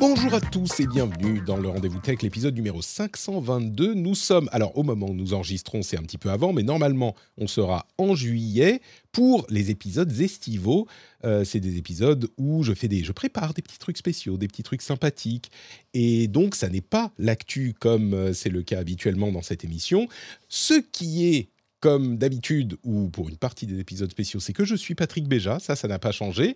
Bonjour à tous et bienvenue dans le Rendez-vous Tech, l'épisode numéro 522. Nous sommes, alors au moment où nous enregistrons, c'est un petit peu avant, mais normalement on sera en juillet pour les épisodes estivaux. Euh, c'est des épisodes où je fais des, je prépare des petits trucs spéciaux, des petits trucs sympathiques, et donc ça n'est pas l'actu comme euh, c'est le cas habituellement dans cette émission. Ce qui est comme d'habitude, ou pour une partie des épisodes spéciaux, c'est que je suis Patrick Béja, ça, ça n'a pas changé.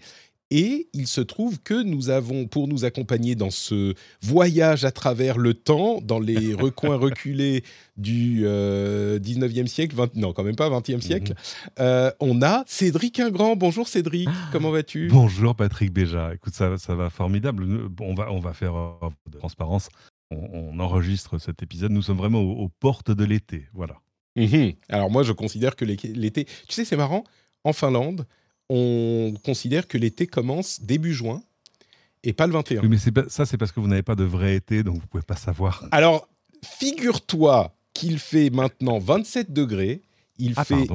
Et il se trouve que nous avons, pour nous accompagner dans ce voyage à travers le temps, dans les recoins reculés du 19e siècle, 20, non quand même pas 20e siècle, euh, on a Cédric Ingrand. Bonjour Cédric, comment vas-tu? Bonjour Patrick Béja, écoute ça, ça va formidable. On va, on va faire euh, de transparence. On, enregistre cet épisode. Nous sommes vraiment aux, portes de l'été, voilà. Mhm. Alors moi, je considère que l'été, tu sais, c'est marrant. En Finlande, on considère que l'été commence début juin et pas le 21. Oui, mais ça, c'est parce que vous n'avez pas de vrai été, donc vous pouvez pas savoir. Alors, figure-toi qu'il fait maintenant 27 degrés. Il ah, fait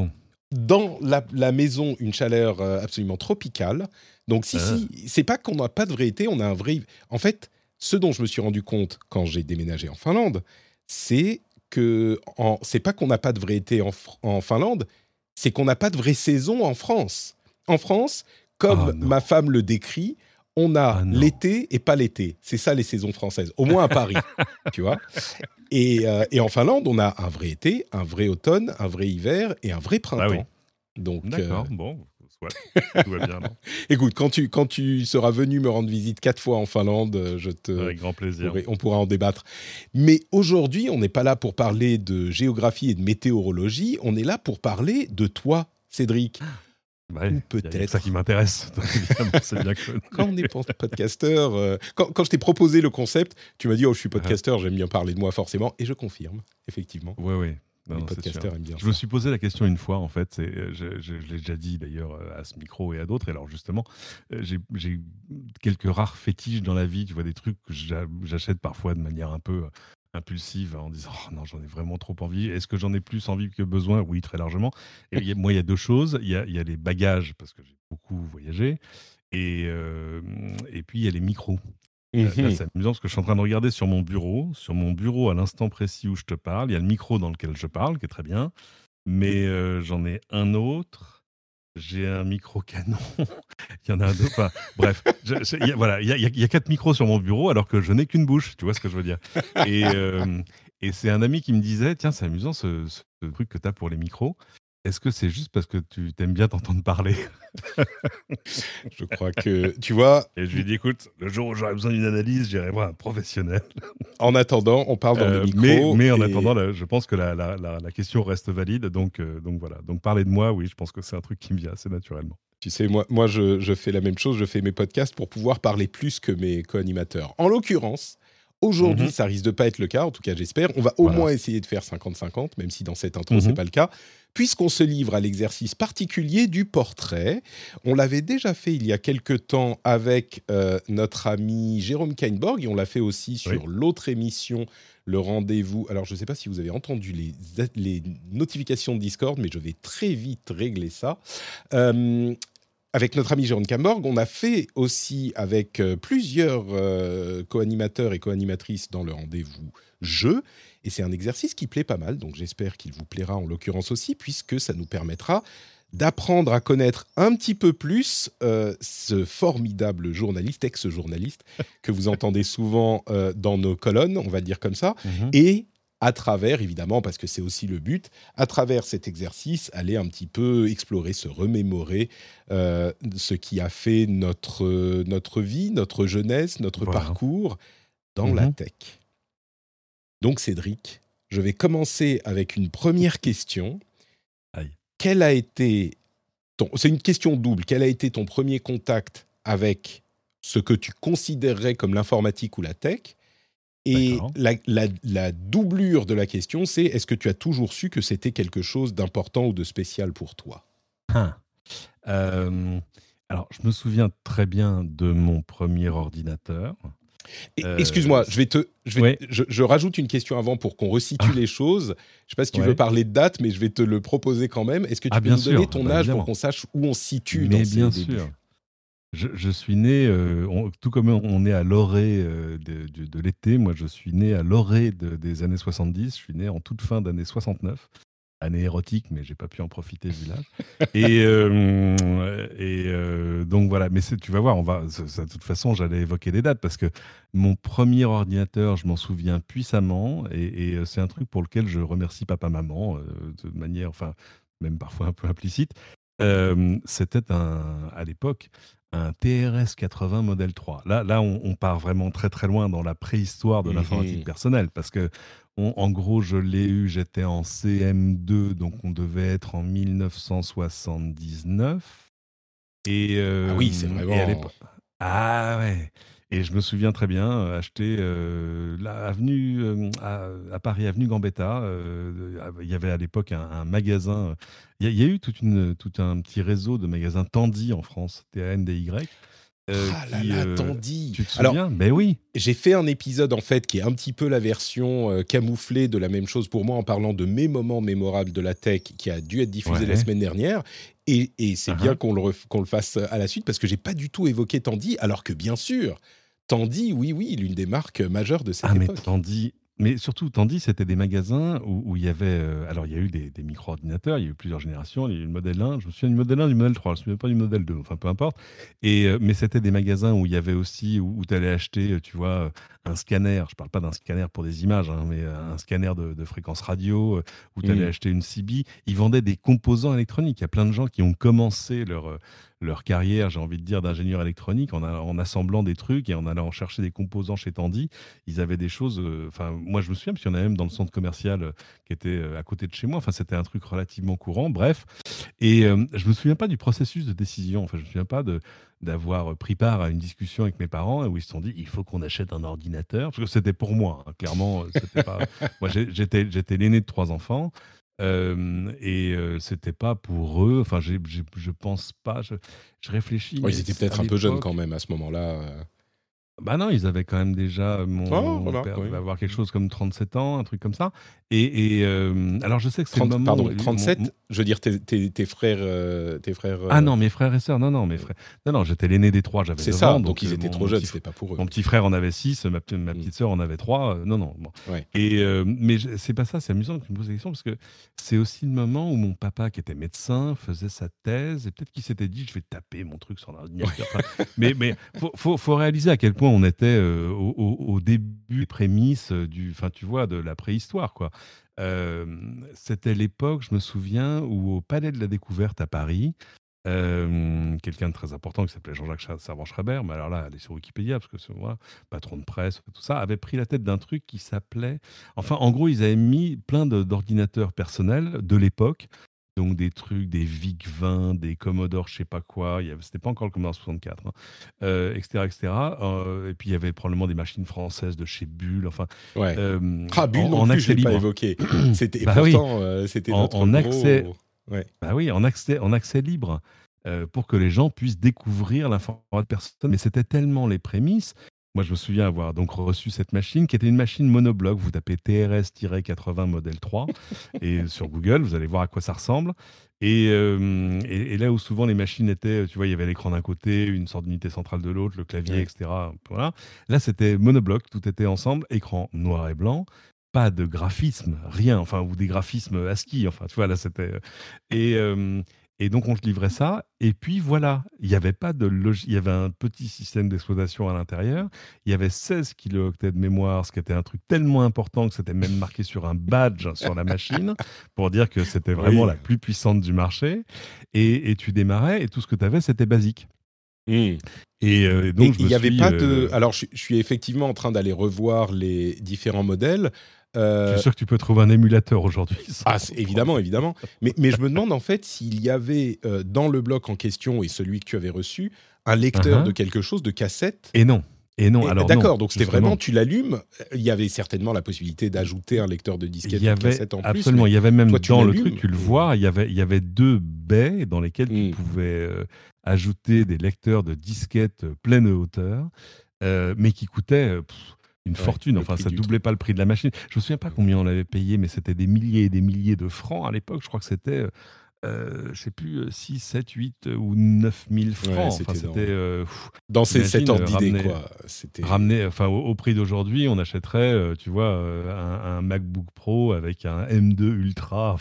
dans la, maison une chaleur euh, absolument tropicale. Donc, si, si, ah. c'est pas qu'on n'a pas de vrai été, on a un vrai. En fait, ce dont je me suis rendu compte quand j'ai déménagé en Finlande, c'est que c'est pas qu'on n'a pas de vrai été en, en Finlande, c'est qu'on n'a pas de vraie saison en France en France, comme ah, ma femme le décrit, on a ah, l'été et pas l'été. C'est ça les saisons françaises, au moins à Paris, tu vois. Euh, et, en Finlande, on a un vrai été, un vrai automne, un vrai hiver et un vrai printemps. Donc, D'accord, euh, bon, tout va bien. Écoute, quand tu, quand tu seras venu me rendre visite quatre fois en Finlande, euh, je te. Avec grand plaisir. on pourra en débattre. Mais aujourd'hui, on n'est pas là pour parler de géographie et de météorologie, on est là pour parler de toi, Cédric. Peut-être. C'est ça qui m'intéresse. quand on est podcasteur, euh, quand, quand, je t'ai proposé le concept, tu m'as dit Oh, je suis podcasteur, j'aime bien parler de moi forcément. Et je confirme, effectivement. Oui, oui. les podcasteurs aiment bien. Je me suis posé la question une fois, en fait. Euh, je, je, l'ai déjà dit d'ailleurs euh, à ce micro et à d'autres. Et alors, justement, j'ai quelques rares fétiches dans la vie. Tu vois, des trucs que j'achète parfois de manière un peu impulsive en disant oh non j'en ai vraiment trop envie. Est-ce que j'en ai plus envie que besoin? Oui très largement. Et moi il y a deux choses. Il y a, il y a les bagages parce que j'ai beaucoup voyagé et, euh, et puis il y a les micros. Mmh c'est amusant parce que je suis en train de regarder sur mon bureau sur mon bureau à l'instant précis où je te parle il y a le micro dans lequel je parle qui est très bien mais euh, j'en ai un autre j'ai un micro canon. il y en a un deux. Enfin, bref, il y, a, quatre micros sur mon bureau alors que je n'ai qu'une bouche. Tu vois ce que je veux dire Et, euh, c'est un ami qui me disait Tiens, c'est amusant ce, ce truc que tu as pour les micros. Est-ce que c'est juste parce que tu t'aimes bien t'entendre parler? Je crois que, tu vois... Et je lui dis, écoute, le jour où j'aurai besoin d'une analyse, j'irai voir un professionnel. en attendant, on parle dans le micro. Mais, mais en attendant, je pense que la, la, la, question reste valide. Donc, euh, donc voilà. Donc parler de moi, oui, je pense que c'est un truc qui me vient assez naturellement. Tu sais, moi, moi je, je fais la même chose. Je fais mes podcasts pour pouvoir parler plus que mes co-animateurs. En l'occurrence, Aujourd'hui, mhm. ça risque de pas être le cas, en tout cas j'espère. On va au moins essayer de faire 50-50, même si dans cette intro, ce n'est mhm. pas le cas puisqu'on se livre à l'exercice particulier du portrait. On l'avait déjà fait il y a quelque temps avec euh, notre ami Jérôme Kainborg, et on l'a fait aussi sur l'autre émission, le rendez-vous. Alors, je ne sais pas si vous avez entendu les, les, notifications de Discord, mais je vais très vite régler ça. Euh, avec notre ami Jérôme Kainborg, on a fait aussi avec euh, plusieurs co-animateurs et co-animatrices dans le rendez-vous jeu. Et c'est un exercice qui plaît pas mal, donc j'espère qu'il vous plaira en l'occurrence aussi, puisque ça nous permettra d'apprendre à connaître un petit peu plus euh, ce formidable journaliste, ex-journaliste, que vous entendez souvent euh, dans nos colonnes, on va dire comme ça, mhm. et à travers, évidemment, parce que c'est aussi le but, à travers cet exercice, aller un petit peu explorer, se remémorer euh, ce qui a fait notre, notre vie, notre jeunesse, notre parcours dans la mhm. tech. Donc Cédric, je vais commencer avec une première question. Quel a été ton... C'est une question double. Quel a été ton premier contact avec ce que tu considérerais comme l'informatique ou la tech? Et la, doublure de la question, c'est est-ce que tu as toujours su que c'était quelque chose d'important ou de spécial pour toi? Hein. euh, Alors, je me souviens très bien de mon premier ordinateur. Euh, excuse-moi, je vais te, je, rajoute une question avant pour qu'on resitue ah. les choses. Je ne sais pas si tu veux parler de date, mais je vais te le proposer quand même. Est-ce que tu ah, peux nous donner ton bah, âge pour qu'on sache où on se situe mais dans bien sûr. Je, suis né, tout comme on est à l'orée de, l'été, moi je suis né à l'orée des années 70, je suis né en toute fin d'année 69 année érotique, mais j'ai pas pu en profiter vu l'âge. et, euh, et euh, donc voilà, mais tu vas voir, on va, de toute façon, j'allais évoquer des dates parce que mon premier ordinateur, je m'en souviens puissamment, et, euh, c'est un truc pour lequel je remercie papa-maman de manière, enfin, même parfois un peu implicite. C'était à l'époque un TRS 80 modèle 3. Là, là on, part vraiment très très loin dans la préhistoire de l'informatique mmh personnelle parce que en gros, je l'ai eu, j'étais en CM2, donc on devait être en 1979. Et, ah oui, c'est vraiment. ah ouais. Et je me souviens très bien euh, acheter euh, la avenue euh, à, Paris, avenue Gambetta. il y avait à l'époque un, magasin. Il y, a eu toute une, tout un petit réseau de magasins Tandy en France, T-A-N-D-Y. Euh, ah là là, euh, Tu te souviens? Ben oui. J'ai fait un épisode en fait qui est un petit peu la version euh, camouflée de la même chose pour moi en parlant de mes moments mémorables de la tech qui a dû être diffusé la semaine dernière. Et, c'est bien uh-huh. qu'on le, qu'on le fasse à la suite parce que j'ai pas du tout évoqué Tandy alors que bien sûr, Tandy, oui, oui, l'une des marques majeures de cette ah, époque. Mais Tandy, mais surtout, Tandy, c'était des magasins où, il y avait. Euh, alors, il y a eu des, micro-ordinateurs, il y a eu plusieurs générations. Il y a eu le modèle 1, je me souviens du modèle 1, du modèle 3, je ne me souviens pas du modèle 2, enfin peu importe. Et, euh, mais c'était des magasins où il y avait aussi, où, tu allais acheter, tu vois, un scanner. Je ne parle pas d'un scanner pour des images, hein, mais un scanner de, fréquence radio, euh, où tu allais mmh. acheter une CB. Ils vendaient des composants électroniques. Il y a plein de gens qui ont commencé leur leur carrière, j'ai envie de dire, d'ingénieur électronique en, en, assemblant des trucs et en allant chercher des composants chez Tandy. Ils avaient des choses. Euh, enfin, moi, je me souviens, parce qu'il y en a même dans le centre commercial euh, qui était euh, à côté de chez moi. Enfin, c'était un truc relativement courant. Bref. Et je me souviens pas du processus de décision. Enfin, je me souviens pas de d'avoir pris part à une discussion avec mes parents où ils se sont dit il faut qu'on achète un ordinateur parce que c'était pour moi hein, clairement c'était pas moi j'étais j'étais l'aîné de trois enfants et c'était pas pour eux. Enfin, je pense pas. Je, je réfléchis. ils étaient peut-être un peu jeunes quand même à ce moment-là. Bah non, ils avaient quand même déjà. Mon, oh, père devait avoir quelque chose comme 37 ans, un truc comme ça. Et, euh, alors, je sais que c'est le moment. Pardon, 37 Je veux dire, tes, tes, frères. Euh, tes frères Ah euh, non, mes frères et sœurs. Non, non, mes frères. Non, non, j'étais l'aîné des trois. J'avais C'est ça, donc, ils étaient trop jeunes, c'était pas pour eux. Mon petit frère en avait 6, ma, ma, mm. petite sœur en avait 3. non, non. Bon. Et, mais c'est pas ça, c'est amusant que tu me poses la question parce que c'est aussi le moment où mon papa, qui était médecin, faisait sa thèse et peut-être qu'il s'était dit je vais taper mon truc sur l'ordinateur. mais mais faut, faut, faut, réaliser à quel point on était au, au, début, prémices du, enfin, tu vois, de la préhistoire, quoi. C'était l'époque, je me souviens, où au Palais de la Découverte à Paris, quelqu'un de très important qui s'appelait Jean-Jacques Servan-Schreiber, mais alors là, elle est sur Wikipédia, parce que c'est moi, patron de presse, tout ça, avait pris la tête d'un truc qui s'appelait. Enfin, en gros, ils avaient mis plein d'ordinateurs personnels de l'époque donc des trucs, des VIC-20, des Commodore, je sais pas quoi. C'était pas encore le Commodore 64, etc., etc. et puis il y avait probablement des machines françaises de chez Bull. Enfin, ouais. Euh, ah, Bull en, non plus, accès libre. pas évoqué. C'était bah pourtant, euh, c'était notre en, accès. Ouais. Bah oui, en accès, en accès libre. Euh, pour que les gens puissent découvrir l'information de personne. Mais c'était tellement les prémices moi, je me souviens avoir donc reçu cette machine qui était une machine monobloc. Vous tapez TRS-80 modèle 3 et sur Google, vous allez voir à quoi ça ressemble. Euh, et, et, là où souvent les machines étaient, tu vois, il y avait l'écran d'un côté, une sorte d'unité centrale de l'autre, le clavier, etc. Voilà. Là, c'était monobloc, tout était ensemble, écran noir et blanc, pas de graphisme, rien, enfin, ou des graphismes ASCII, enfin, tu vois, là, c'était. Euh, et, euh, et donc on te livrait ça, et puis voilà, il y avait pas de il y avait un petit système d'exploitation à l'intérieur, il y avait 16 kilooctets de mémoire, ce qui était un truc tellement important que c'était même marqué sur un badge sur la machine pour dire que c'était vraiment la plus puissante du marché. Et, tu démarrais et tout ce que tu avais c'était basique. Mmh. Et, donc il n'y avait pas de. Euh, alors je, je, suis effectivement en train d'aller revoir les différents modèles. Euh... Je suis sûr que tu peux trouver un émulateur aujourd'hui. Ah, évidemment, évidemment. Mais, mais, je me demande en fait s'il y avait euh, dans le bloc en question et celui que tu avais reçu un lecteur uh-huh. de quelque chose, de cassette. Et non. Et non, alors D'accord, donc c'était vraiment, tu l'allumes. Il y avait certainement la possibilité d'ajouter un lecteur de disquette de cassette en plus. Absolument, il y avait même dans le truc, tu le vois, il y avait, il y avait deux baies dans lesquelles tu hmm. pouvais euh, ajouter des lecteurs de disquettes pleine hauteur, mais qui coûtaient une fortune. Enfin, ça doublait pas le prix de la machine. Je me souviens pas combien on l'avait payé, mais c'était des milliers et des milliers de francs à l'époque. Je crois que c'était euh, je sais plus, 6, 7, 8 ou 9 000 francs. c'était. Euh, Dans ces, cet ordre d'idée, quoi. Ramené, enfin, au, prix d'aujourd'hui, on achèterait, euh, tu vois, un, MacBook Pro avec un M2 Ultra.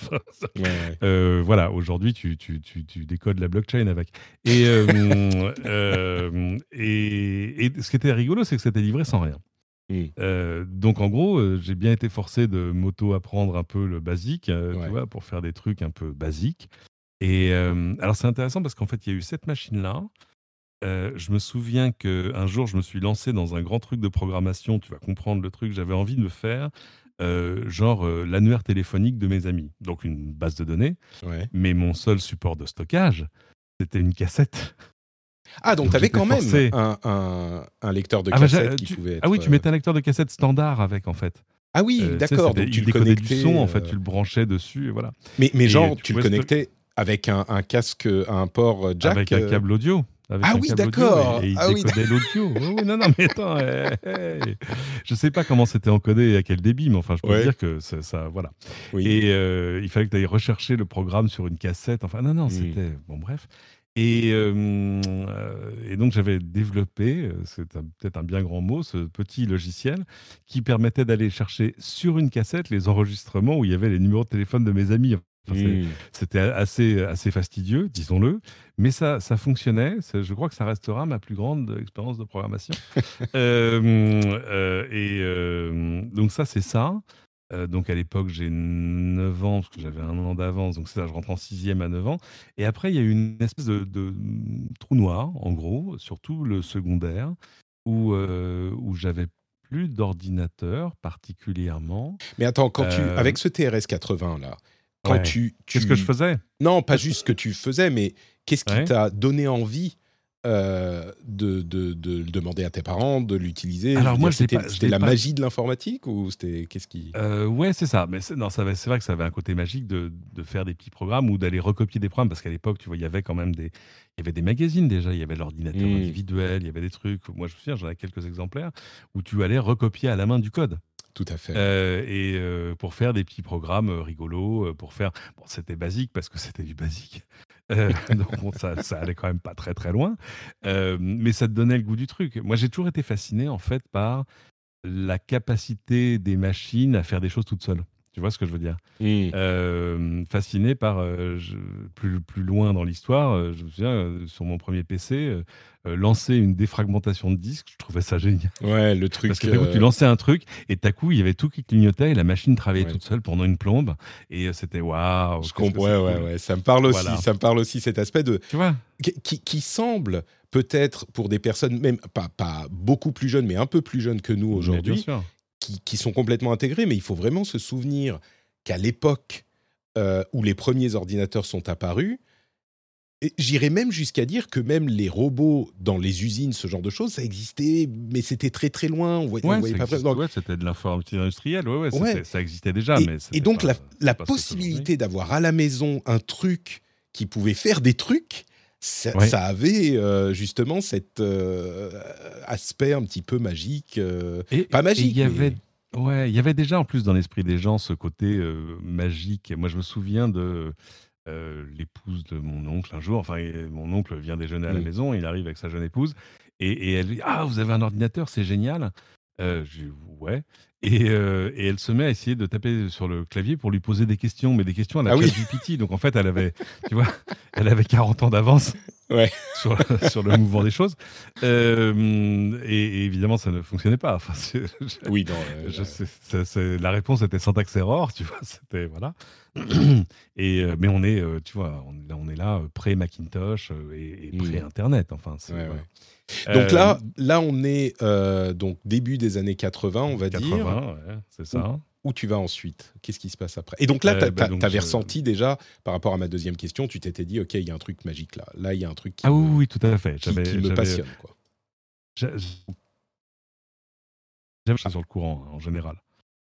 voilà, aujourd'hui, tu, tu, tu, tu, décodes la blockchain avec. Et, et, et, ce qui était rigolo, c'est que c'était livré sans rien. Mmh. donc en gros, j'ai bien été forcé de m'auto-apprendre un peu le basique, tu vois, pour faire des trucs un peu basiques. Et alors c'est intéressant parce qu'en fait, il y a eu cette machine-là. je me souviens qu'un jour, je me suis lancé dans un grand truc de programmation. Tu vas comprendre le truc. J'avais envie de me faire genre l'annuaire téléphonique de mes amis, donc une base de données. Mais mon seul support de stockage, c'était une cassette. Ah, donc, tu avais quand même un, un, lecteur de ah, bah, cassette qui pouvait Ah oui, tu mettais un lecteur de cassette standard avec, en fait. Ah oui, euh, d'accord. Donc tu le connectais. du son, en fait, euh, tu le branchais dessus, et voilà. Mais, mais genre, tu, le connectais avec un, un, casque, un port jack Avec un câble audio. ah oui, d'accord. Et, il ah décodait l'audio. non, non, mais attends. Je sais pas comment c'était encodé et à quel débit, mais enfin, je peux dire que ça, voilà. Et euh, il fallait que tu ailles rechercher le programme sur une cassette. Enfin, non, non, hmm. c'était. Bon, bref. Et, et, donc j'avais développé, c'est peut-être un bien grand mot, ce petit logiciel qui permettait d'aller chercher sur une cassette les enregistrements où il y avait les numéros de téléphone de mes amis. Mmh. C'était assez, assez fastidieux, disons-le, mais ça, ça fonctionnait. Je crois que ça restera ma plus grande expérience de programmation. et donc ça, c'est ça. Euh, donc à l'époque, j'ai 9 ans, parce que j'avais un an d'avance, donc c'est ça, je rentre en sixième à 9 ans. Et après, il y a eu une espèce de, trou noir, en gros, surtout le secondaire, où, euh, où j'avais plus d'ordinateur particulièrement. Mais attends, quand tu, avec euh, ce TRS 80 là, quand tu, Qu'est-ce que je faisais? Non, pas juste ce que tu faisais, mais qu'est-ce qui t'a donné envie euh, de, de, de, demander à tes parents de l'utiliser Alors moi, c'était la magie de l'informatique ou c'était qu'est-ce qui euh, Ouais, c'est ça. Mais non, c'est vrai que ça avait un côté magique de, de faire des petits programmes ou d'aller recopier des programmes parce qu'à l'époque, tu vois, il y avait quand même des, il y avait des magazines déjà. Il y avait l'ordinateur mmh. individuel, il y avait des trucs. Moi, je me souviens, j'en ai quelques exemplaires où tu allais recopier à la main du code. Tout à fait. Euh, et pour faire des petits programmes rigolos, pour faire. Bon, c'était basique parce que c'était du basique. Euh, donc ça, ça, allait quand même pas très très loin, euh, mais ça te donnait le goût du truc. Moi, j'ai toujours été fasciné en fait par la capacité des machines à faire des choses toutes seules. Tu vois ce que je veux dire? Mmh. euh, Fasciné par plus, plus loin dans l'histoire, je me souviens sur mon premier PC, lancer une défragmentation de disque, je trouvais ça génial. Ouais, le truc. Parce que coup, tu lançais un truc et à coup, il y avait tout qui clignotait et la machine travaillait toute seule pendant une plombe et c'était waouh. Je comprends. Ouais, ouais, ouais, ça me parle aussi. Ça me parle aussi cet aspect de. Tu vois? qui, qui semble peut-être pour des personnes même pas, pas beaucoup plus jeunes, mais un peu plus jeunes que nous aujourd'hui, qui, sont complètement intégrés, mais il faut vraiment se souvenir qu'à l'époque euh, où les premiers ordinateurs sont apparus, J'irais même jusqu'à dire que même les robots dans les usines, ce genre de choses, ça existait, mais c'était très très loin. On voyait, ouais, pas c'était de l'informatique industrielle, ouais, ouais, ça existait déjà. Et, mais et donc la, possibilité d'avoir à la maison un truc qui pouvait faire des trucs, ça, avait euh, justement cet euh, aspect un petit peu magique, euh, pas magique. Il y avait, ouais, il y avait déjà en plus dans l'esprit des gens ce côté magique. Moi, je me souviens de l'épouse de mon oncle un jour. Enfin, mon oncle vient déjeuner à la mmh. maison, il arrive avec sa jeune épouse et, elle dit ah vous avez un ordinateur, c'est génial. je dis ouais. Et, et, elle se met à essayer de taper sur le clavier pour lui poser des questions, mais des questions à la ah oui. GPT. Donc en fait, elle avait, tu vois, elle avait 40 ans d'avance ouais. sur, sur, le mouvement des choses. et, évidemment, ça ne fonctionnait pas. Enfin, oui, non. je, la réponse était syntaxe error, tu vois. C'était voilà. et, euh, mais on est, euh, tu vois, on, on est là euh, pré Macintosh et, mmh. pré Internet. Enfin, donc là, là, on est donc début des années 80, on va 80, dire. c'est ça. Où, tu vas ensuite? Qu'est-ce qui se passe après? Et donc là, tu bah, avais ressenti déjà, par rapport à ma deuxième question, tu t'étais dit, OK, il y a un truc magique là. Là, il y a un truc qui, ah, oui, oui, tout à fait. qui, me passionne. Quoi. J'aime sur le courant, hein, en général.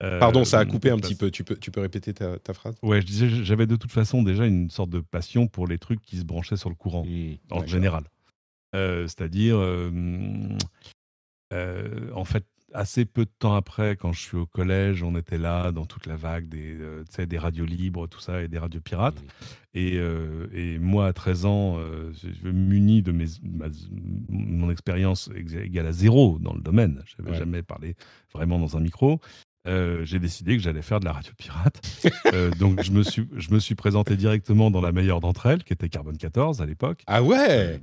Pardon, ça a euh, coupé un petit peu. Tu peux, tu peux répéter ta, ta phrase? Ouais, je disais, j'avais de toute façon déjà une sorte de passion pour les trucs qui se branchaient sur le courant, mmh, en général. Euh, c'est-à-dire, euh, en fait, assez peu de temps après, quand je suis au collège, on était là dans toute la vague des, des radios libres, tout ça, et des radios pirates. Mmh. Et, et, moi, à 13 ans, je muni de mes, mon expérience égale à zéro dans le domaine. Je n'avais jamais parlé vraiment dans un micro. Euh, j'ai décidé que j'allais faire de la radio pirate. Euh, donc je me, suis, je me suis présenté directement dans la meilleure d'entre elles, qui était Carbone 14 à l'époque. Ah ouais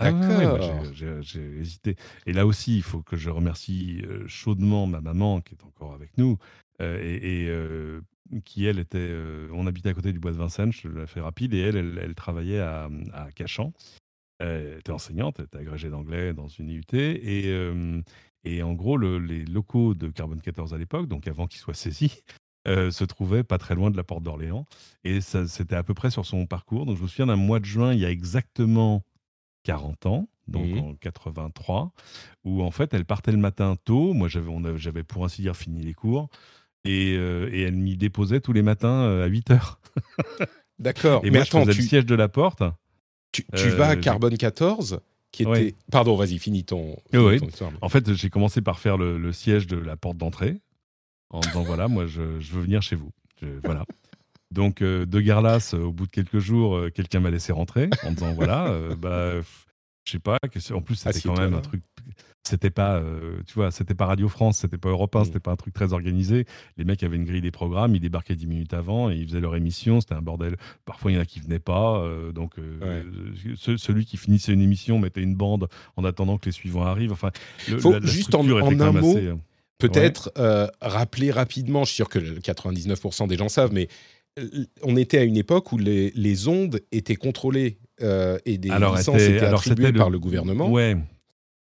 euh, ah D'accord. j'ai hésité. Et là aussi, il faut que je remercie chaudement ma maman, qui est encore avec nous, et, qui, elle, était. on habitait à côté du bois de Vincennes, je la fais rapide, et elle, elle, travaillait à, à Cachan. Elle était enseignante, elle était agrégée d'anglais dans une IUT. Et, et en gros, les locaux de Carbone 14 à l'époque, donc avant qu'ils soient saisis, euh, se trouvaient pas très loin de la porte d'Orléans. Et c'était à peu près sur son parcours. Donc je me souviens d'un mois de juin, il y a exactement 40 ans, donc mmh. en 83, où en fait elle partait le matin tôt. Moi j'avais pour ainsi dire fini les cours. Et, euh, elle m'y déposait tous les matins euh, à 8 heures. D'accord. Et Mais moi, attends, je faisais tu... le siège de la porte. Tu, vas à Carbone 14 Pardon, vas-y, finis ton, En fait, j'ai commencé par faire le, siège de la porte d'entrée, en disant voilà, moi, je, veux venir chez vous. voilà. Donc, euh, de Garlas, au bout de quelques jours, euh, quelqu'un m'a laissé rentrer en disant voilà, euh, bah, je sais pas. En plus, c'était quand même un truc c'était pas, euh, tu vois, c'était pas Radio France, c'était pas Europe 1, mm. c'était pas un truc très organisé. Les mecs avaient une grille des programmes, ils débarquaient 10 minutes avant et ils faisaient leur émission. C'était un bordel. Parfois, il y en a qui venaient pas. Euh, donc, euh, celui qui finissait une émission mettait une bande en attendant que les suivants arrivent. Enfin, Faut juste en, un mot, peut-être rappeler rapidement. Je suis sûr que 99% des gens savent, mais on était à une époque où les, les ondes étaient contrôlées et des licences étaient attribuées par le gouvernement. Ouais.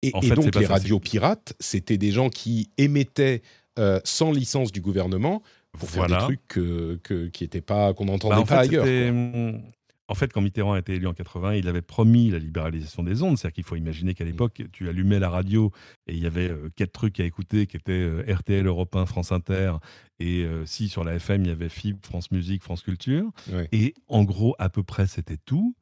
Et, donc les radios pirates, c'était des gens qui émettaient euh, sans licence du gouvernement pour faire des trucs que, qui étaient pas qu'on n'entendait bah, pas ailleurs. En fait, quand Mitterrand a été élu en 80, il avait promis la libéralisation des ondes. C'est-à-dire qu'il faut imaginer qu'à l'époque, tu allumais la radio et il y avait euh, quatre trucs à écouter qui étaient euh, RTL, Europe 1, France Inter. Et si sur la FM, il y avait FIB, France Musique, France Culture. Et en gros, à peu près, c'était tout.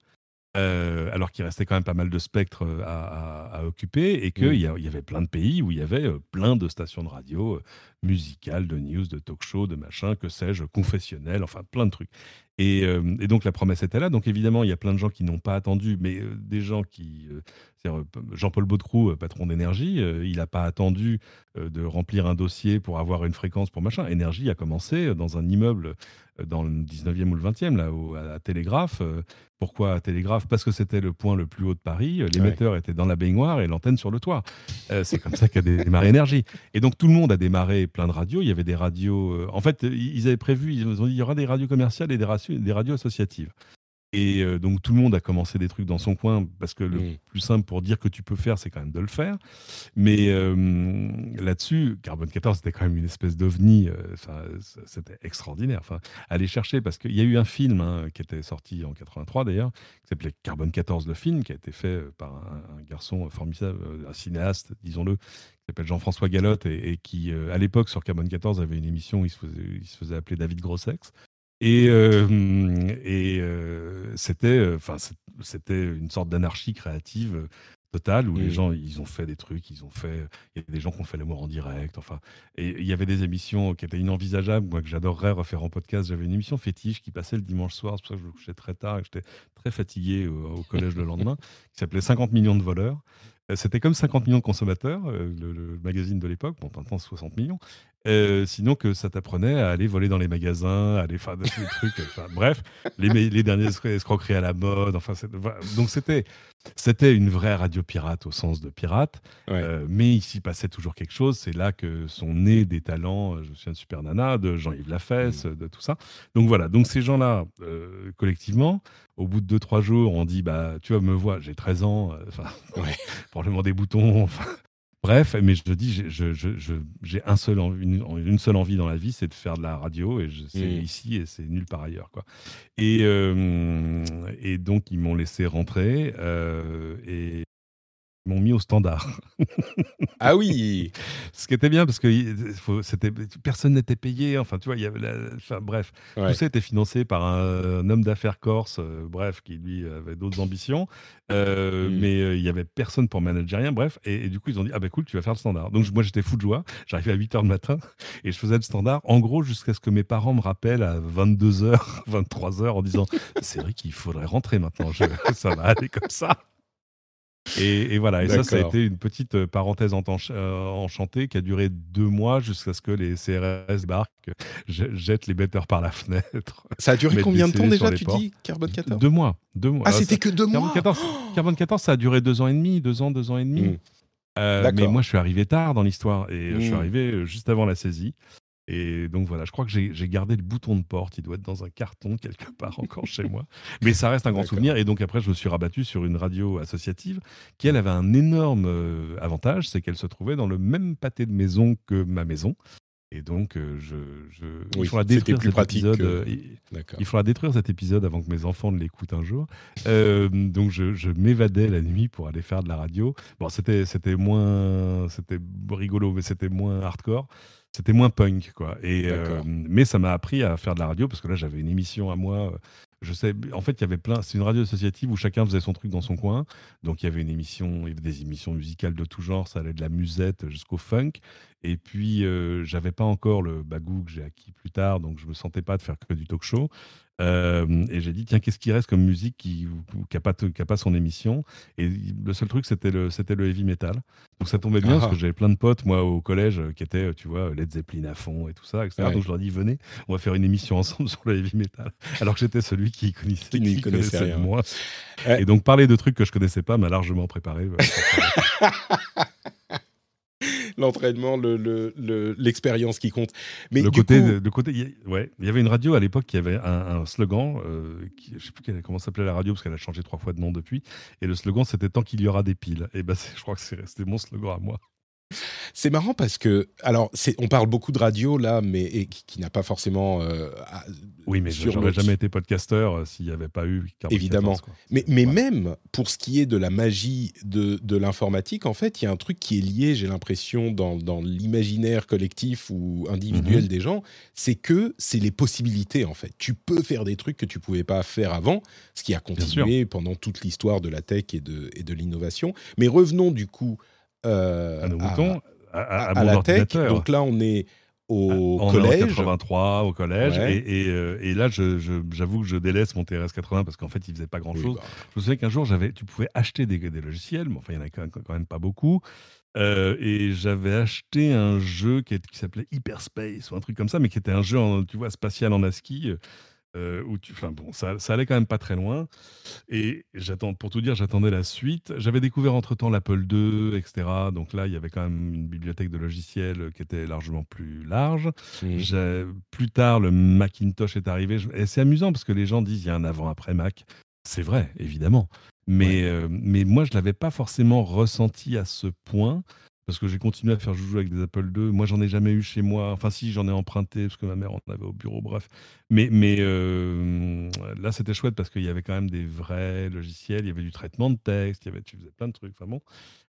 Euh, alors qu'il restait quand même pas mal de spectres euh, à, occuper et qu'il y, y, avait plein de pays où il y avait euh, plein de stations de radio musicales, de news, de talk show, de machin, que sais-je, confessionnels, enfin plein de trucs. Et, donc la promesse était là. Donc évidemment, il y a plein de gens qui n'ont pas attendu, mais des gens qui. Jean-Paul Baudecroux, patron d'énergie, il n'a pas attendu de remplir un dossier pour avoir une fréquence pour machin. Énergie a commencé dans un immeuble dans le 19e ou le 20e, là, à Télégraphe. Pourquoi à Télégraphe? Parce que c'était le point le plus haut de Paris. L'émetteur était dans la baignoire et l'antenne sur le toit. c'est comme ça qu'a démarré Énergie. Et donc tout le monde a démarré plein de radios. Il y avait des radios. en fait, ils avaient prévu, ils ont dit il y aura des radios commerciales et des, des radios associatives. Et euh, donc tout le monde a commencé des trucs dans son coin parce que le mmh. plus simple pour dire que tu peux faire, c'est quand même de le faire. Mais euh, là-dessus, Carbone 14, c'était quand même une espèce d'ovni. Euh, c'était extraordinaire. Enfin, aller chercher parce qu'il y a eu un film hein, qui était sorti en 83 d'ailleurs, qui s'appelait Carbone 14 le film, qui a été fait par un, garçon formidable, un cinéaste, disons-le, s'appelle Jean-François Galotte et, qui, à l'époque, sur Carbone 14, avait une émission où il se faisait, il se faisait appeler David Grossex. Et, euh, et euh, c'était, euh, enfin, c'était une sorte d'anarchie créative totale où les mmh. gens ils ont fait des trucs, ils ont fait, il y a des gens qui ont fait l'amour en direct, enfin, et il y avait des émissions qui étaient inenvisageables, moi que j'adorerais refaire en podcast. J'avais une émission fétiche qui passait le dimanche soir, c'est pour ça que je me couchais très tard et j'étais très fatigué au, collège le lendemain, qui s'appelait 50 millions de voleurs. C'était comme 50 millions de consommateurs, le, magazine de l'époque, bon, maintenant 60 millions. Euh, sinon que ça t'apprenait à aller voler dans les magasins, à aller faire des trucs, enfin, bref, les, les dernières escroqueries à la mode, enfin, donc c'était c'était une vraie radio pirate au sens de pirate, euh, mais il s'y passait toujours quelque chose. C'est là que sont nés des talents. Euh, je me souviens de Super Nana, de Jean-Yves Lafesse, mmh. de tout ça. Donc voilà. Donc ces gens-là, collectivement, au bout de 2-3 jours, on dit bah tu vas me voir, j'ai 13 ans, enfin probablement des boutons, Bref, mais je te dis, j'ai un seul une, une, seule envie dans la vie, c'est de faire de la radio, et c'est mmh. ici et c'est nulle part ailleurs. Quoi. Et, euh, et donc, ils m'ont laissé rentrer, euh, et m'ont mis au standard. ah oui Ce qui était bien parce que c'était, personne n'était payé. Enfin, tu vois, il y avait enfin, bref, tout ça était financé par un, homme d'affaires corse, euh, bref, qui lui avait d'autres ambitions. Euh, hmm. Mais euh, il y avait personne pour manager rien. Bref, et, du coup, ils ont dit Ah ben cool, tu vas faire le standard. Donc moi, j'étais fou de joie. J'arrivais à 8 h du matin et je faisais le standard, en gros, jusqu'à ce que mes parents me rappellent à 22 h 23 h en disant C'est vrai qu'il faudrait rentrer maintenant. ça va aller comme ça. Et, voilà, et ça, ça a été une petite euh, parenthèse euh, enchantée qui a duré deux mois jusqu'à ce que les CRS barquent, jettent les betters par la fenêtre. Ça a duré combien de temps déjà, tu dis, Carbone 14 Deux mois. Deux mois. Ah, c'était que deux mois 14, Carbone 14, ça a duré deux ans et demi, deux ans, deux ans et demi. Euh, mais moi, je suis arrivé tard dans l'histoire et je suis hmm. arrivé juste avant la saisie. Et donc voilà, je crois que j'ai gardé le bouton de porte. Il doit être dans un carton quelque part encore chez moi. Mais ça reste un grand souvenir. Et donc après, je me suis rabattu sur une radio associative qui, elle, avait un énorme euh, avantage c'est qu'elle se trouvait dans le même pâté de maison que ma maison. Et donc, euh, je, je il faudra détruire cet épisode. Euh, il, faudra détruire cet épisode avant que mes enfants ne l'écoutent un jour. donc, je, je m'évadais la nuit pour aller faire de la radio. Bon, c'était c'était moins, c'était rigolo, mais c'était moins hardcore c'était moins punk quoi. Et euh, mais ça m'a appris à faire de la radio parce que là j'avais une émission à moi je sais en fait il y avait plein c'est une radio associative où chacun faisait son truc dans son coin. Donc il y avait une émission il y avait des émissions musicales de tout genre ça allait de la musette jusqu'au funk. Et puis euh, j'avais pas encore le bagou que j'ai acquis plus tard donc je me sentais pas de faire que du talk show euh, et j'ai dit, tiens, qu'est-ce qui reste comme musique qui n'a pas, pas, son émission? Et le seul truc, c'était le, le heavy metal. Donc ça tombait bien parce que ah. j'avais plein de potes, moi, au collège, qui étaient, tu vois, Led Zeppelin à fond et tout ça, etc. Donc je leur dis, venez, on va faire une émission ensemble sur le heavy metal. Alors que j'étais celui qui connaissait, qui, connaissait, rien. moi. Et donc parler de trucs que je connaissais pas m'a largement préparé. l'entraînement, l'expérience le, qui compte. Mais le, côté, le côté, ouais, il y avait une radio à l'époque qui avait un, slogan, euh, qui, je sais plus comment s'appelait la radio parce qu'elle a changé trois fois de nom depuis. Et le slogan c'était tant qu'il y aura des piles. Et ben, je crois que c'est resté mon slogan à moi. C'est marrant parce que, alors, on parle beaucoup de radio là, mais qui, n'a pas forcément. Euh, oui, mais je n'aurais jamais été podcasteur euh, s'il n'y avait pas eu. Évidemment. mais, mais même pour ce qui est de la magie de, de l'informatique, en fait, il y a un truc qui est lié, j'ai l'impression, dans, dans l'imaginaire collectif ou individuel mhm. des gens, c'est que c'est les possibilités, en fait. Tu peux faire des trucs que tu pouvais pas faire avant, ce qui a continué pendant toute l'histoire de la tech et de, et de l'innovation. Mais revenons du coup euh, à, à, la tech. Donc là, on est au en collège. 83 au collège. Et, euh, et, là, j'avoue que je délaisse mon TRS-80 parce qu'en fait, il faisait pas grand-chose. Bah. Je me souviens qu'un jour, tu pouvais acheter des, des, logiciels, mais enfin, il y en a quand même pas beaucoup. Euh, et j'avais acheté un jeu qui, qui s'appelait Hyperspace ou un truc comme ça, mais qui était un jeu, en, tu vois, spatial en ASCII. Euh, où tu, enfin bon, ça, ça, allait quand même pas très loin. Et j'attends, pour tout dire, j'attendais la suite. J'avais découvert entre temps l'Apple II, etc. Donc là, il y avait quand même une bibliothèque de logiciels qui était largement plus large. Mmh. Plus tard, le Macintosh est arrivé. Et c'est amusant parce que les gens disent il y a un avant-après Mac. C'est vrai, évidemment. Mais, euh, mais moi, je ne l'avais pas forcément ressenti à ce point parce que j'ai continué à faire joujou avec des Apple II. Moi, j'en ai jamais eu chez moi. Enfin, si, j'en ai emprunté parce que ma mère en avait au bureau, bref. Mais, mais euh, là, c'était chouette parce qu'il y avait quand même des vrais logiciels. Il y avait du traitement de texte, il y avait, tu faisais plein de trucs. Enfin bon.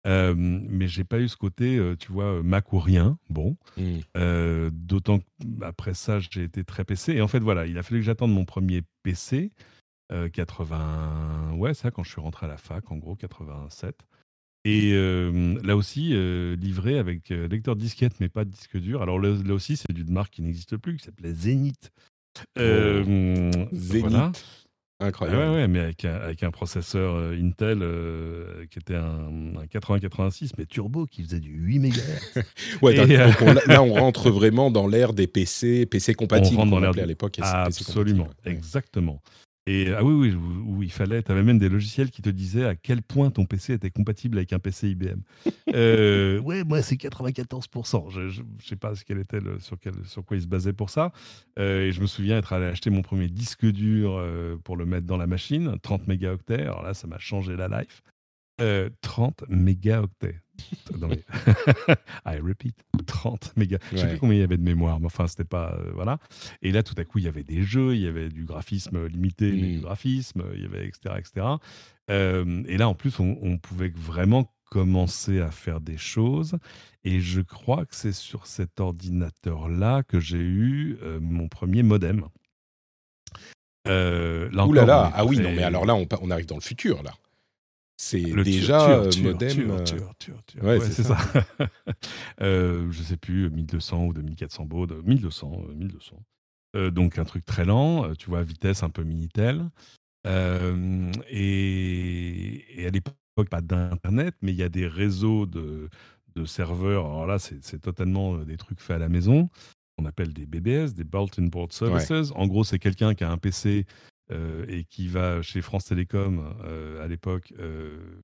Euh, mais j'ai pas eu ce côté, euh, tu vois, Mac ou rien. Bon. Mmh. Euh, d'autant qu'après ça, j'ai été très PC. Et en fait, voilà, il a fallu que j'attende mon premier PC. 80, ouais, ça, quand je suis rentré à la fac, en gros, 87. Et là aussi, livré avec lecteur disquette, mais pas de disque dur. Alors là, aussi, c'est d'une marque qui n'existe plus, qui s'appelait Zenith. Oh. Zenith. Incroyable. Ouais, ouais, mais avec un, avec un processeur Intel qui était un, un 8086, mais turbo, qui faisait du 8 MHz. ouais, donc là, on rentre vraiment dans l'ère des PC, PC compatibles, on rentre dans à l'époque. Absolument, exactement. Et ah oui, oui, où, il fallait, tu avais même des logiciels qui te disaient à quel point ton PC était compatible avec un PC IBM. euh, ouais, moi c'est 94%. Je, je, sais pas ce était le, sur, quel, sur quoi il se basait pour ça. Euh, et je me souviens être allé acheter mon premier disque dur euh, pour le mettre dans la machine, 30 mégaoctets. Alors là, ça m'a changé la life. 30 euh, mégaoctets. I repeat, 30 mégas. Je sais plus combien il y avait de mémoire, mais enfin, c'était pas. Euh, voilà. Et là, tout à coup, il y avait des jeux, il y avait du graphisme limité, mais du mm. graphisme, il y avait etc. etc. Euh, et là, en plus, on, pouvait vraiment commencer à faire des choses. Et je crois que c'est sur cet ordinateur-là que j'ai eu euh, mon premier modem. Là Ouh là là, ah oui, non, mais alors là, on, on, arrive dans le futur, là. C'est déjà euh, modem. ouais, c'est ça. euh, je sais plus, 1200 ou 2400 bauds, 1200, 1200. donc un truc très lent, tu vois, vitesse un peu Minitel. et, et à l'époque, pas d'internet, mais il y a des réseaux de, de serveurs. Alors là, c'est totalement des trucs faits à la maison. On appelle des BBS, des Bulletin Board Services. En gros, c'est quelqu'un qui a un PC et qui va chez France Télécom à l'époque,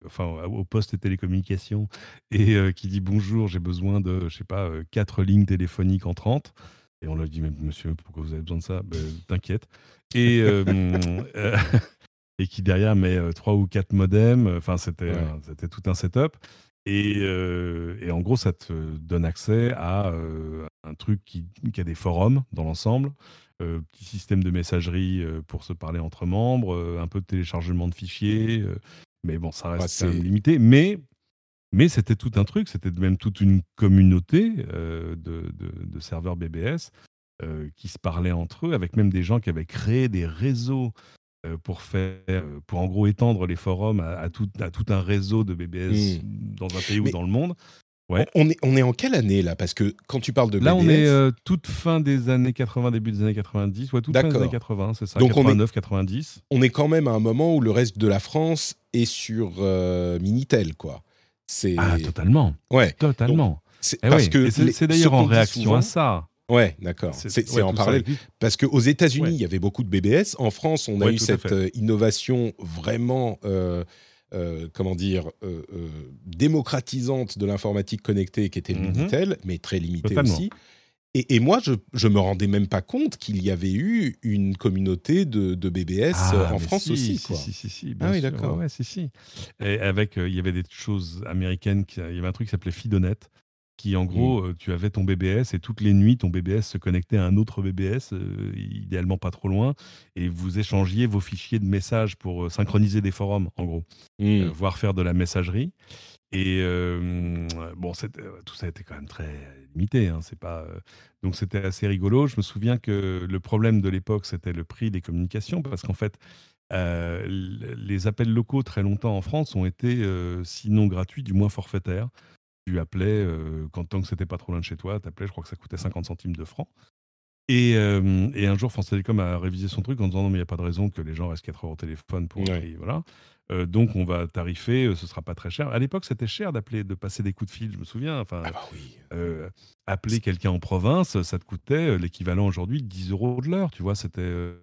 enfin au poste télécommunications, et qui dit bonjour, j'ai besoin de, je sais pas, quatre lignes téléphoniques en 30. Et on lui dit, mais monsieur, pourquoi vous avez besoin de ça? Ben, T'inquiète. Et, et qui derrière met trois ou quatre modems. Enfin, c'était c'était tout un setup. Et, et, en gros, ça te donne accès à un truc qui, qui, a des forums dans l'ensemble, euh, petit système de messagerie pour se parler entre membres, un peu de téléchargement de fichiers. mais bon, ça reste limité. Mais, mais c'était tout un truc, c'était même toute une communauté de, de, de, serveurs BBS qui se parlaient entre eux, avec même des gens qui avaient créé des réseaux euh, pour faire, euh, pour en gros étendre les forums à, tout, à tout, un réseau de BBS mmh. dans un pays ou dans le monde. Ouais. On, est, on est en quelle année là? Parce que quand tu parles de Là, on est euh, toute fin des années 80, début des années 90. Ouais, toute fin des années 80, c'est ça. Donc 89, 90. On est quand même à un moment où le reste de la France est sur Minitel, quoi. Ah, totalement. Ouais. Totalement. C'est eh parce que c'est d'ailleurs en réaction à ça. Ouais, d'accord. C'est en parallèle. Parce qu'aux États-Unis, il y avait beaucoup de BBS. En France, on a eu cette euh, innovation vraiment, euh, euh, comment dire, démocratisante de l'informatique connectée qui était le mm-hmm. Minitel, mais très limitée aussi. Et, moi, je, je me rendais même pas compte qu'il y avait eu une communauté de, BBS ah, en France aussi. Si, si, si, si, ah oui, d'accord. Ouais, si, si. Et avec, il y avait des choses américaines, il y avait un truc qui s'appelait Fidonet, qui en gros, mmh. tu avais ton BBS et toutes les nuits, ton BBS se connectait à un autre BBS, idéalement pas trop loin, et vous échangiez vos fichiers de messages pour synchroniser des forums, en gros, mmh. voire faire de la messagerie. Et bon, tout ça était quand même très limité. Hein, c'est pas, donc c'était assez rigolo. Je me souviens que le problème de l'époque, c'était le prix des communications, parce qu'en fait, les appels locaux très longtemps en France ont été, sinon gratuits, du moins forfaitaires tu appelais, quand tant que c'était pas trop loin de chez toi, tu appelais, je crois que ça coûtait 50 centimes de francs. Et, et, un jour, France Télécom a révisé son truc en disant non, mais il n'y a pas de raison que les gens restent 4 heures au téléphone pour. voilà. donc, on va tarifer, ce sera pas très cher. À l'époque, c'était cher d'appeler, de passer des coups de fil, je me souviens. Enfin, ah bah oui. appeler quelqu'un en province, ça te coûtait l'équivalent aujourd'hui de 10 euros de l'heure. Tu vois, c'était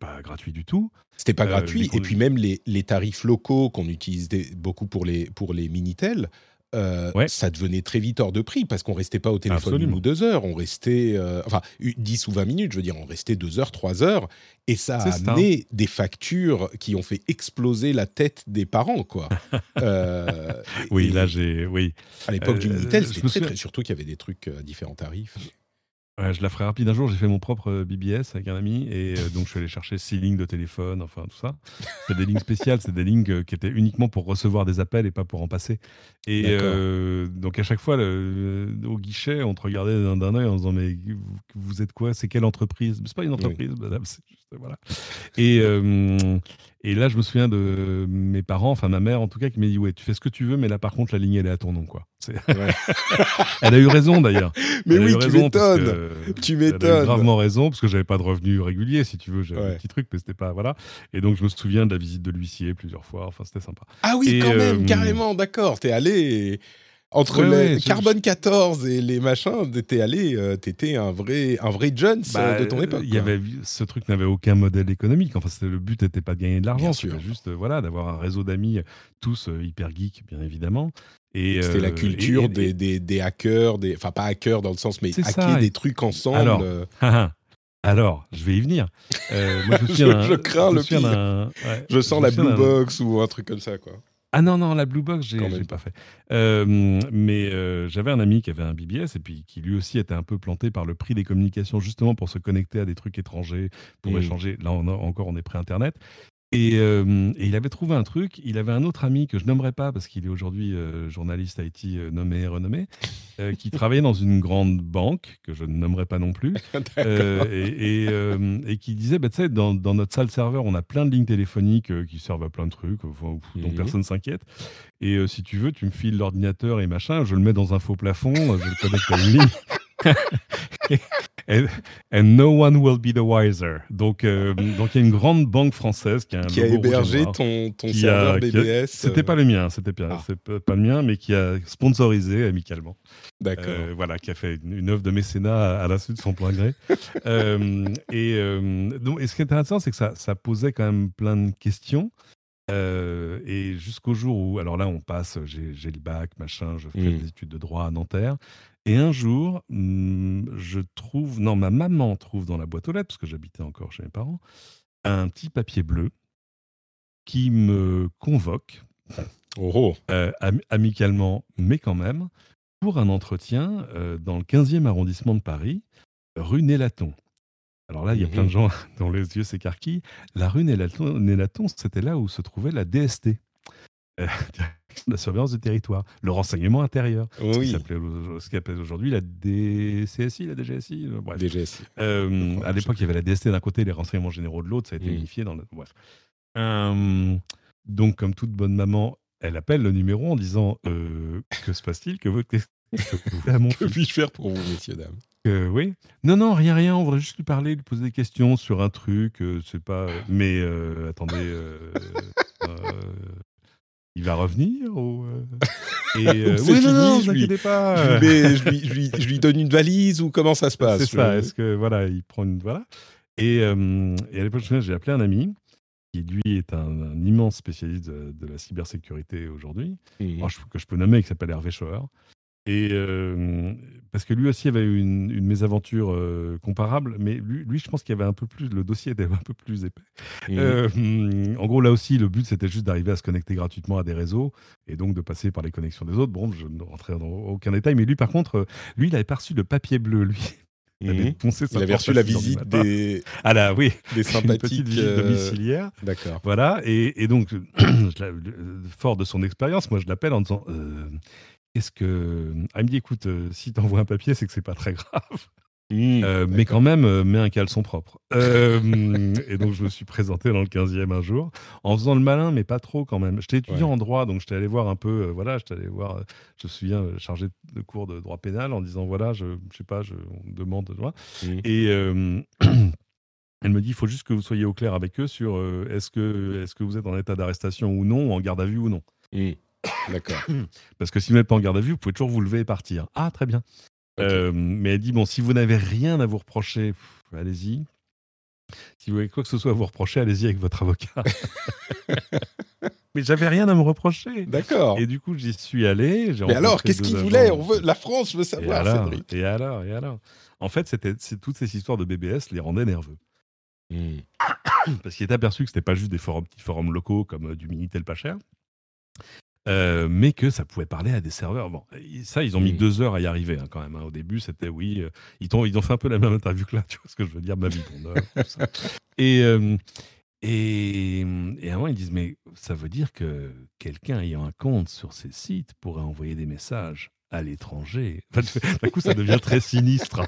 pas gratuit du tout. C'était pas gratuit. Et puis, même les, les tarifs locaux qu'on utilisait beaucoup pour les, pour les Minitel, euh, ça devenait très vite hors de prix parce qu'on restait pas au téléphone une ou deux heures, on restait, euh, enfin, 10 ou 20 minutes, je veux dire, on restait deux heures, trois heures, et ça a amené des factures qui ont fait exploser la tête des parents, quoi. Euh, oui, là, j'ai, oui. À l'époque du Minitel, c'était très, très, surtout qu'il y avait des trucs à différents tarifs je la ferai rapide. Un jour, j'ai fait mon propre euh, BBS avec un ami et euh, donc je suis allé chercher six lignes de téléphone, enfin tout ça. C'est des lignes spéciales, c'est des lignes euh, qui étaient uniquement pour recevoir des appels et pas pour en passer. Et donc à chaque fois, au guichet, on te regardait d'un œil en disant mais vous êtes quoi? C'est quelle entreprise? C'est pas une entreprise, madame. voilà. Et et là, je me souviens de mes parents, enfin ma mère en tout cas, qui m'a dit Ouais, tu fais ce que tu veux, mais là par contre, la ligne elle est à ton nom. quoi. elle a eu raison d'ailleurs. Mais oui, tu m'étonnes. Tu m'étonnes. Elle a eu gravement raison, parce que j'avais pas de revenus réguliers, si tu veux. J'avais un petit truc, mais c'était pas. Voilà. Et donc, je me souviens de la visite de l'huissier plusieurs fois. Enfin, c'était sympa. Ah oui, quand même, euh, carrément, d'accord. T'es allé. Entre les Carbone 14 et les machins, t'es allé, euh, t'étais un vrai, un vrai Jones euh, bah, de ton époque. Il y avait, ce truc n'avait aucun modèle économique. Enfin, le but n'était pas de gagner de l'argent, c'était juste voilà, d'avoir un réseau d'amis, tous euh, hyper geeks, bien évidemment. C'était la culture des, des, des, hackers, des, enfin pas hackers dans le sens, mais hacker des trucs ensemble. Alors, alors, je vais y venir. moi, je, je, crains le pire. je sens la Blue Box ou un truc comme ça, quoi. Ah non, non, la Blue Box, j'ai pas fait. Euh, mais euh, j'avais un ami qui avait un BBS et puis qui lui aussi était un peu planté par le prix des communications, justement pour se connecter à des trucs étrangers, pour mmh. échanger. Là, on encore, on est pré-internet. Et, il avait trouvé un truc. Il avait un autre ami que je nommerai pas parce qu'il est aujourd'hui journaliste IT nommé et renommé, qui travaillait dans une grande banque que je ne nommerai pas non plus, et, et, qui disait bah, tu sais, dans, dans, notre salle serveur, on a plein de lignes téléphoniques qui servent à plein de trucs dont mmh personne s'inquiète. Et si tu veux, tu me files l'ordinateur et machin, je le mets dans un faux plafond, je le connecte à une ligne. and, no one will be the wiser. Donc, euh, donc il y a une grande banque française qui a, qui a hébergé ton, ton serveur BBS. C'était euh. pas le mien, c'était pas, ah. pas, le mien, mais qui a sponsorisé amicalement. D'accord. Euh, voilà, qui a fait une, œuvre de mécénat à, la suite de son plein gré. et, donc, et ce qui est intéressant, c'est que ça, ça posait quand même plein de questions. et jusqu'au jour où, alors là, on passe, j'ai le bac, machin, je fais mmh. des études de droit à Nanterre. Et un jour, mmh, je trouve, non, ma maman trouve dans la boîte aux lettres, parce que j'habitais encore chez mes parents, un petit papier bleu qui me convoque, oh, oh. Euh, amicalement, mais quand même, pour un entretien euh, dans le 15e arrondissement de Paris, rue Nélaton. Alors là, il y a plein de mmh gens dont les yeux s'écarquillent. La rue Nélaton, c'était là où se trouvait la DST. Euh, la surveillance du territoire, le renseignement intérieur, oui. ce qui s'appelle aujourd'hui la DCSI, la DGSI, euh, bref. DGSI. Euh, à l'époque, il y avait la DST d'un côté, les renseignements généraux de l'autre, ça a été mmh. unifié dans le... Bref. donc, comme toute bonne maman, elle appelle le numéro en disant Que se passe-t-il Que, vous, que, que puis-je faire pour vous, messieurs, dames? Oui. Non, non, rien, rien. On voudrait juste lui parler, lui poser des questions sur un truc. c'est pas. Mais attendez il va revenir ou euh? Et euh, oui, fini, non, je lui, pas. Je, lui, donne une valise ou comment ça se passe C'est ça. Est-ce que voilà, il prend une voilà. Et, euh, et à l'époque, j'ai appelé un ami qui lui est un, immense spécialiste de, la cybersécurité aujourd'hui, mmh. que je peux nommer, qui s'appelle Hervé Schauer. Et parce que lui aussi avait eu une, mésaventure comparable, mais lui, lui je pense qu'il y avait un peu plus, le dossier était un peu plus épais. Mmh. en gros, là aussi, le but c'était juste d'arriver à se connecter gratuitement à des réseaux et donc de passer par les connexions des autres. Bon, je ne rentrerai dans aucun détail, mais lui, par contre, lui, il avait pas reçu le papier bleu, lui. Il, avait mmh. il avait reçu la visite des, ah là, oui. des sympathiques. Domiciliaire. D'accord. Voilà. Et, et donc, fort de son expérience, moi, je l'appelle en disant Qu'est-ce que. Il me dit écoute, euh, si t'envoies un papier, c'est que c'est pas très grave. Mmh, euh, mais quand même, euh, mets un caleçon propre. et donc, je me suis présenté dans le 15e un jour, en faisant le malin, mais pas trop quand même. J'étais étudiant en droit, donc j'étais allé voir un peu, voilà, j'étais allé voir, je me souviens, chargé de cours de droit pénal, en disant, voilà, je, je sais pas, je, on demande, mmh. Et elle me dit, il faut juste que vous soyez au clair avec eux sur est-ce que, est que vous êtes en état d'arrestation ou non, ou en garde à vue ou non. Mmh. D'accord. Parce que si vous n'êtes pas en garde à vue, vous pouvez toujours vous lever et partir. Ah, très bien. Euh, mais elle dit bon, si vous n'avez rien à vous reprocher, allez-y. Si vous avez quoi que ce soit à vous reprocher, allez-y avec votre avocat. mais j'avais rien à me reprocher. D'accord. Et du coup, j'y suis allé. Mais alors, qu'est-ce qu'il voulait? On veut, La France veut savoir, et alors, Et alors, et alors En fait, c'était, toutes ces histoires de BBS les rendaient nerveux. Hmm. Parce qu'il est aperçu que c'était pas juste des forums, petits forums locaux comme euh, du Minitel pas cher, euh, mais que ça pouvait parler à des serveurs. Bon, ça, ils ont mis mmh. deux heures à y arriver hein, quand même. Hein. Au début, c'était oui. Euh, ils, ont, ils ont fait un peu la même interview que là, tu vois ce que je veux dire, ma vie et, et, et à un moment, ils disent Mais ça veut dire que quelqu'un ayant un compte sur ces sites pourrait envoyer des messages à l'étranger. d'un coup, ça devient très sinistre.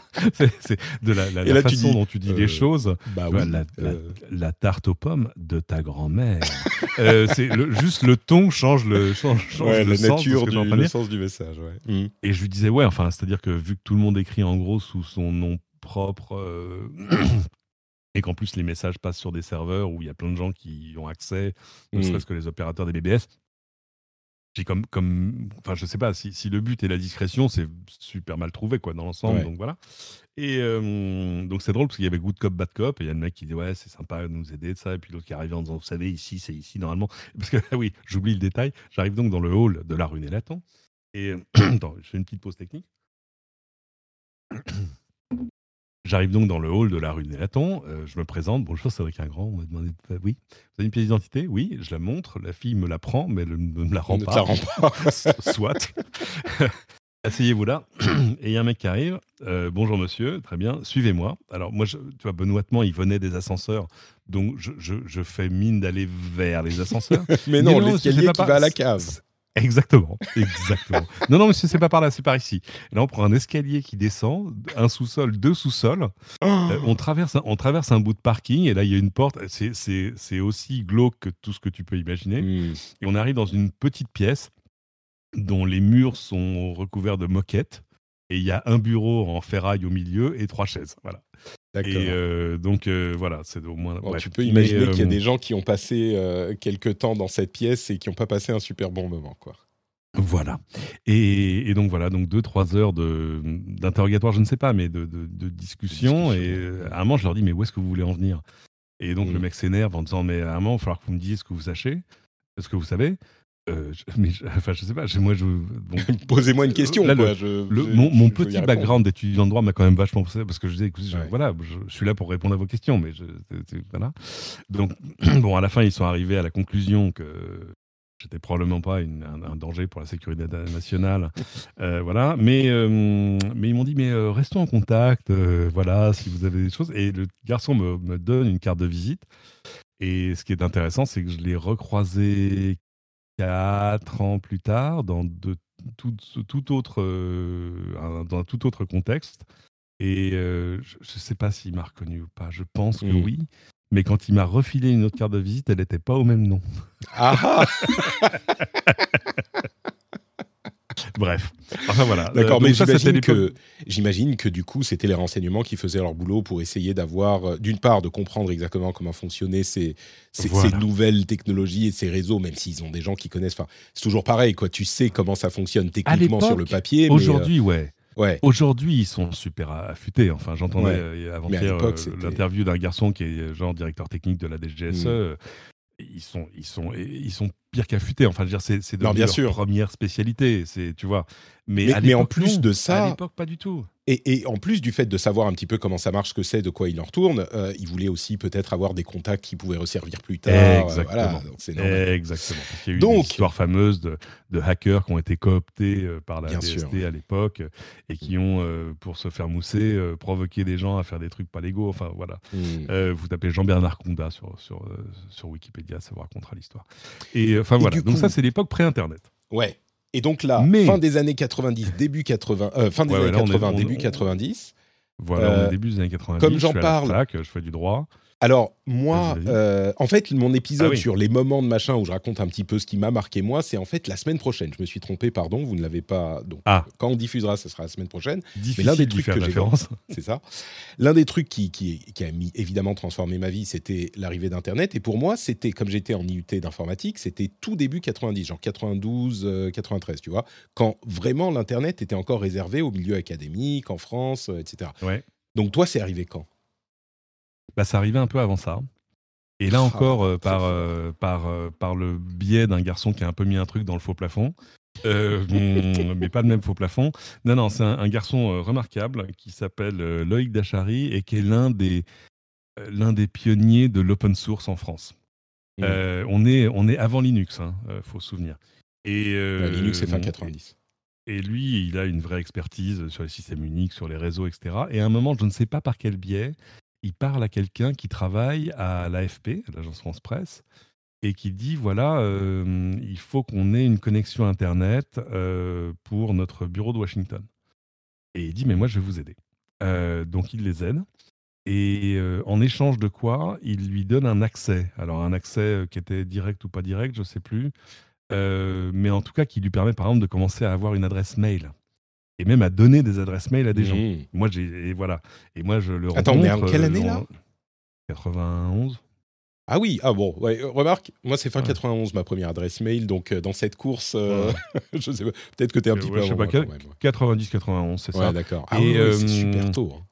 C'est de la, façon dont tu dis les euh, choses. Bah euh. la, tarte aux pommes de ta grand-mère. euh, c'est juste le ton change le change, la nature du, le sens du message. Mm. Et je lui disais ouais, enfin, c'est-à-dire que vu que tout le monde écrit en gros sous son nom propre. Et qu'en plus les messages passent sur des serveurs où il y a plein de gens qui ont accès, ne mm. serait-ce que les opérateurs des BBS, j'ai comme, comme, enfin, je sais pas si, si, le but est la discrétion, c'est super mal trouvé quoi dans l'ensemble. Donc voilà. Et donc c'est drôle parce qu'il y avait good cop, bad cop, et il y a le mec qui dit ouais c'est sympa de nous aider de ça, et puis l'autre qui arrive en disant vous savez ici c'est ici normalement, parce que ah oui j'oublie le détail. J'arrive donc dans le hall de la rue Nélaton et attends, je fais une petite pause technique. J'arrive donc dans le hall de la rue Nélaton, euh, je me présente, bonjour Cédric Ingrand, on m'a demandé, oui, vous avez une pièce d'identité? Oui, je la montre, la fille me la prend, mais elle ne me la rend pas. La rend pas. Soit. asseyez-vous là. Et il y a un mec qui arrive. Euh, bonjour monsieur, très bien, suivez-moi. Alors moi, je, tu vois, benoîtement, il venait des ascenseurs, donc je, je, fais mine d'aller vers les ascenseurs. mais non, l'escalier qui va à la cave. Exactement, exactement. non, non, monsieur, c'est pas par là, c'est par ici. là, on prend un escalier qui descend, un sous-sol, deux sous-sols. Oh. Euh, on, traverse, on traverse un bout de parking et là, il y a une porte. C'est aussi glauque que tout ce que tu peux imaginer. Hmm. Et on arrive dans une petite pièce dont les murs sont recouverts de moquettes. Et il y a un bureau en ferraille au milieu et trois chaises. Voilà. Et euh, donc euh, voilà, c'est au moins. tu peux imaginer qu'il y a euh, des gens qui ont passé quelques temps dans cette pièce et qui n'ont pas passé un super bon moment, quoi. Voilà. Et, donc voilà, donc deux trois heures d'interrogatoire, je ne sais pas, mais de, de, discussion. Et à un moment, je leur dis mais où est-ce que vous voulez en venir? Et donc le mmh. mec s'énerve en disant mais à un moment, il va falloir que vous me disiez ce que vous sachez, ce que vous savez. Euh, je, mais enfin, je sais pas. Moi, je. Posez-moi une question. mon, petit background d'étudiant de droit m'a quand même vachement poussé parce que je disais, voilà, je, suis là pour répondre à vos questions, mais je, voilà. Donc, bon, à la fin, ils sont arrivés à la conclusion que j'étais probablement pas un, danger pour la sécurité nationale, euh, voilà. Mais, euh, mais ils m'ont dit, mais restons en contact, voilà, si vous avez des choses. Et le garçon me, me donne une carte de visite. Et ce qui est intéressant, c'est que je l'ai recroisé quatre ans plus tard, dans de, tout, tout autre, euh, dans un tout autre contexte. Et euh, je ne sais pas s'il m'a reconnu ou pas. Je pense que mmh. oui. Mais quand il m'a refilé une autre carte de visite, elle n'était pas au même nom. Ah Bref. Enfin voilà. D'accord, euh, mais j'imagine que, j'imagine que du coup, c'était les renseignements qui faisaient leur boulot pour essayer d'avoir, euh, d'une part, de comprendre exactement comment fonctionnaient ces, ces, nouvelles technologies et ces réseaux, même s'ils ont des gens qui connaissent. Enfin, c'est toujours pareil, quoi. Tu sais comment ça fonctionne techniquement sur le papier. Aujourd'hui, ouais. Ouais. Aujourd'hui, ils sont super affûtés. Enfin, j'entendais avant-hier l'interview d'un garçon qui est genre directeur technique de la DGSE. Ils sont, ils sont, ils sont pire qu'affûté. Enfin, dire, c'est, c'est de leur première spécialité. C'est, tu vois. Mais, mais, en plus de ça, à l'époque, pas du tout. Et, en plus du fait de savoir un petit peu comment ça marche, ce que c'est, de quoi il en retourne, euh, il voulait aussi peut-être avoir des contacts qui pouvaient resservir plus tard. Euh, Exactement. Exactement. Parce qu'il y a eu donc, une histoire fameuse de, de, hackers qui ont été cooptés euh, par la DST à l'époque et qui ont, pour se faire mousser, provoqué des gens à faire des trucs pas légaux. Enfin, voilà. Hmm. vous tapez Jean-Bernard Conda sur, sur, sur Wikipédia, ça vous racontera l'histoire. Et enfin voilà. Donc ça, c'est l'époque pré-internet. Ouais. Et donc là, fin des années 90, début 80, euh, fin des années 80, début 90. Voilà, on est euh, début des années 90. Comme j'en parle, je fais du droit. Alors, moi, euh, en fait, mon épisode ah sur les moments de machin où je raconte un petit peu ce qui m'a marqué moi, c'est en fait la semaine prochaine. Je me suis trompé, pardon, vous ne l'avez pas. Donc, ah. quand on diffusera, ce sera la semaine prochaine. Difficile Mais l'un des trucs que j'ai c'est ça. L'un des trucs qui, qui, a mis, évidemment transformé ma vie, c'était l'arrivée d'Internet. Et pour moi, c'était, comme j'étais en IUT d'informatique, c'était tout début 90, genre 92, 93, euh, tu vois, quand vraiment l'Internet était encore réservé au milieu académique, en France, euh, etc. Ouais. Donc, toi, c'est arrivé quand? Bah, ça arrivait un peu avant ça. Et là ah, encore, euh, par, euh, par, euh, par le biais d'un garçon qui a un peu mis un truc dans le faux plafond, mais pas le même faux plafond. Non, non, c'est un, garçon remarquable qui s'appelle Loïc Dachary et qui est l'un des, l'un des pionniers de l'open source en France. Mmh. on, est, on est avant Linux, il hein, faut se souvenir. Et, Linux, c'est fin 90. Et lui, il a une vraie expertise sur les systèmes Unix, sur les réseaux, etc. Et à un moment, je ne sais pas par quel biais, il parle à quelqu'un qui travaille à l'AFP, l'agence France Presse, et qui dit voilà, euh, il faut qu'on ait une connexion Internet euh, pour notre bureau de Washington. Et il dit mais moi je vais vous aider. Euh, donc il les aide. Et en échange de quoi, il lui donne un accès. Alors un accès qui était direct ou pas direct, je ne sais plus. mais en tout cas qui lui permet par exemple de commencer à avoir une adresse mail et même à donner des adresses mail à des gens. Mmh. Moi, j'ai voilà. Et moi, je le Attends, mais en quelle année là 91. Ah oui, ah bon, ouais, euh, remarque, moi c'est fin 91 ma première adresse mail, donc euh, dans cette course, euh, je sais pas, peut-être que tu es un petit peu avant. Je sais pas, 90-91, c'est ça. d'accord. Ah et c'est super tôt. Hein.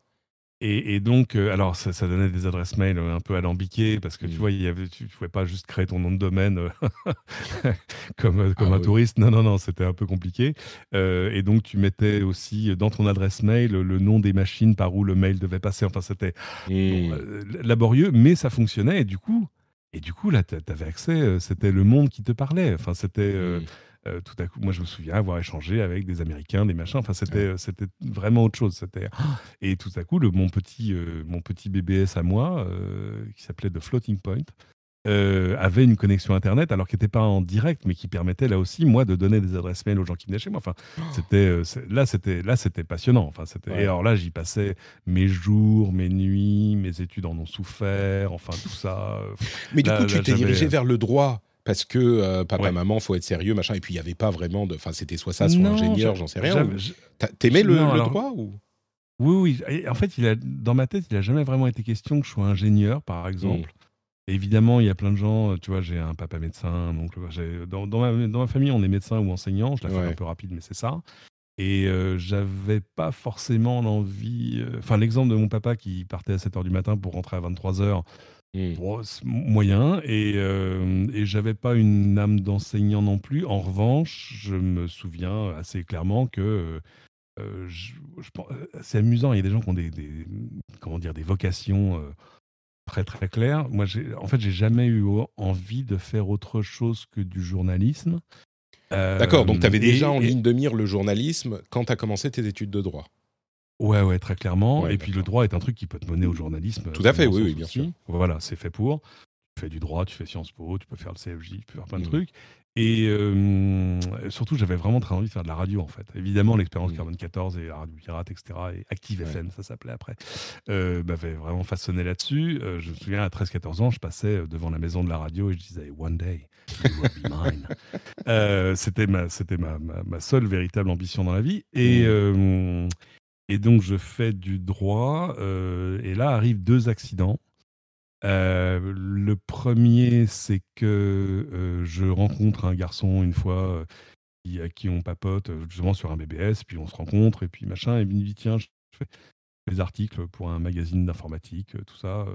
Et, donc, euh, alors, ça, donnait des adresses mail un peu alambiquées parce que tu mmh. vois, y avait, tu ne pouvais pas juste créer ton nom de domaine euh, comme, euh, comme ah un touriste. Non, non, non, c'était un peu compliqué. et donc, tu mettais aussi dans ton adresse mail le nom des machines par où le mail devait passer. Enfin, c'était mmh. laborieux, mais ça fonctionnait. Et du coup, et du coup là, tu avais accès, c'était le monde qui te parlait. Enfin, c'était. Mmh. Tout à coup, moi, je me souviens avoir échangé avec des Américains, des machins. Enfin, c'était, c'était vraiment autre chose. C'était et tout à coup, le, mon petit, mon petit BBS à moi, qui s'appelait The Floating Point, euh, avait une connexion internet, alors qu'il n'était pas en direct, mais qui permettait là aussi, moi, de donner des adresses mail aux gens qui venaient chez moi. Enfin, oh. c'était euh, là, c'était là, c'était passionnant. Enfin, c'était. Et alors là, j'y passais mes jours, mes nuits, mes études en ont souffert. Enfin, tout ça. Mais du coup, tu t'es dirigé vers le droit parce que euh, papa, maman, faut être sérieux, machin. Et puis il n'y avait pas vraiment de. Enfin, c'était soit ça, soit ingénieur, j'en sais rien. T'aimais le, le droit ou? Oui, oui. en fait, il a, dans ma tête, il n'a jamais vraiment été question que je sois ingénieur, par exemple. Évidemment, il y a plein de gens, tu vois, j'ai un papa médecin, donc dans, dans, ma, dans ma famille, on est médecin ou enseignant, je la fais un peu rapide, mais c'est ça. Et euh, j'avais pas forcément l'envie. Euh, enfin, l'exemple de mon papa qui partait à 7 h du matin pour rentrer à 23 mmh. moyen. Et, euh, et j'avais pas une âme d'enseignant non plus. En revanche, je me souviens assez clairement que. Euh, c'est amusant, il y a des gens qui ont des, des comment dire, des vocations très très clair. Moi, en fait, j'ai jamais eu envie de faire autre chose que du journalisme. D'accord, donc tu avais euh, déjà en ligne de mire le journalisme quand tu as commencé tes études de droit. Ouais, ouais, très clairement. et puis le droit est un truc qui peut te mener au journalisme. Tout à fait, oui, oui, bien sûr. Voilà, c'est fait pour. Tu fais du droit, tu fais Sciences Po, tu peux faire le CFJ, tu peux faire plein de mmh. trucs. Et euh, surtout, j'avais vraiment très envie de faire de la radio, en fait. Évidemment, l'expérience mmh. Carbone 14 et la radio pirate, etc., et Active FM, ça s'appelait après, euh, m'avait vraiment façonné là-dessus. Euh, je me souviens, à 13-14 ans, je passais devant la maison de la radio et je disais « One day, you will be mine C'était ma, ma, ma, ma, seule véritable ambition dans la vie. Et, mmh. Et donc, je fais du droit. et là arrivent deux accidents. Euh, le premier, c'est que euh, je rencontre un garçon une fois euh, à qui on papote justement sur un BBS, puis on se rencontre, et puis machin, et il me dit tiens, je fais des articles pour un magazine d'informatique, tout ça,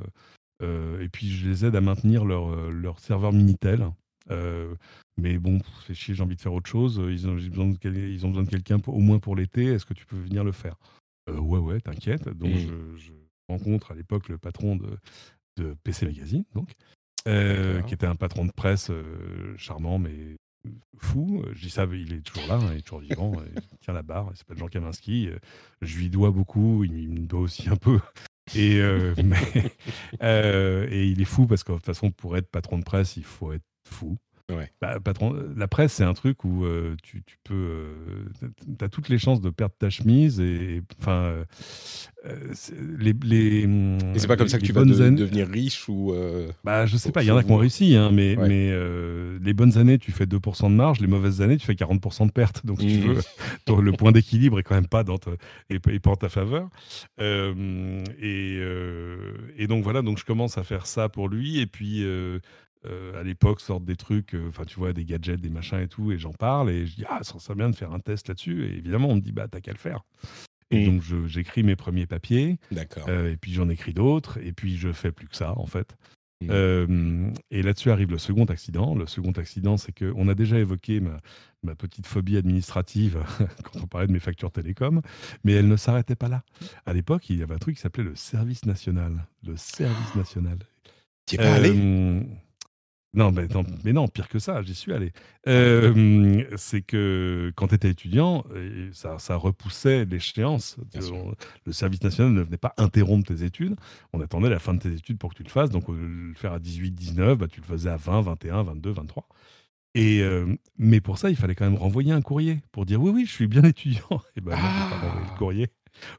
et puis je les aide à maintenir leur, leur serveur Minitel. mais bon, c'est chier, j'ai envie de faire autre chose. Ils ont besoin de quelqu'un au moins pour l'été. Est-ce que tu peux venir le faire? Ouais, ouais, t'inquiète. Donc, mmh. je, je, rencontre à l'époque le patron de, de PC Magazine, donc, euh, qui était un patron de presse euh, charmant, mais fou. Je dis ça, il est toujours là, hein, il est toujours vivant, il tient la barre, il s'appelle Jean Kaminski. Je lui dois beaucoup, il me doit aussi un peu. Et, euh, et il est fou parce que de toute façon, pour être patron de presse, il faut être fou. Bah, patron, la presse, c'est un truc où euh, tu, tu, peux. Euh, tu as toutes les chances de perdre ta chemise. Et enfin. Euh, les, les, et c'est pas comme ça que tu vas devenir riche ou. bah, je sais pas, il y en a qui ont réussi, hein, mais, mais les bonnes années, tu fais 2% de marge, les mauvaises années, tu fais 40% de perte. Donc, si tu mmh. veux, le point d'équilibre est quand même pas dans ta, et, pas en ta faveur. et, et donc, voilà, donc je commence à faire ça pour lui. Et puis. Euh, à l'époque sortent des trucs, euh, enfin tu vois, des gadgets, des machins et tout, et j'en parle, et je dis, ah, ça serait bien de faire un test là-dessus, et évidemment, on me dit, bah, t'as qu'à le faire. Et mmh. donc, j'écris mes premiers papiers, euh, et puis j'en écris d'autres, et puis je fais plus que ça, en fait. Mmh. et là-dessus arrive le second accident. Le second accident, c'est qu'on a déjà évoqué ma, ma petite phobie administrative quand on parlait de mes factures télécom, mais elle ne s'arrêtait pas là. À l'époque, il y avait un truc qui s'appelait le service national. Le service national. Tu es pas allé? Non, mais non, pire que ça, j'y suis allé. Euh, c'est que quand tu étais étudiant, ça, ça repoussait l'échéance. Le service national ne venait pas interrompre tes études. On attendait la fin de tes études pour que tu le fasses. Donc, le faire à 18, 19, bah, tu le faisais à 20, 21, 22, 23. Et, euh, mais pour ça, il fallait quand même renvoyer un courrier pour dire oui, oui, je suis bien étudiant. Et ben, pas renvoyé le ah! courrier.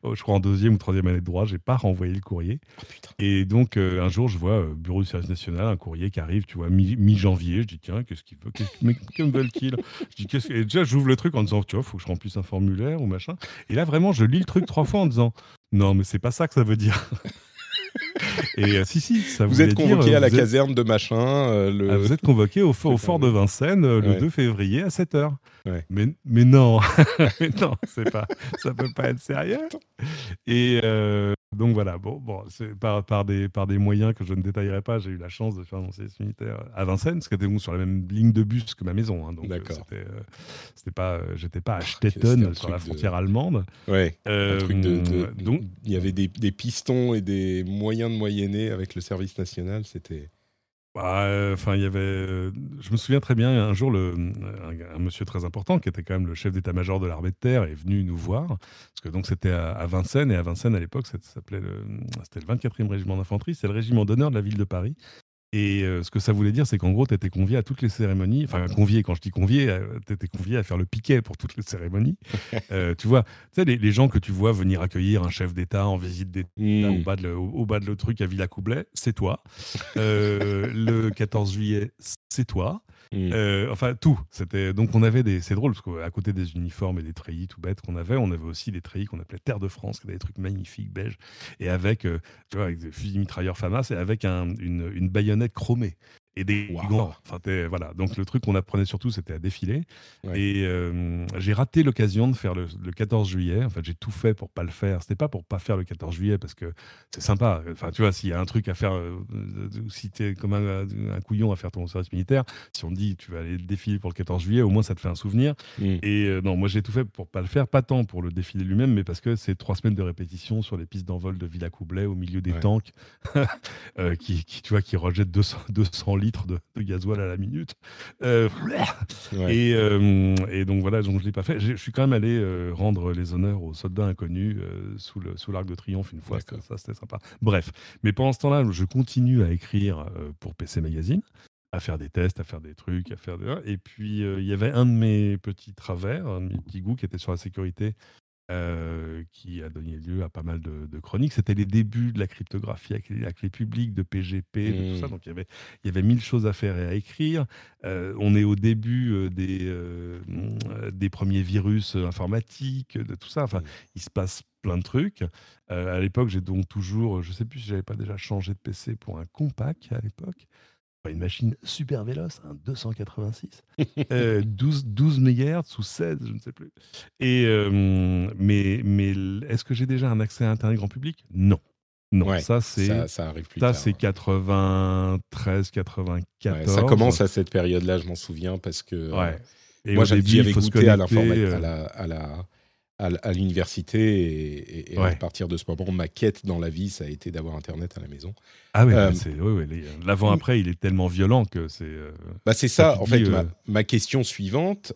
Oh, je crois en deuxième ou troisième année de droit, j'ai pas renvoyé le courrier. Oh, et donc euh, un jour, je vois euh, bureau du service national, un courrier qui arrive, tu vois, mi-janvier. je dis tiens, qu'est-ce qu'il veut Que me veulent-ils? Je dis qu'est-ce Et déjà, j'ouvre le truc en disant tu vois, faut que je remplisse un formulaire ou machin. Et là, vraiment, je lis le truc trois fois en disant non, mais c'est pas ça que ça veut dire. Et euh, si, si, ça Vous êtes convoqué à la caserne de machin. le... Ah, vous êtes convoqué au, fort de Vincennes le 2 février à 7h. Mais, mais non, mais non, pas, ça peut pas être sérieux. Et euh, donc voilà, bon, par, par, des, par des moyens que je ne détaillerai pas, j'ai eu la chance de faire mon service militaire à Vincennes, ce qui était sur la même ligne de bus que ma maison. Hein, donc euh, c'était, euh, c'était pas, j'étais pas à Stettin sur la frontière allemande. Ouais. donc il y avait des, des, pistons et des moyens de moyenner avec le service national, c'était. Bah, enfin, il y avait. Je me souviens très bien, un jour, le, un, monsieur très important, qui était quand même le chef d'état-major de l'armée de terre, est venu nous voir. Donc c'était à, Vincennes, et à Vincennes, à l'époque, ça s'appelait c'était le 24e régiment d'infanterie, c'est le régiment d'honneur de la ville de Paris. Et euh, ce que ça voulait dire, c'est qu'en gros, tu étais convié à toutes les cérémonies. Enfin, convié, quand je dis convié, euh, tu étais convié à faire le piquet pour toutes les cérémonies. Euh, tu vois, tu sais, les, gens que tu vois venir accueillir un chef d'État en visite d'État au, bas de le, au, bas de le truc à Villa-Coublet, c'est toi. le 14 juillet, c'est toi. Euh, enfin, tout. C'était donc on avait des. C'est drôle parce qu'à côté des uniformes et des treillis tout bêtes qu'on avait, on avait aussi des treillis qu'on appelait Terre de France, qui étaient des trucs magnifiques beige et avec, euh, avec des fusils mitrailleurs FAMAS et avec un, une, une baïonnette chromée et des Enfin, voilà. Donc le truc qu'on apprenait surtout, c'était à défiler. Et euh, j'ai raté l'occasion de faire le, 14 juillet. En fait, j'ai tout fait pour pas le faire. C'était pas pour pas faire le 14 juillet parce que c'est sympa. Enfin, tu vois, s'il y a un truc à faire, euh, si tu es comme un, couillon à faire ton service militaire, si on te dit tu vas aller défiler pour le 14 juillet, au moins ça te fait un souvenir. Mm. Et euh, non, moi j'ai tout fait pour pas le faire, pas tant pour le défilé lui-même, mais parce que c'est trois semaines de répétition sur les pistes d'envol de Villacoublay au milieu des tanks qui, tu vois, qui rejettent 200, 200 litres de, gasoil à la minute. Euh, euh, et, donc voilà, donc je l'ai pas fait. Je suis quand même allé euh, rendre les honneurs aux soldats inconnus sous l'arc de triomphe une fois. Ça, c'était sympa. Bref, mais pendant ce temps-là, je continue à écrire pour PC Magazine à faire des tests, à faire des trucs, à faire des... Et puis, il y avait un de mes petits travers, un de mes petits goûts qui était sur la sécurité euh, qui a donné lieu à pas mal de, chroniques. C'était les débuts de la cryptographie avec les, avec publics, de PGP, de tout ça. Mmh. Donc il y avait, il y avait mille choses à faire et à écrire. Euh, on est au début euh, des, des premiers virus informatiques, de tout ça. Enfin, mmh. il se passe plein de trucs. à l'époque, j'ai donc toujours, je sais plus si j'avais pas déjà changé de PC pour un compact à l'époque une machine super véloce, un 286, 12, 12 MHz ou 16, je ne sais plus. Et, euh, mais mais est-ce que j'ai déjà un accès à Internet grand public? Non. Non, ça c'est ça, arrive plus ça c'est 93, 94. ça commence à cette période-là, je m'en souviens parce que euh, et moi j'avais goûté à l'informatique, à la, à la à, l'université et, à partir de ce moment, ma quête dans la vie, ça a été d'avoir Internet à la maison. Ah oui, euh, l'avant-après, il est tellement violent que c'est... Euh, bah c'est ça, en fait, euh, ma, question suivante,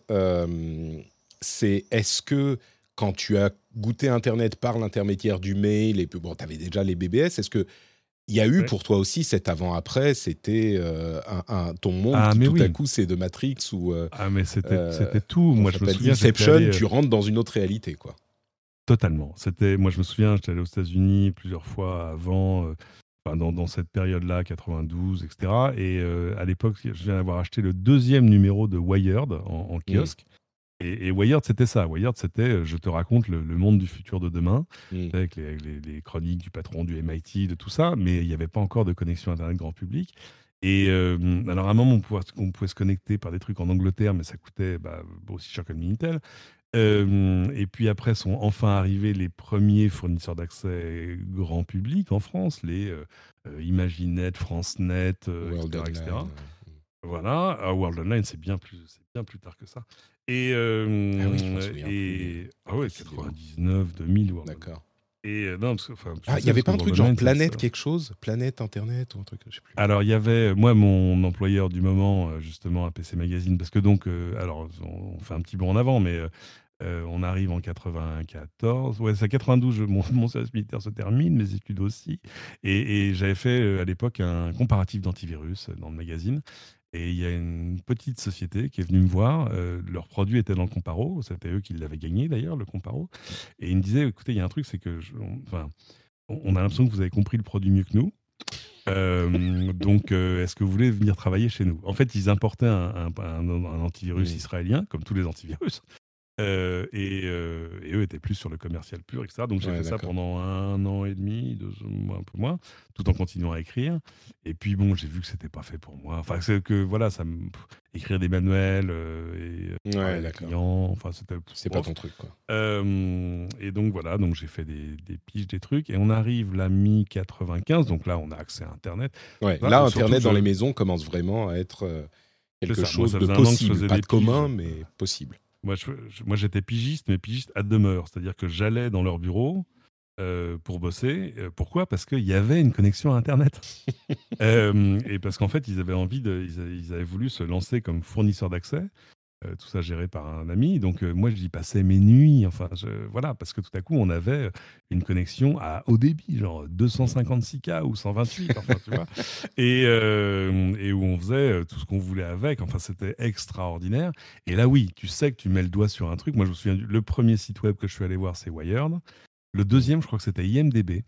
c'est est-ce que quand tu as goûté Internet par l'intermédiaire du mail, et bon, tu avais déjà les BBS, est-ce que il y a eu pour toi aussi cet avant-après, c'était euh, un, ton monde ah, qui tout à coup c'est de Matrix ou euh, ah mais c'était euh, tout. Moi je me souviens Inception, tu rentres dans une autre réalité quoi. Totalement. C'était moi je me souviens, j'étais allé aux États-Unis plusieurs fois avant. dans, dans, cette période-là, 92, etc. Et à l'époque, je viens d'avoir acheté le deuxième numéro de Wired en, mmh. kiosque. Et, Wired, c'était ça. Wired, c'était euh, je te raconte le, monde du futur de demain, mm. avec les, chroniques du patron du MIT, de tout ça, mais il n'y avait pas encore de connexion Internet grand public. Et euh, alors, à un moment, on pouvait, on pouvait, se connecter par des trucs en Angleterre, mais ça coûtait bah, aussi cher que le Minitel. Euh, et puis après sont enfin arrivés les premiers fournisseurs d'accès grand public en France, les Imaginet, FranceNet, etc., Voilà, World Online, c'est bien plus, c'est bien plus tard que ça. Et, euh, ah oui, je souviens. Et, ah ouais, 99, 2000. D'accord. Et euh, non, ah, il n'y avait pas un truc genre Planète quelque chose? Planète Internet ou un truc, je sais plus. Alors, il y avait, moi, mon employeur du moment, euh, justement, à PC Magazine, parce que donc, alors, on fait un petit bond en avant, mais on arrive en 94. Ouais, c'est à 92, mon, mon, service militaire se termine, mes études aussi. Et, et j'avais fait à l'époque un comparatif d'antivirus dans le magazine. Et il y a une petite société qui est venue me voir. Euh, leur produit était dans le Comparo. C'était eux qui l'avaient gagné d'ailleurs, le Comparo. Et ils me disaient écoutez, il y a un truc, c'est que. on, enfin, on a l'impression que vous avez compris le produit mieux que nous. Euh, donc, euh, est-ce que vous voulez venir travailler chez nous? En fait, ils importaient un, antivirus israélien, comme tous les antivirus, euh, euh, et, eux étaient plus sur le commercial pur, etc. Donc j'ai fait ça pendant un an et demi, deux mois, un peu moins, tout en continuant à écrire. Et puis bon, j'ai vu que c'était pas fait pour moi. Enfin, c'est que voilà, ça me... écrire des manuels euh, et ouais, clients, enfin c'était. C'est pas ton truc, quoi. et donc voilà, donc j'ai fait des, des piges, des trucs, et on arrive la mi 95, donc là on a accès à Internet. Ouais, là, Internet dans les maisons commence vraiment à être quelque chose de possible, pas de commun, mais possible. Moi, j'étais pigiste, mais pigiste à demeure. C'est-à-dire que j'allais dans leur bureau pour bosser. Pourquoi? Parce qu'il y avait une connexion à Internet. et parce qu'en fait, ils avaient envie de, ils, avaient voulu se lancer comme fournisseur d'accès. Euh, tout ça géré par un ami. Donc euh, moi, j'y passais mes nuits. Enfin, voilà, parce que tout à coup, on avait une connexion à haut débit, genre 256K ou 128, enfin, tu vois, et, euh, et, où on faisait tout ce qu'on voulait avec. Enfin, c'était extraordinaire. Et là, oui, tu sais que tu mets le doigt sur un truc. Moi, je me souviens, le premier site web que je suis allé voir, c'est Wired. Le deuxième, je crois que c'était IMDB.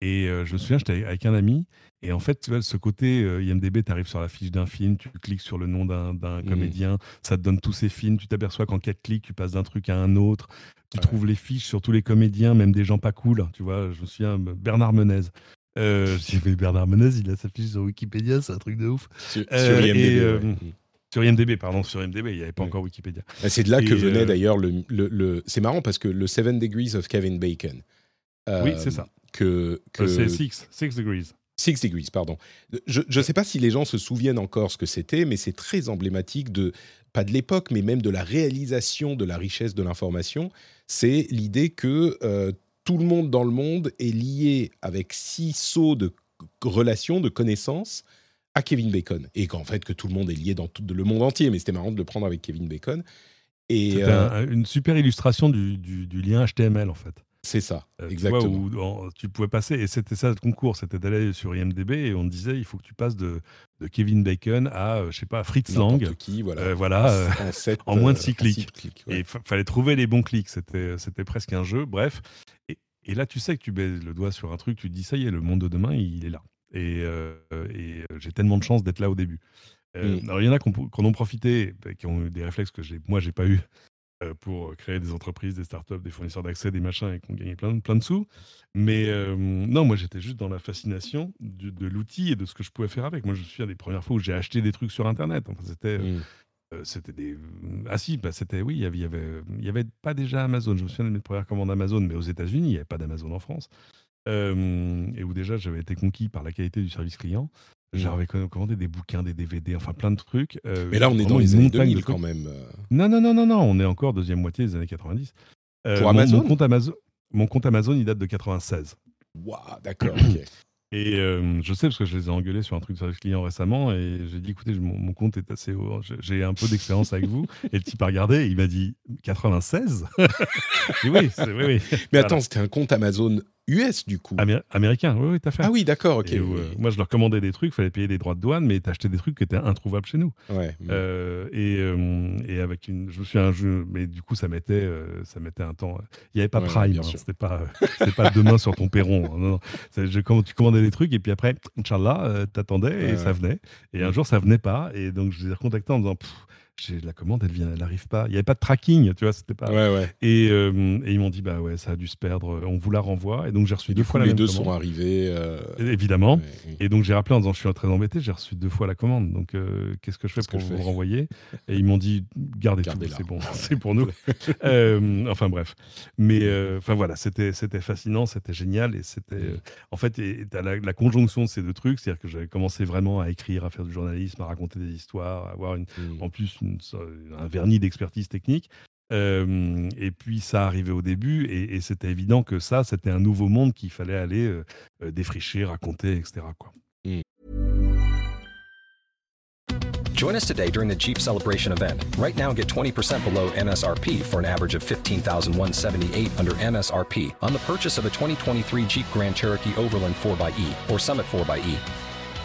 Et je me souviens, j'étais avec un ami et en fait, tu vois, ce côté euh, IMDB, tu arrives sur la fiche d'un film, tu cliques sur le nom d'un mmh. comédien, ça te donne tous ces films, tu t'aperçois qu'en quatre clics, tu passes d'un truc à un autre, tu trouves les fiches sur tous les comédiens, même des gens pas cool. Tu vois, je me souviens, Bernard Menez. Euh, je Bernard Menez, il a sa fiche sur Wikipédia, c'est un truc de ouf. Sur, euh, IMDB. Euh, mmh. Sur IMDB, pardon, sur IMDB, il n'y avait pas encore Wikipédia. Bah, c'est de là que venait d'ailleurs le, le, C'est marrant parce que le Seven Degrees of Kevin Bacon. oui, c'est ça. Que, que... c'est Six, Six Degrees. Six Degrees, pardon. Je ne sais pas si les gens se souviennent encore ce que c'était, mais c'est très emblématique de, pas de l'époque, mais même de la réalisation de la richesse de l'information. C'est l'idée que euh, tout le monde dans le monde est lié avec six sauts de relations, de connaissances à Kevin Bacon. Et qu'en fait, que tout le monde est lié dans tout le monde entier. Mais c'était marrant de le prendre avec Kevin Bacon. Et euh, une super illustration du, du lien HTML, en fait. C'est ça, euh, exactement. Tu, où, tu pouvais passer, et c'était ça le concours, c'était d'aller sur IMDB et on te disait il faut que tu passes de, de Kevin Bacon à, euh, je sais pas, Fritz Lang. Qui, voilà, euh, voilà en, moins de 6 clics. Et il fallait trouver les bons clics, c'était, presque un jeu, bref. Et, et, là, tu sais que tu baises le doigt sur un truc, tu te dis ça y est, le monde de demain, il est là. Et, et j'ai tellement de chance d'être là au début. Mm. Alors, il y en a qui en ont profité, qui ont eu des réflexes que moi, j'ai pas eu. Euh, pour créer des entreprises, des startups, des fournisseurs d'accès, des machins et qu'on gagnait plein, plein de sous. Mais euh, non, moi j'étais juste dans la fascination de, l'outil et de ce que je pouvais faire avec. Moi je suis à des premières fois où j'ai acheté des trucs sur Internet. Enfin, c'était. Mmh. Euh, c'était des. Ah si, bah, c'était. Oui, il y avait, y avait pas déjà Amazon. Je me souviens de mes premières commandes Amazon, mais aux États-Unis, il n'y avait pas d'Amazon en France. et où déjà j'avais été conquis par la qualité du service client. J'avais commandé des bouquins, des DVD, enfin plein de trucs. Euh, Mais là, on est dans les années 2000 quand même. Euh. Non, non, non, non, non, on est encore deuxième moitié des années 90. Euh, Pour Amazon mon, compte Amazon mon compte Amazon, il date de 96. Waouh, d'accord. Et je sais parce que je les ai engueulés sur un truc de service client récemment et j'ai dit écoutez, mon, compte est assez haut, j'ai un peu d'expérience avec vous. Et le type a regardé, il m'a dit 96 oui, oui, oui. Mais attends, c'était un compte Amazon US du coup. américain, oui, oui, t'as fait. Ah oui, d'accord, ok. Euh, moi, je leur commandais des trucs, il fallait payer des droits de douane, mais t'achetais des trucs qui étaient introuvables chez nous. Ouais. Euh, et, euh, et, avec une, je me suis un jeu, mais du coup, ça mettait, ça mettait un temps. Il n'y avait pas Prime, hein, c'était pas, pas demain sur ton perron. Hein, non, non. tu commandais des trucs et puis après, Inch'Allah, t'attendais et ça venait. Et un mm. jour, ça venait pas, et donc je les ai recontactés en disant la commande, elle vient, elle n'arrive pas. Il n'y avait pas de tracking, tu vois, c'était pas. Et, euh, et, ils m'ont dit, bah ouais, ça a dû se perdre, on vous la renvoie. Et donc j'ai reçu deux fois la même commande. Les deux sont arrivés. Euh, Évidemment. Et donc j'ai rappelé en disant, je suis très embêté, j'ai reçu deux fois la commande. Donc euh, qu'est-ce que je fais pour vous renvoyer? Et ils m'ont dit, gardez, tout, c'est bon, c'est pour nous. enfin bref. Mais enfin voilà, c'était fascinant, c'était génial et c'était mm. en fait et, la, la, conjonction de ces deux trucs, c'est-à-dire que j'avais commencé vraiment à écrire, à faire du journalisme, à raconter des histoires, à avoir une, mm. en plus une un vernis d'expertise technique. Euh, et puis ça arrivait au début, et, et c'était évident que ça, c'était un nouveau monde qu'il fallait aller euh, euh défricher, raconter, etc. Mm. Join us today during the Jeep Celebration event. Right now, get 20% below MSRP for an average of 15178 under MSRP on the purchase of a 2023 Jeep Grand Cherokee Overland 4xE or Summit 4xE.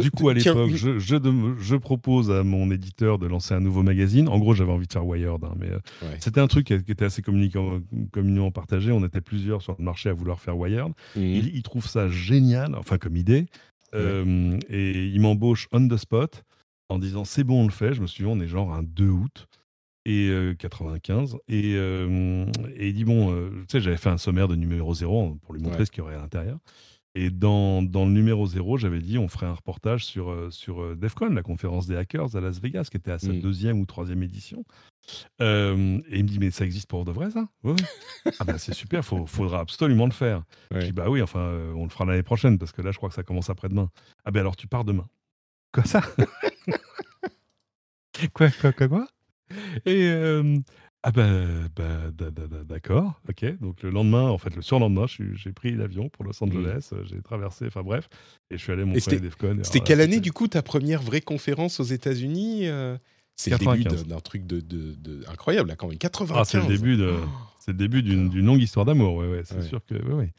Du coup, à l'époque, je, je, propose à mon éditeur de lancer un nouveau magazine. En gros, j'avais envie de faire Wired, hein, mais euh, c'était un truc qui, était assez communément partagé. On était plusieurs sur le marché à vouloir faire Wired. Mhm. Il, trouve ça génial, enfin comme idée, euh, et il m'embauche on the spot en disant c'est bon, on le fait. Je me souviens, on est genre un 2 août et 95 euh, et, et il dit bon, tu sais, j'avais fait un sommaire de numéro 0 pour lui montrer ce qu'il y aurait à l'intérieur. Et dans, dans, le numéro 0, j'avais dit on ferait un reportage sur, euh, sur euh, DEFCON, la conférence des hackers à Las Vegas, qui était à sa mm. deuxième ou troisième édition. Euh, et il me dit mais ça existe pour de vrai ça? Oui, Ah ben c'est super, il faudra absolument le faire. Je dis bah oui, enfin on le fera l'année prochaine parce que là je crois que ça commence après-demain. Ah ben alors tu pars demain. Quoi ça? Quoi quoi quoi quoi? Et ah ben, d'accord, ok. Donc le lendemain, en fait le surlendemain, j'ai pris l'avion pour Los mmh. Angeles, euh, j'ai traversé, enfin bref, et je suis allé montrer Defcon. C'était quelle année du coup ta première vraie conférence aux États-Unis euh? C'est le début d'un truc de, incroyable là quand même. 95. Ah, c'est le début de. C'est le début d'une longue histoire d'amour, ouais, ouais, c'est sûr que. Ouais,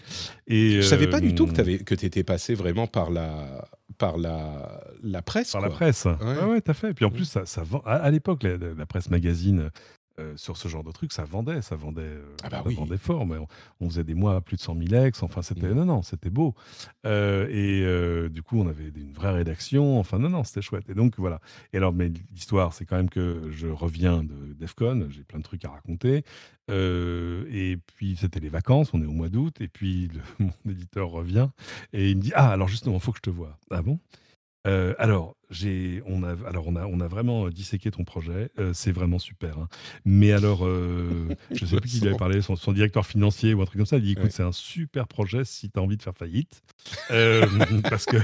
Et, je savais pas du tout que euh, tu étais passé vraiment par la, par la, la presse. Par la presse, ouais, ouais, t'as fait. Et puis en plus, ça, ça à, l'époque, la, presse magazine euh, sur ce genre de truc, ça vendait, ça vendait, euh, ah bah vendait fort. Mais on, faisait des mois à plus de 100 000 ex. Enfin, c'était mmh. non, non, c'était beau. Euh, et du coup, on avait une vraie rédaction. Enfin, non, non, c'était chouette. Et donc voilà. Et alors, mais l'histoire, c'est quand même que je reviens de Defcon. J'ai plein de trucs à raconter. et puis c'était les vacances. On est au mois d'août. Et puis mon éditeur revient et il me dit ah alors justement, il faut que je te vois. Ah bon? Euh, alors, j'ai, on a, alors on a, on a vraiment disséqué ton projet. Euh, c'est vraiment super. Hein. Mais alors, euh, je sais plus qui lui avait parlé, son, directeur financier ou un truc comme ça. Il dit écoute, c'est un super projet si tu as envie de faire faillite, parce que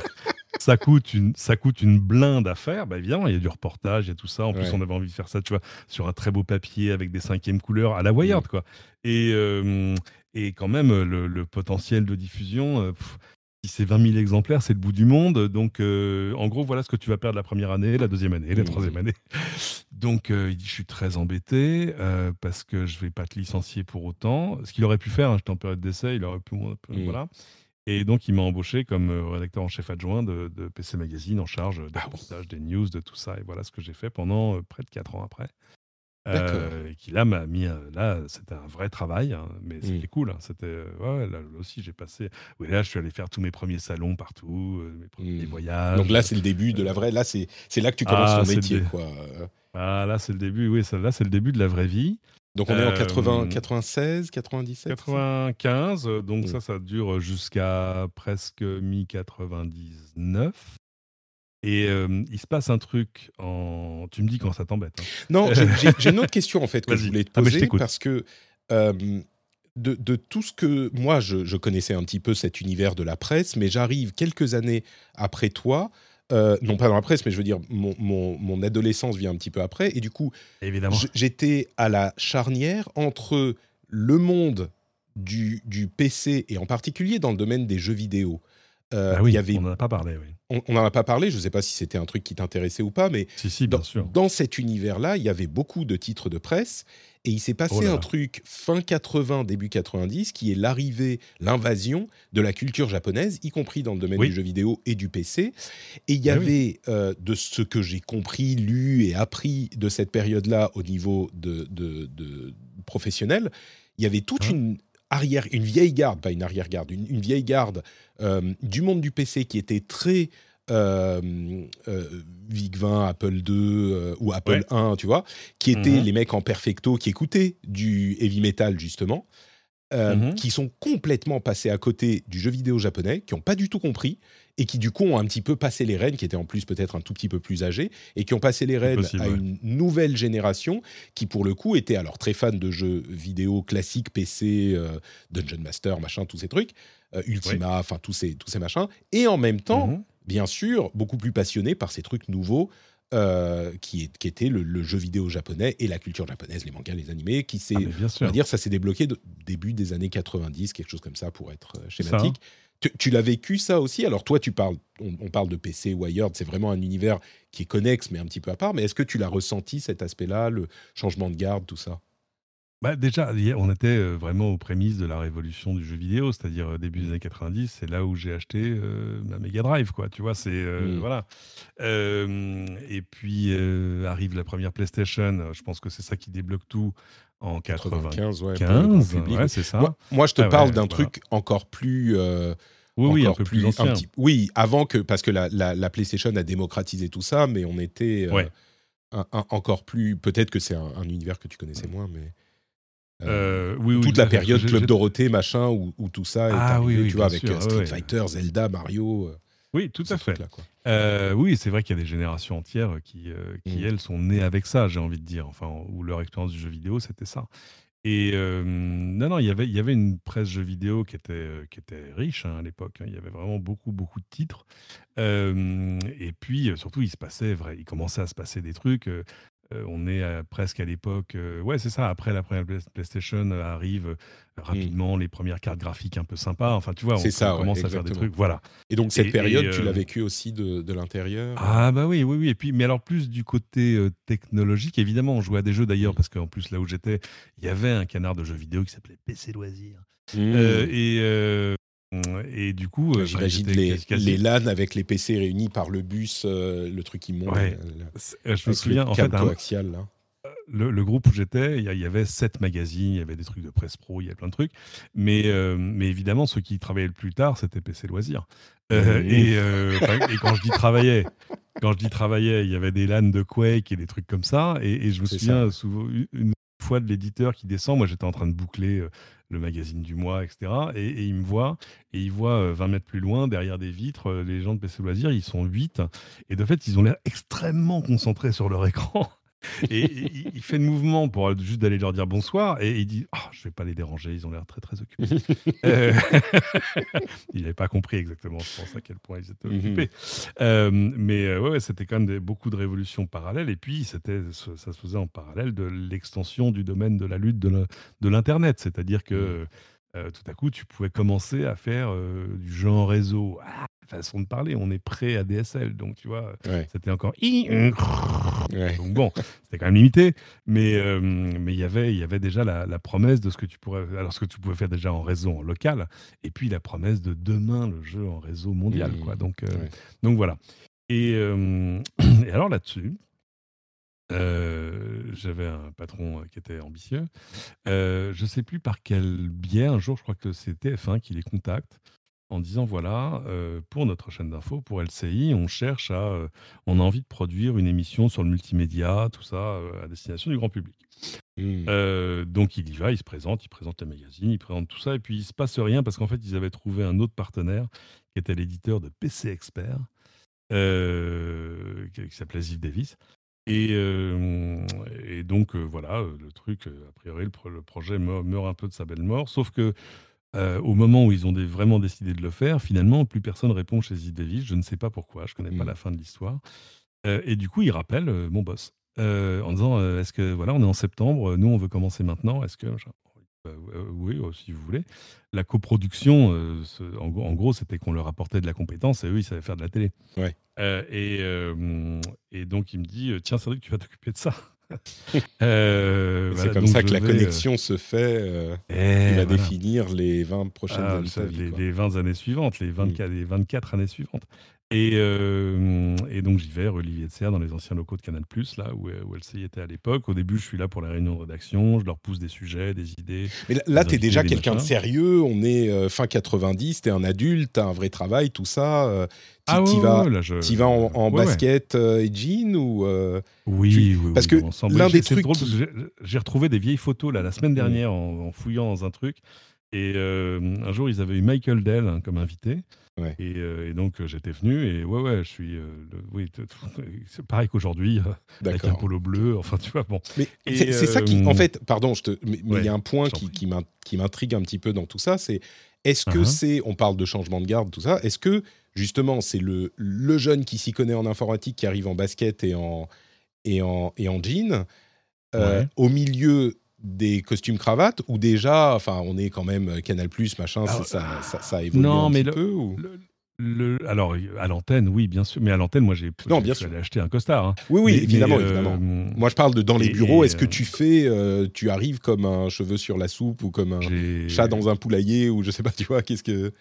ça coûte une, ça coûte une blinde à faire. Bah évidemment, il y a du reportage, il y a tout ça. En plus, on avait envie de faire ça, tu vois, sur un très beau papier avec des cinquièmes couleurs à la Wired, quoi. Et et quand même, le, potentiel de diffusion, si c'est 20 000 exemplaires, c'est le bout du monde. Donc, euh, en gros, voilà ce que tu vas perdre la première année, la deuxième année, la mmh. troisième année. Donc, euh, il dit Je suis très embêté euh, parce que je ne vais pas te licencier pour autant. Ce qu'il aurait pu faire, hein, j'étais en période d'essai, il aurait pu. Mmh. Voilà. Et donc, il m'a embauché comme rédacteur en chef adjoint de, PC Magazine en charge des ah des news, de tout ça. Et voilà ce que j'ai fait pendant près de 4 ans après. Euh, qui là m'a mis là c'était un vrai travail hein, mais mmh. c'était cool hein, c'était ouais, là, aussi j'ai passé oui là je suis allé faire tous mes premiers salons partout mes premiers voyages donc là c'est le début de la vraie là c'est c'est là que tu commences ah, ton métier quoi. Ah là c'est le début oui là c'est le début de la vraie vie. Donc on est en 80, 96 97 95 donc mmh. ça ça dure jusqu'à presque mi 99 et il se passe un truc en. Tu me dis quand ça t'embête. Hein. Non, j'ai une autre question en fait que je voulais te ah, poser parce que de, de, tout ce que moi je, connaissais un petit peu cet univers de la presse, mais j'arrive quelques années après toi. non pas dans la presse, mais je veux dire, mon, mon, mon adolescence vient un petit peu après. Et du coup, j'étais à la charnière entre le monde du, du, PC, et en particulier dans le domaine des jeux vidéo, euh, ah oui, y avait... on n'en a pas parlé, oui. On n'en a pas parlé, je ne sais pas si c'était un truc qui t'intéressait ou pas, mais si, si, bien dans, sûr. dans cet univers-là, il y avait beaucoup de titres de presse, et il s'est passé oh un truc fin 80, début 90, qui est l'arrivée, l'invasion de la culture japonaise, y compris dans le domaine du jeu vidéo et du PC. Et il y ah avait, euh, de ce que j'ai compris, lu et appris de cette période-là au niveau de, de, de professionnel, il y avait toute hein une arrière, une vieille garde, pas une arrière-garde, une, vieille garde du monde du PC qui était très euh, euh VIC-20, Apple II euh, ou Apple 1, tu vois, qui étaient mhm. les mecs en perfecto qui écoutaient du heavy metal justement. Mhm. qui sont complètement passés à côté du jeu vidéo japonais, qui n'ont pas du tout compris, et qui du coup ont un petit peu passé les rênes, qui étaient en plus peut-être un tout petit peu plus âgés, et qui ont passé les rênes à une nouvelle génération qui pour le coup était alors très fan de jeux vidéo classiques, PC, euh, Dungeon Master, machin, tous ces trucs, euh, Ultima, enfin tous ces, tous ces machins, et en même temps, mhm. bien sûr, beaucoup plus passionné par ces trucs nouveaux. Euh, qui, est, qui était le, jeu vidéo japonais et la culture japonaise, les mangas, les animés, qui s'est, ah, on va dire, ça s'est débloqué de, début des années 90, quelque chose comme ça pour être schématique. Tu, l'as vécu ça aussi? Alors toi, tu parles, on, parle de PC, Wired, c'est vraiment un univers qui est connexe mais un petit peu à part. Mais est-ce que tu l'as ressenti cet aspect-là, le changement de garde, tout ça? Bah déjà, on était euh, vraiment aux prémices de la révolution du jeu vidéo, c'est-à-dire euh, début des années 90, c'est là où j'ai acheté euh, ma Mega Drive, quoi. Tu vois, c'est mmh. voilà. et puis arrive la première PlayStation. Je pense que c'est ça qui débloque tout en 95, ouais, c'est ça. Moi, je te ah parle d'un truc encore plus. Oui, oui, un peu plus, ancien. oui, avant que. Parce que la, la, PlayStation a démocratisé tout ça, mais on était encore plus. Peut-être que c'est un, univers que tu connaissais moins, mais. Oui, toute la période Club Dorothée, machin, où, tout ça est ah arrivé, tu vois, avec Street Fighter, Zelda, Mario. Oui, tout à fait. oui, c'est vrai qu'il y a des générations entières qui, qui mm. elles, sont nées avec ça, j'ai envie de dire. Enfin, où leur expérience du jeu vidéo, c'était ça. Et non, non, il y avait il y avait une presse jeux vidéo qui était, qui était riche, hein, à l'époque, hein. Il y avait vraiment beaucoup, beaucoup de titres. et puis, surtout, il se passait vrai il commençait à se passer des trucs, euh, on est presque à l'époque. Euh, ouais, c'est ça. Après la première PlayStation euh, arrive mmh. rapidement les premières cartes graphiques un peu sympas. Enfin, tu vois, on, ça, commence à faire des trucs. Voilà. Et donc cette période, tu l'as vécu aussi de, l'intérieur? Ah bah oui, oui, oui. Et puis, mais alors plus du côté technologique, évidemment, on jouait à des jeux d'ailleurs mmh. parce qu'en plus là où j'étais, il y avait un canard de jeux vidéo qui s'appelait PC Loisirs. Mmh. et et du coup, euh, j'imagine les, les, LAN avec les PC réunis par le bus, euh, le truc immonde. Ouais. je me souviens, en fait, coaxial, là. Le, le, groupe où j'étais, il y, avait sept magazines, il y avait des trucs de presse pro, il y avait plein de trucs. Mais, euh, mais évidemment, ceux qui travaillaient le plus tard, c'était PC Loisirs. Mmh. et, et, quand je dis travaillait, quand je dis travaillait, il y avait des LAN de Quake et des trucs comme ça. Et, et je me souviens souvent, une fois de l'éditeur qui descend, moi j'étais en train de boucler le magazine du mois, etc. Et, il me voit, et il voit 20 euh, mètres plus loin, derrière des vitres, euh, les gens de PC Loisirs, ils sont 8. Et de fait, ils ont l'air extrêmement concentrés sur leur écran. Et, il fait le mouvement pour juste d'aller leur dire bonsoir et il dit oh, Je vais pas les déranger, ils ont l'air très très occupés. Euh, il n'avait pas compris exactement, je pense, à quel point ils étaient occupés. Euh, mais euh, ouais, c'était quand même beaucoup de révolutions parallèles. Et puis, c'était, ça se faisait en parallèle de l'extension du domaine de la lutte de l'Internet. C'est-à-dire que. Mhm. tout à coup, tu pouvais commencer à faire du jeu en réseau. Ah, façon de parler, on est prêt à DSL, donc tu vois, c'était encore donc bon, c'était quand même limité, mais euh, mais il y avait il y avait déjà la, promesse de ce que tu pourrais alors ce que tu pouvais faire déjà en réseau en local, et puis la promesse de demain le jeu en réseau mondial, quoi. Mmh. Donc euh, donc voilà. Et, euh, et alors là-dessus. j'avais un patron qui était ambitieux. je ne sais plus par quel biais, un jour, je crois que c'est TF1 qui les contacte en disant voilà, euh, pour notre chaîne d'info, pour LCI, on cherche à, euh, on a envie de produire une émission sur le multimédia, tout ça, euh, à destination du grand public. Mmh. donc il y va, il se présente, il présente les magazines, il présente tout ça, et puis il se passe rien parce qu'en fait ils avaient trouvé un autre partenaire qui était l'éditeur de PC Expert, qui, s'appelait Ziv Davis. Et, et donc voilà, le truc, a priori le, projet meurt, un peu de sa belle mort, sauf que euh, au moment où ils ont vraiment décidé de le faire, finalement, plus personne répond chez Z Davis. Je ne sais pas pourquoi, je ne connais pas mmh. la fin de l'histoire. Euh, et du coup, il rappelle euh, mon boss en disant Est-ce que, voilà, on est en septembre, nous, on veut commencer maintenant. Est-ce que. Oui, si vous voulez. La coproduction, en, gros, c'était qu'on leur apportait de la compétence et eux, ils savaient faire de la télé. Ouais. et, et donc, il me dit Tiens, Cédric, tu vas t'occuper de ça. Euh, c'est comme ça que la connexion euh, se fait. Euh, il va définir les 20 prochaines ah, années. Les, les, 20 années suivantes, les 24, mm. les 24 années suivantes. Et, euh, et, donc j'y vais, Olivier de Serre, dans les anciens locaux de Canal+, là où, où LCI était à l'époque. Au début, je suis là pour la réunion de rédaction, je leur pousse des sujets, des idées. Mais là, tu es déjà quelqu'un de sérieux, on est euh, fin 90, tu es un adulte, tu as un vrai travail, tout ça. Euh, tu ah vas, je... vas en, basket et jean ou Oui, oui, Parce que l'un des trucs. J'ai retrouvé des vieilles photos là, la semaine dernière en, fouillant dans un truc. Et un jour, ils avaient eu Michael Dell hein, comme invité. Et, donc j'étais venu et ouais ouais je suis oui c'est pareil qu'aujourd'hui avec un polo bleu enfin tu vois bon. Mais c'est ça qui en fait pardon je te mais il y a un point qui, qui m'intrigue un petit peu dans tout ça c'est est-ce que uh-huh. c'est on parle de changement de garde tout ça est-ce que justement c'est le, le jeune qui s'y connaît en informatique qui arrive en basket et en et en et en jean au milieu des costumes cravates ou déjà, enfin, on est quand même euh, Canal Plus, machin, ça, ça, ça, évolue non, un mais petit peu ou... le, alors, à l'antenne, oui, bien sûr. Mais à l'antenne, moi, j'ai non, bien sûr. acheté un costard. Hein. Oui, oui, évidemment, euh, évidemment. Moi, je parle de dans les bureaux. Est-ce que tu fais, euh, tu arrives comme un cheveu sur la soupe ou comme un chat dans un poulailler ou je sais pas, tu vois, qu'est-ce que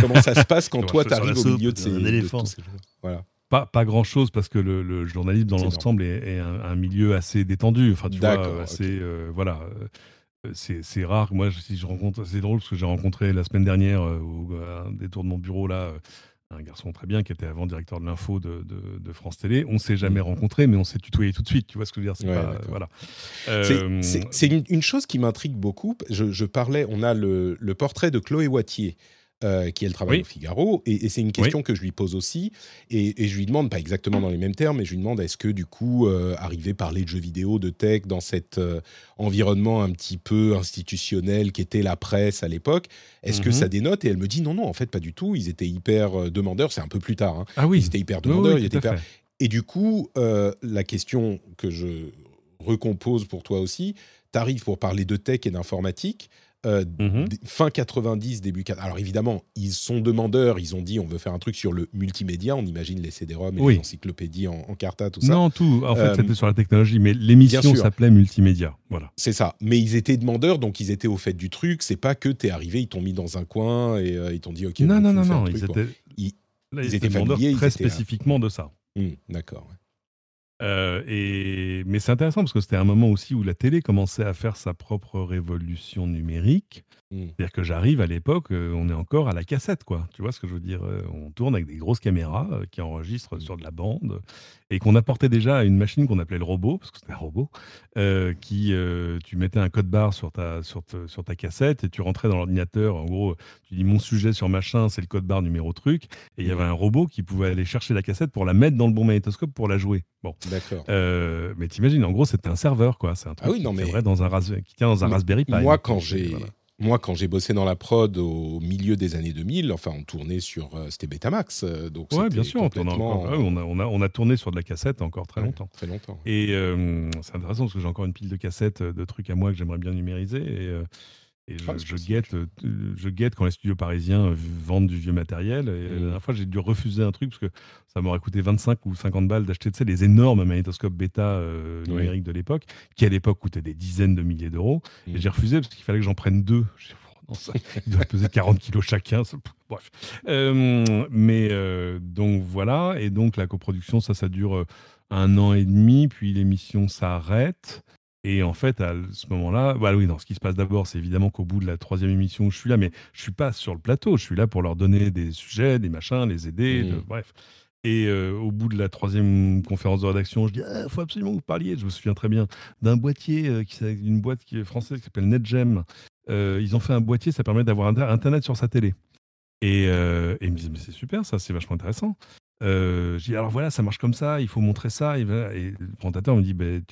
comment ça se passe quand toi, tu arrives au milieu de ces, un éléphant. Voilà pas, pas grand chose parce que le, journalisme dans l'ensemble est, un, milieu assez détendu. Enfin, tu vois, assez, euh, voilà. Euh, c'est rare. Moi, si je rencontre, c'est drôle parce que j'ai rencontré la semaine dernière euh, au un détour de mon bureau là un garçon très bien qui était avant directeur de l'info de, de, France Télé. On s'est jamais rencontré, mais on s'est tutoyé tout de suite. Tu vois ce que je veux dire? C'est voilà. une, une, chose qui m'intrigue beaucoup. Je, parlais, on a le, le portrait de Chloé Wattier euh, qui est le travail au Figaro. Et, c'est une question que je lui pose aussi. Et, je lui demande, pas exactement dans les mêmes termes, mais je lui demande est-ce que du coup, euh, arriver à parler de jeux vidéo, de tech, dans cet euh, environnement un petit peu institutionnel qui était la presse à l'époque, est-ce que mhm. ça dénote? Et elle me dit non, non, en fait, pas du tout. Ils étaient hyper demandeurs. C'est un peu plus tard. Hein. Ah oui. Ils étaient hyper demandeurs. ils étaient Et du coup, la question que je recompose pour toi aussi, tu arrives pour parler de tech et d'informatique. Euh, mhm. fin 90, début 90. Alors évidemment, ils sont demandeurs, ils ont dit on veut faire un truc sur le multimédia, on imagine les CD-ROM et les encyclopédies en, en, carta, tout ça. Non, tout. En fait, euh, c'était sur la technologie, mais l'émission s'appelait multimédia. Voilà. C'est ça. Mais ils étaient demandeurs, donc ils étaient au fait du truc. C'est pas que t'es arrivé, ils t'ont mis dans un coin et euh, ils t'ont dit ok. Non, non, non, non. ils, étaient, ils, étaient, demandeurs très spécifiquement de ça. Hmm, d'accord. Euh, et, mais c'est intéressant parce que c'était un moment aussi où la télé commençait à faire sa propre révolution numérique. Mmh. C'est-à-dire que j'arrive à l'époque, euh, on est encore à la cassette, quoi. Tu vois ce que je veux dire euh, On tourne avec des grosses caméras euh, qui enregistrent mmh. sur de la bande et qu'on apportait déjà à une machine qu'on appelait le robot, parce que c'était un robot, qui tu mettais un code barre sur ta, sur, sur ta cassette et tu rentrais dans l'ordinateur. En gros, tu dis mon sujet sur machin, c'est le code barre numéro truc, et il y avait un robot qui pouvait aller chercher la cassette pour la mettre dans le bon magnétoscope pour la jouer. Bon. D'accord. mais t'imagines, en gros, c'était un serveur, quoi. C'est un truc ah qui, mais... dans un qui tient dans un Raspberry Pi. Moi, quand j'ai moi, quand j'ai bossé dans la prod au milieu des années 2000, enfin, on tournait sur. Euh, c'était Betamax. Euh, donc ouais, bien sûr, complètement... on, a, on, a, on, a, tourné sur de la cassette encore très longtemps. Très longtemps. Et euh, c'est intéressant parce que j'ai encore une pile de cassettes de trucs à moi que j'aimerais bien numériser. Et, et je, ah, guette, je guette quand les studios parisiens vendent du vieux matériel. Et la mmh. dernière fois, j'ai dû refuser un truc parce que ça m'aurait coûté 25 ou 50 balles d'acheter les énormes magnétoscopes bêta numériques de l'époque, qui à l'époque coûtaient des dizaines de milliers d'euros. Et mmh. j'ai refusé parce qu'il fallait que j'en prenne deux. Oh, ça, ils doivent peser 40 kilos chacun. Bref. mais donc voilà. Et donc la coproduction, ça, ça dure un an et demi. Puis l'émission s'arrête. Et en fait, à ce moment-là, bah oui, non, ce qui se passe d'abord, c'est évidemment qu'au bout de la troisième émission je suis là, mais je suis pas sur le plateau, je suis là pour leur donner des sujets, des machins, les aider, mmh. bref. Et euh, au bout de la troisième conférence de rédaction, je dis il ah, faut absolument que vous parliez. Je me souviens très bien d'un boîtier, euh, qui, une boîte qui est française qui s'appelle NetGem. Euh, ils ont fait un boîtier, ça permet d'avoir Internet sur sa télé. Et, et ils me disent mais c'est super, ça, c'est vachement intéressant. Euh, j'ai dit, alors voilà, ça marche comme ça, il faut montrer ça. Et, le présentateur me dit, ben,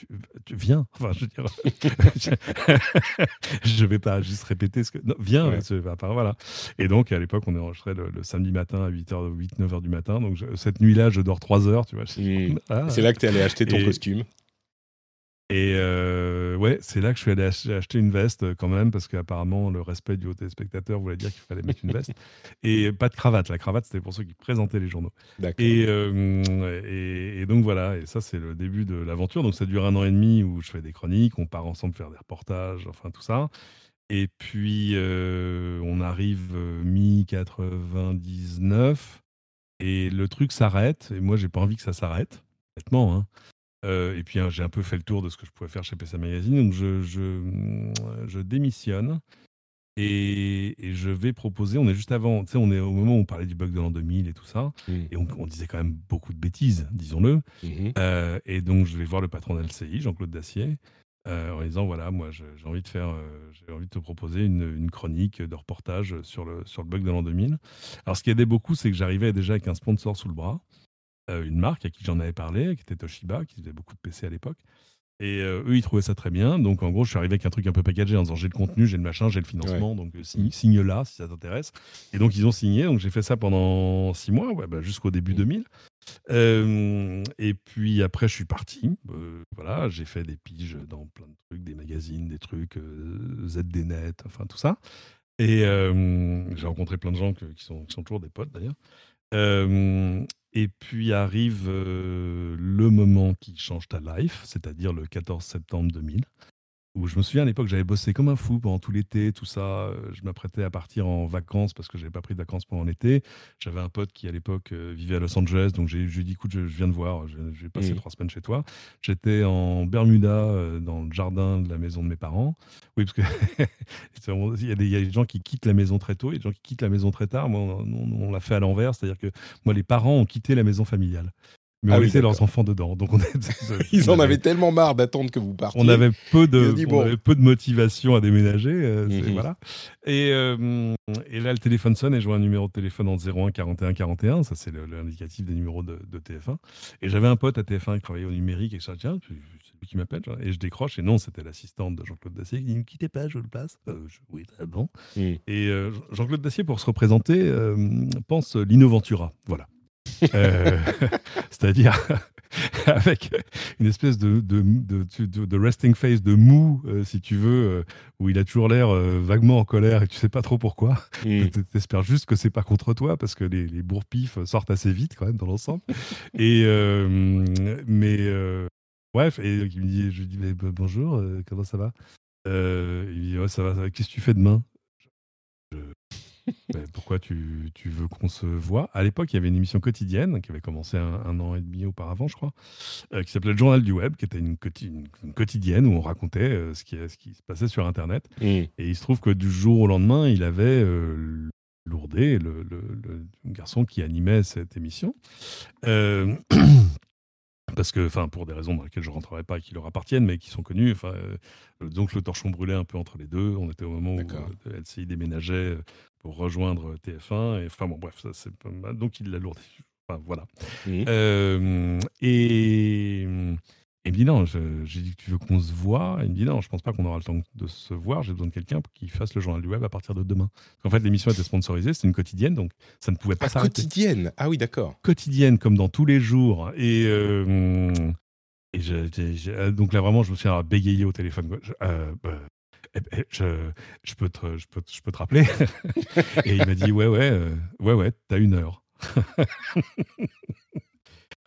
tu, viens. Enfin, je veux dire, je vais pas juste répéter ce que. Non, viens, voilà. Et donc, à l'époque, on est enregistré le, samedi matin à 8h, 8, 9h du matin. Donc, cette nuit-là, je dors 3 heures, tu vois. Mmh. Ah. C'est là que tu es allé acheter ton costume. Et euh, ouais, c'est là que je suis allé acheter une veste euh, quand même, parce qu'apparemment, le respect du haut téléspectateur voulait dire qu'il fallait mettre une veste. Et pas de cravate. La cravate, c'était pour ceux qui présentaient les journaux. Et, euh, et, et, donc voilà, et ça, c'est le début de l'aventure. Donc ça dure un an et demi où je fais des chroniques, on part ensemble faire des reportages, enfin tout ça. Et puis, on arrive mi-99, et le truc s'arrête. Et moi, j'ai pas envie que ça s'arrête, honnêtement. Hein. Euh, et puis hein, j'ai un peu fait le tour de ce que je pouvais faire chez PSA Magazine, donc je, je, démissionne et, je vais proposer. On est juste avant, tu sais, on est au moment où on parlait du bug de l'an 2000 et tout ça, mmh. et on, disait quand même beaucoup de bêtises, disons-le. Mmh euh, et donc je vais voir le patron d'LCI, Jean-Claude Dacier, euh, en disant voilà, moi j'ai envie de faire, j'ai envie de te proposer une, une, chronique de reportage sur le, sur le bug de l'an 2000. Alors ce qui aidait beaucoup, c'est que j'arrivais déjà avec un sponsor sous le bras. Euh, une marque à qui j'en avais parlé, qui était Toshiba, qui faisait beaucoup de PC à l'époque. Et euh, eux, ils trouvaient ça très bien. Donc, en gros, je suis arrivé avec un truc un peu packagé en disant j'ai le contenu, j'ai le machin, j'ai le financement. Donc, euh, signe, là si ça t'intéresse. Et donc, ils ont signé. Donc, j'ai fait ça pendant six mois, ouais, bah, jusqu'au début 2000. Mmh. et puis après, je suis parti. voilà, j'ai fait des piges dans plein de trucs, des magazines, des trucs, ZDNet, enfin tout ça. Et j'ai rencontré plein de gens qui, sont, qui sont toujours des potes d'ailleurs. Et puis arrive le moment qui change ta life, c'est-à-dire le 14 septembre 2000. Où je me souviens à l'époque, j'avais bossé comme un fou pendant tout l'été, tout ça. Euh, je m'apprêtais à partir en vacances parce que je n'avais pas pris de vacances pendant l'été. J'avais un pote qui, à l'époque, euh, vivait à Los Angeles. Donc, j'ai dit, écoute, je, viens de voir, je, vais passer mmh. trois semaines chez toi. J'étais en Bermuda, euh, dans le jardin de la maison de mes parents. Oui, parce qu'il y, a des gens qui quittent la maison très tôt et des gens qui quittent la maison très tard. Moi, on, on l'a fait à l'envers. C'est-à-dire que moi, les parents ont quitté la maison familiale mais ah on laissait leurs enfants dedans. Donc on Ils en avaient tellement marre d'attendre que vous partiez. On avait peu de, peu de motivation à déménager. Euh, mhm. voilà. Et, euh, et, là, le téléphone sonne et je vois un numéro de téléphone en 01 41 41. Ça, c'est l'indicatif des numéros de, TF1. Et j'avais un pote à TF1 qui travaillait au numérique et je tiens, c'est lui qui m'appelle. Et je décroche et non, c'était l'assistante de Jean-Claude Dacier qui dit Ne quittez pas, je le passe. Euh, oui, très bon. Mhm. Et Jean-Claude Dacier, pour se représenter, pense l'Innoventura. Voilà. Euh, c'est-à-dire avec une espèce de, de, de, resting face, de mou, euh, si tu veux, euh, où il a toujours l'air vaguement en colère et tu sais pas trop pourquoi. Mm. Tu espères juste que c'est pas contre toi parce que les, les bourre-pifs sortent assez vite quand même dans l'ensemble. et mais bref, et il me dit, je lui dis bonjour, comment ça va? Il me dit ouais, ça va, qu'est-ce que tu fais demain? pourquoi tu, tu veux qu'on se voit? À l'époque, il y avait une émission quotidienne qui avait commencé un, an et demi auparavant, je crois, euh, qui s'appelait Le Journal du Web, qui était une, quotidienne où on racontait euh, ce, qui, ce qui se passait sur Internet. Mmh. Et il se trouve que du jour au lendemain, il avait euh, Lourdé, le, le, garçon qui animait cette émission. Euh, parce que, enfin, pour des raisons dans lesquelles je ne rentrerai pas et qui leur appartiennent, mais qui sont connues. Enfin, donc le torchon brûlait un peu entre les deux. On était au moment où LCI déménageait pour rejoindre TF1. Et, enfin bon, bref, ça, c'est donc il l'a lourdi. Enfin, voilà. Mmh. Euh, et, il me dit non, j'ai dit que tu veux qu'on se voit? Il me dit non, je pense pas qu'on aura le temps de se voir. J'ai besoin de quelqu'un qui fasse le journal du web à partir de demain. En fait, l'émission était sponsorisée, c'était une quotidienne, donc ça ne pouvait pas ah, s'arrêter. Quotidienne? Ah oui, d'accord. Quotidienne, comme dans tous les jours. Et, euh, et donc là, vraiment, je me suis bégayé au téléphone. Euh, bah, eh ben, je, je, peux te, je, peux, je peux te rappeler Et il m'a dit, ouais, ouais, euh, ouais, ouais, t'as une heure.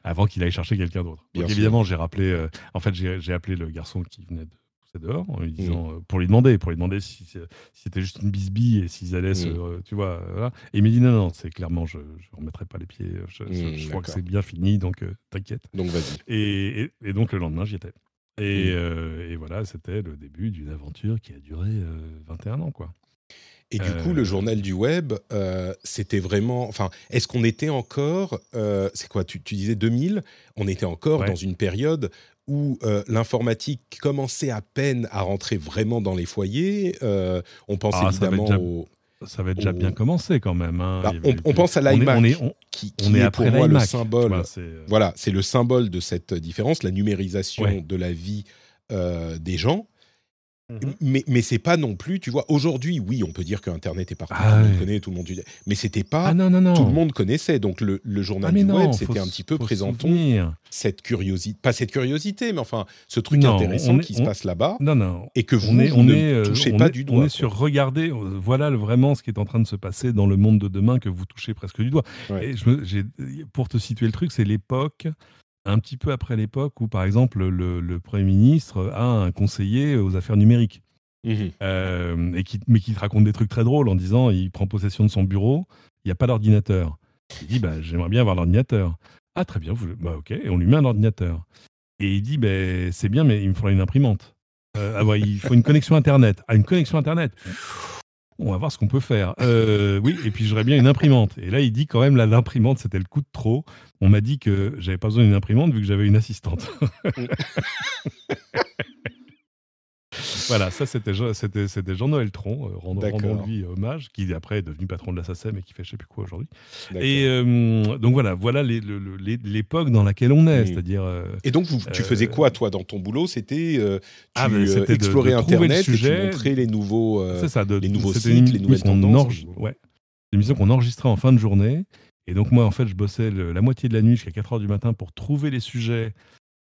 Avant qu'il aille chercher quelqu'un d'autre. évidemment, j'ai rappelé, euh, en fait, j'ai appelé le garçon qui venait de pousser dehors en lui mmh. disant, euh, pour lui demander, pour lui demander si, c'était juste une bisbille et s'ils allaient se, mmh. tu vois, Et il m'a dit, non, non, c'est clairement, je ne remettrai pas les pieds, je, mmh, crois que c'est bien fini, donc t'inquiète. Donc vas-y. Et, et, donc le lendemain, j'y étais. Et, mmh. euh, et voilà, c'était le début d'une aventure qui a duré 21 euh, ans, quoi. Et du coup, le euh, journal du web, c'était vraiment. Enfin, est-ce qu'on était encore. c'est quoi tu, tu, disais 2000 On était encore dans une période où l'informatique commençait à peine à rentrer vraiment dans les foyers. on pense ah, évidemment au ça avait déjà bien commencé quand même. Hein. Bah, on, pense à l'iMac, qui, qui est, pour moi le symbole. Euh, voilà, c'est le symbole de cette différence, la numérisation de la vie euh, des gens. Mhm. Mais, mais c'est pas non plus, tu vois, aujourd'hui, oui, on peut dire que Internet est partout, ah tout le monde connaît, tout le monde... Mais c'était pas... Ah non, non, non. Tout le monde connaissait, donc le, journal ah, du web, c'était un petit peu présentons cette curiosité, pas cette curiosité, mais enfin, ce truc intéressant qui se passe là-bas, non, non. et que vous, on est, on ne est, touchez pas du doigt. On est sur regarder, euh, voilà vraiment ce qui est en train de se passer dans le monde de demain que vous touchez presque du doigt. Et je, pour te situer le truc, c'est l'époque un petit peu après l'époque où, par exemple, le, Premier ministre a un conseiller aux affaires numériques. Mmh euh, et qui, mais qui te raconte des trucs très drôles en disant il prend possession de son bureau, il n'y a pas d'ordinateur. Il dit bah, J'aimerais bien avoir l'ordinateur. Ah, très bien, vous, bah, ok, et on lui met un ordinateur. Et il dit bah, C'est bien, mais il me faudra une imprimante. Euh, ah, il faut une connexion Internet. Ah, une connexion Internet on va voir ce qu'on peut faire. Euh, oui, et puis j'aurais bien une imprimante. Et là, il dit quand même, l'imprimante, c'était le coup de trop. On m'a dit que j'avais pas besoin d'une imprimante vu que j'avais une assistante. voilà, ça c'était Jean-Noël Tron, euh, rendons-lui hommage, qui après est devenu patron de la SACEM et qui fait je sais plus quoi aujourd'hui. Et euh, donc voilà, voilà l'époque dans laquelle on est, c'est-à-dire. Euh, et donc tu faisais quoi toi dans ton boulot? C'était ah, tu explorais Internet, et tu montrais les nouveaux, les nouveaux sites, les nouvelles tendances. Ouais, qu'on enregistrait en fin de journée. Et donc moi en fait je bossais la moitié de la nuit jusqu'à 4 heures du matin pour trouver les sujets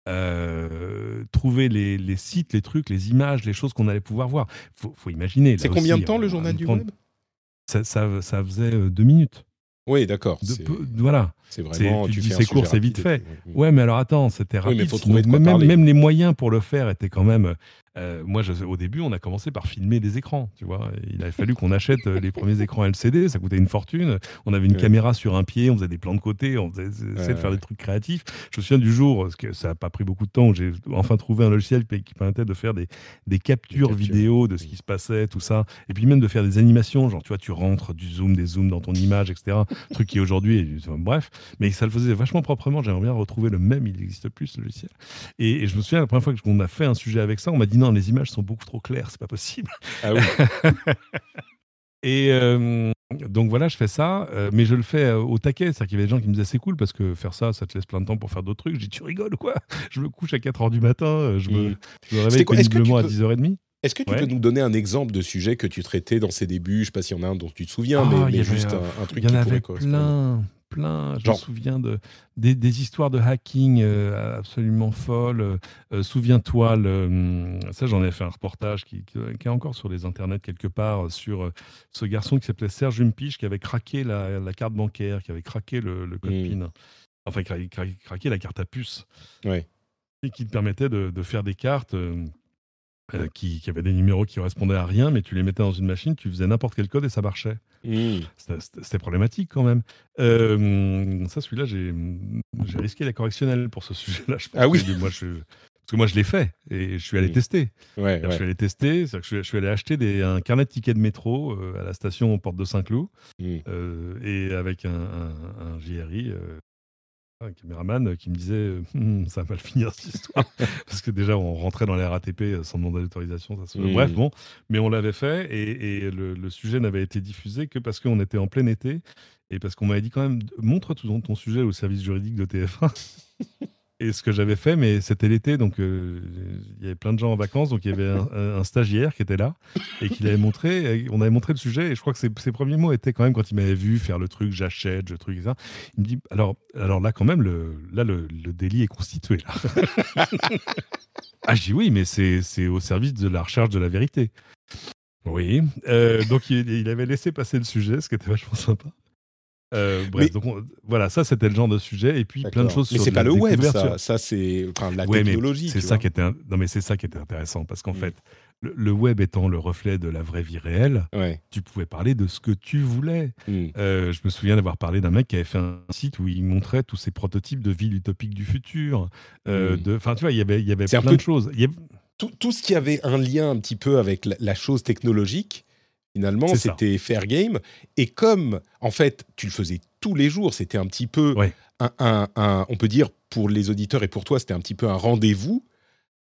euh, trouver les, sites, les trucs, les images, les choses qu'on allait pouvoir voir. Faut, faut imaginer. C'est combien de temps le journal du web? Ça, ça, faisait euh, deux minutes. Oui, d'accord. Voilà. C'est vraiment. Tu, dis c'est court, c'est vite fait. Ouais, mais alors attends, c'était rapide. même, même, les moyens pour le faire étaient quand même. Euh, moi, au début, on a commencé par filmer des écrans, tu vois. Il a fallu qu'on achète euh, les premiers écrans LCD, ça coûtait une fortune. On avait une caméra sur un pied, on faisait des plans de côté, on faisait, essayait de faire des trucs créatifs. Je me souviens du jour, parce que ça n'a pas pris beaucoup de temps, où j'ai enfin trouvé un logiciel qui permettait de faire des, des captures, vidéo de ce qui se passait, tout ça. Et puis même de faire des animations, genre, tu vois, tu rentres du zoom, des zooms dans ton image, etc. truc qui aujourd'hui, bref. Mais ça le faisait vachement proprement. J'aimerais bien retrouver le même, il n'existe plus ce logiciel. Et, et, je me souviens, la première fois qu'on a fait un sujet avec ça, on m'a dit non, les images sont beaucoup trop claires, c'est pas possible. Ah oui. Et euh, donc voilà, je fais ça, euh, mais je le fais euh, au taquet. C'est-à-dire qu'il y avait des gens qui me disaient c'est cool parce que faire ça, ça te laisse plein de temps pour faire d'autres trucs. Je dis tu rigoles quoi? Je me couche à 4h du matin, je me, je réveille péniblement à 10h30. Est-ce que tu peux nous donner un exemple de sujet que tu traitais dans ses débuts? Je ne sais pas s'il y en a un dont tu te souviens, ah, mais, juste un, truc Il y en avait plein plein. Je me souviens de, des, histoires de hacking euh, absolument folles. Euh, euh, souviens-toi, ça j'en ai fait un reportage qui, qui, est encore sur les internets quelque part sur ce garçon qui s'appelait Serge Humpich qui avait craqué la, carte bancaire, qui avait craqué le, code mmh. PIN, enfin craqué la carte à puce. Et qui te permettait de, de faire des cartes euh, qui, qui, avait des numéros qui correspondaient à rien, mais tu les mettais dans une machine, tu faisais n'importe quel code et ça marchait. Mmh. C'était problématique quand même. Euh, ça, celui-là, j'ai risqué la correctionnelle pour ce sujet-là. Ah oui moi, je, Parce que moi, je l'ai fait et je suis allé mmh. tester. Ouais, Je suis allé tester, que je, suis allé acheter des, un carnet de tickets de métro euh, à la station Porte de Saint-Cloud mmh. et avec un, un, un JRI un caméraman qui me disait «Hum, ça va mal finir cette histoire. Parce que déjà on rentrait dans les RATP euh, sans demander d'autorisation mmh. bref bon mais on l'avait fait et, le, sujet n'avait été diffusé que parce qu'on était en plein été et parce qu'on m'avait dit quand même montre tout ton sujet au service juridique de TF1 et ce que j'avais fait, mais c'était l'été, donc euh, il y avait plein de gens en vacances, donc il y avait un, stagiaire qui était là et qui l'avait montré. On avait montré le sujet et je crois que ses, ses, premiers mots étaient quand même quand il m'avait vu faire le truc, j'achète, le truc, ça. Il me dit alors, alors là quand même le, là le, délit est constitué là. ah je dis oui, mais c'est au service de la recherche de la vérité. Oui, euh, donc il, il, avait laissé passer le sujet, ce qui était vachement sympa. Euh, bref, donc voilà, ça c'était le genre de sujet et puis plein de choses. Mais c'est pas le web, ça, ça c'est enfin, la technologie. C'est ça qui était non mais c'est ça qui était intéressant parce qu'en mm. fait, le, web étant le reflet de la vraie vie réelle, tu pouvais parler de ce que tu voulais. Mm. Euh, je me souviens d'avoir parlé d'un mec qui avait fait un site où il montrait tous ces prototypes de villes utopiques du futur. Euh, mm. Enfin, tu vois, il y avait, il y avait plein de choses. Tout, tout, ce qui avait un lien un petit peu avec la chose technologique Finalement, c'était fair game. Et comme, en fait, tu le faisais tous les jours, c'était un petit peu, un, on peut dire, pour les auditeurs et pour toi, c'était un petit peu un rendez-vous.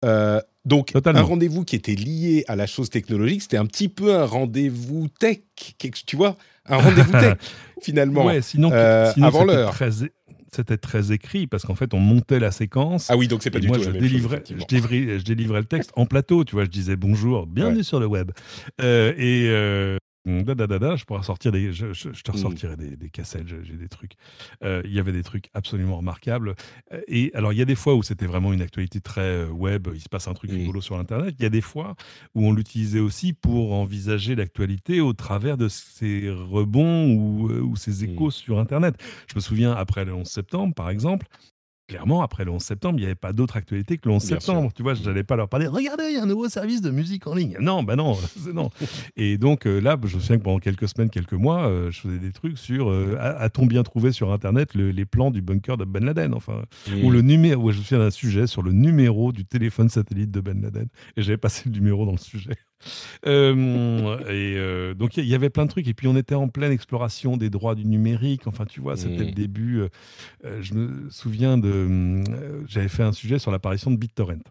Euh, donc, un rendez-vous qui était lié à la chose technologique, c'était un petit peu un rendez-vous tech, tu vois, un rendez-vous tech, finalement, ouais, sinon, euh, avant l'heure c'était très écrit parce qu'en fait, on montait la séquence. Ah oui, donc c'est pas du moi, tout je la délivrais, chose, je, délivrais, je délivrais le texte en plateau, tu vois. Je disais bonjour, bienvenue sur le web. Euh, et, euh, je pourrais sortir des, je, te mm. ressortirai des, cassettes, j'ai des trucs. Euh, il y avait des trucs absolument remarquables. Euh, et alors, il y a des fois où c'était vraiment une actualité très euh, web, il se passe un truc rigolo sur Internet. Il y a des fois où on l'utilisait aussi pour envisager l'actualité au travers de ces rebonds ou, ou ces mm. échos sur Internet. Je me souviens, après le 11 septembre, par exemple, clairement, après le 11 septembre, il n'y avait pas d'autre actualité que le 11 septembre. Tu vois, je n'allais pas leur parler, regardez, il y a un nouveau service de musique en ligne. Non, ben non, non. Et donc euh, là, je me souviens que pendant quelques semaines, quelques mois, euh, je faisais des trucs sur euh, a-t-on bien trouvé sur Internet les plans du bunker de Ben Laden enfin, Ou le numéro, je me souviens d'un sujet sur le numéro du téléphone satellite de Ben Laden. Et j'avais passé le numéro dans le sujet. Euh, et euh, donc il y, avait plein de trucs et puis on était en pleine exploration des droits du numérique. Enfin tu vois, c'était le mmh. début. Euh, je me souviens de, j'avais fait un sujet sur l'apparition de BitTorrent.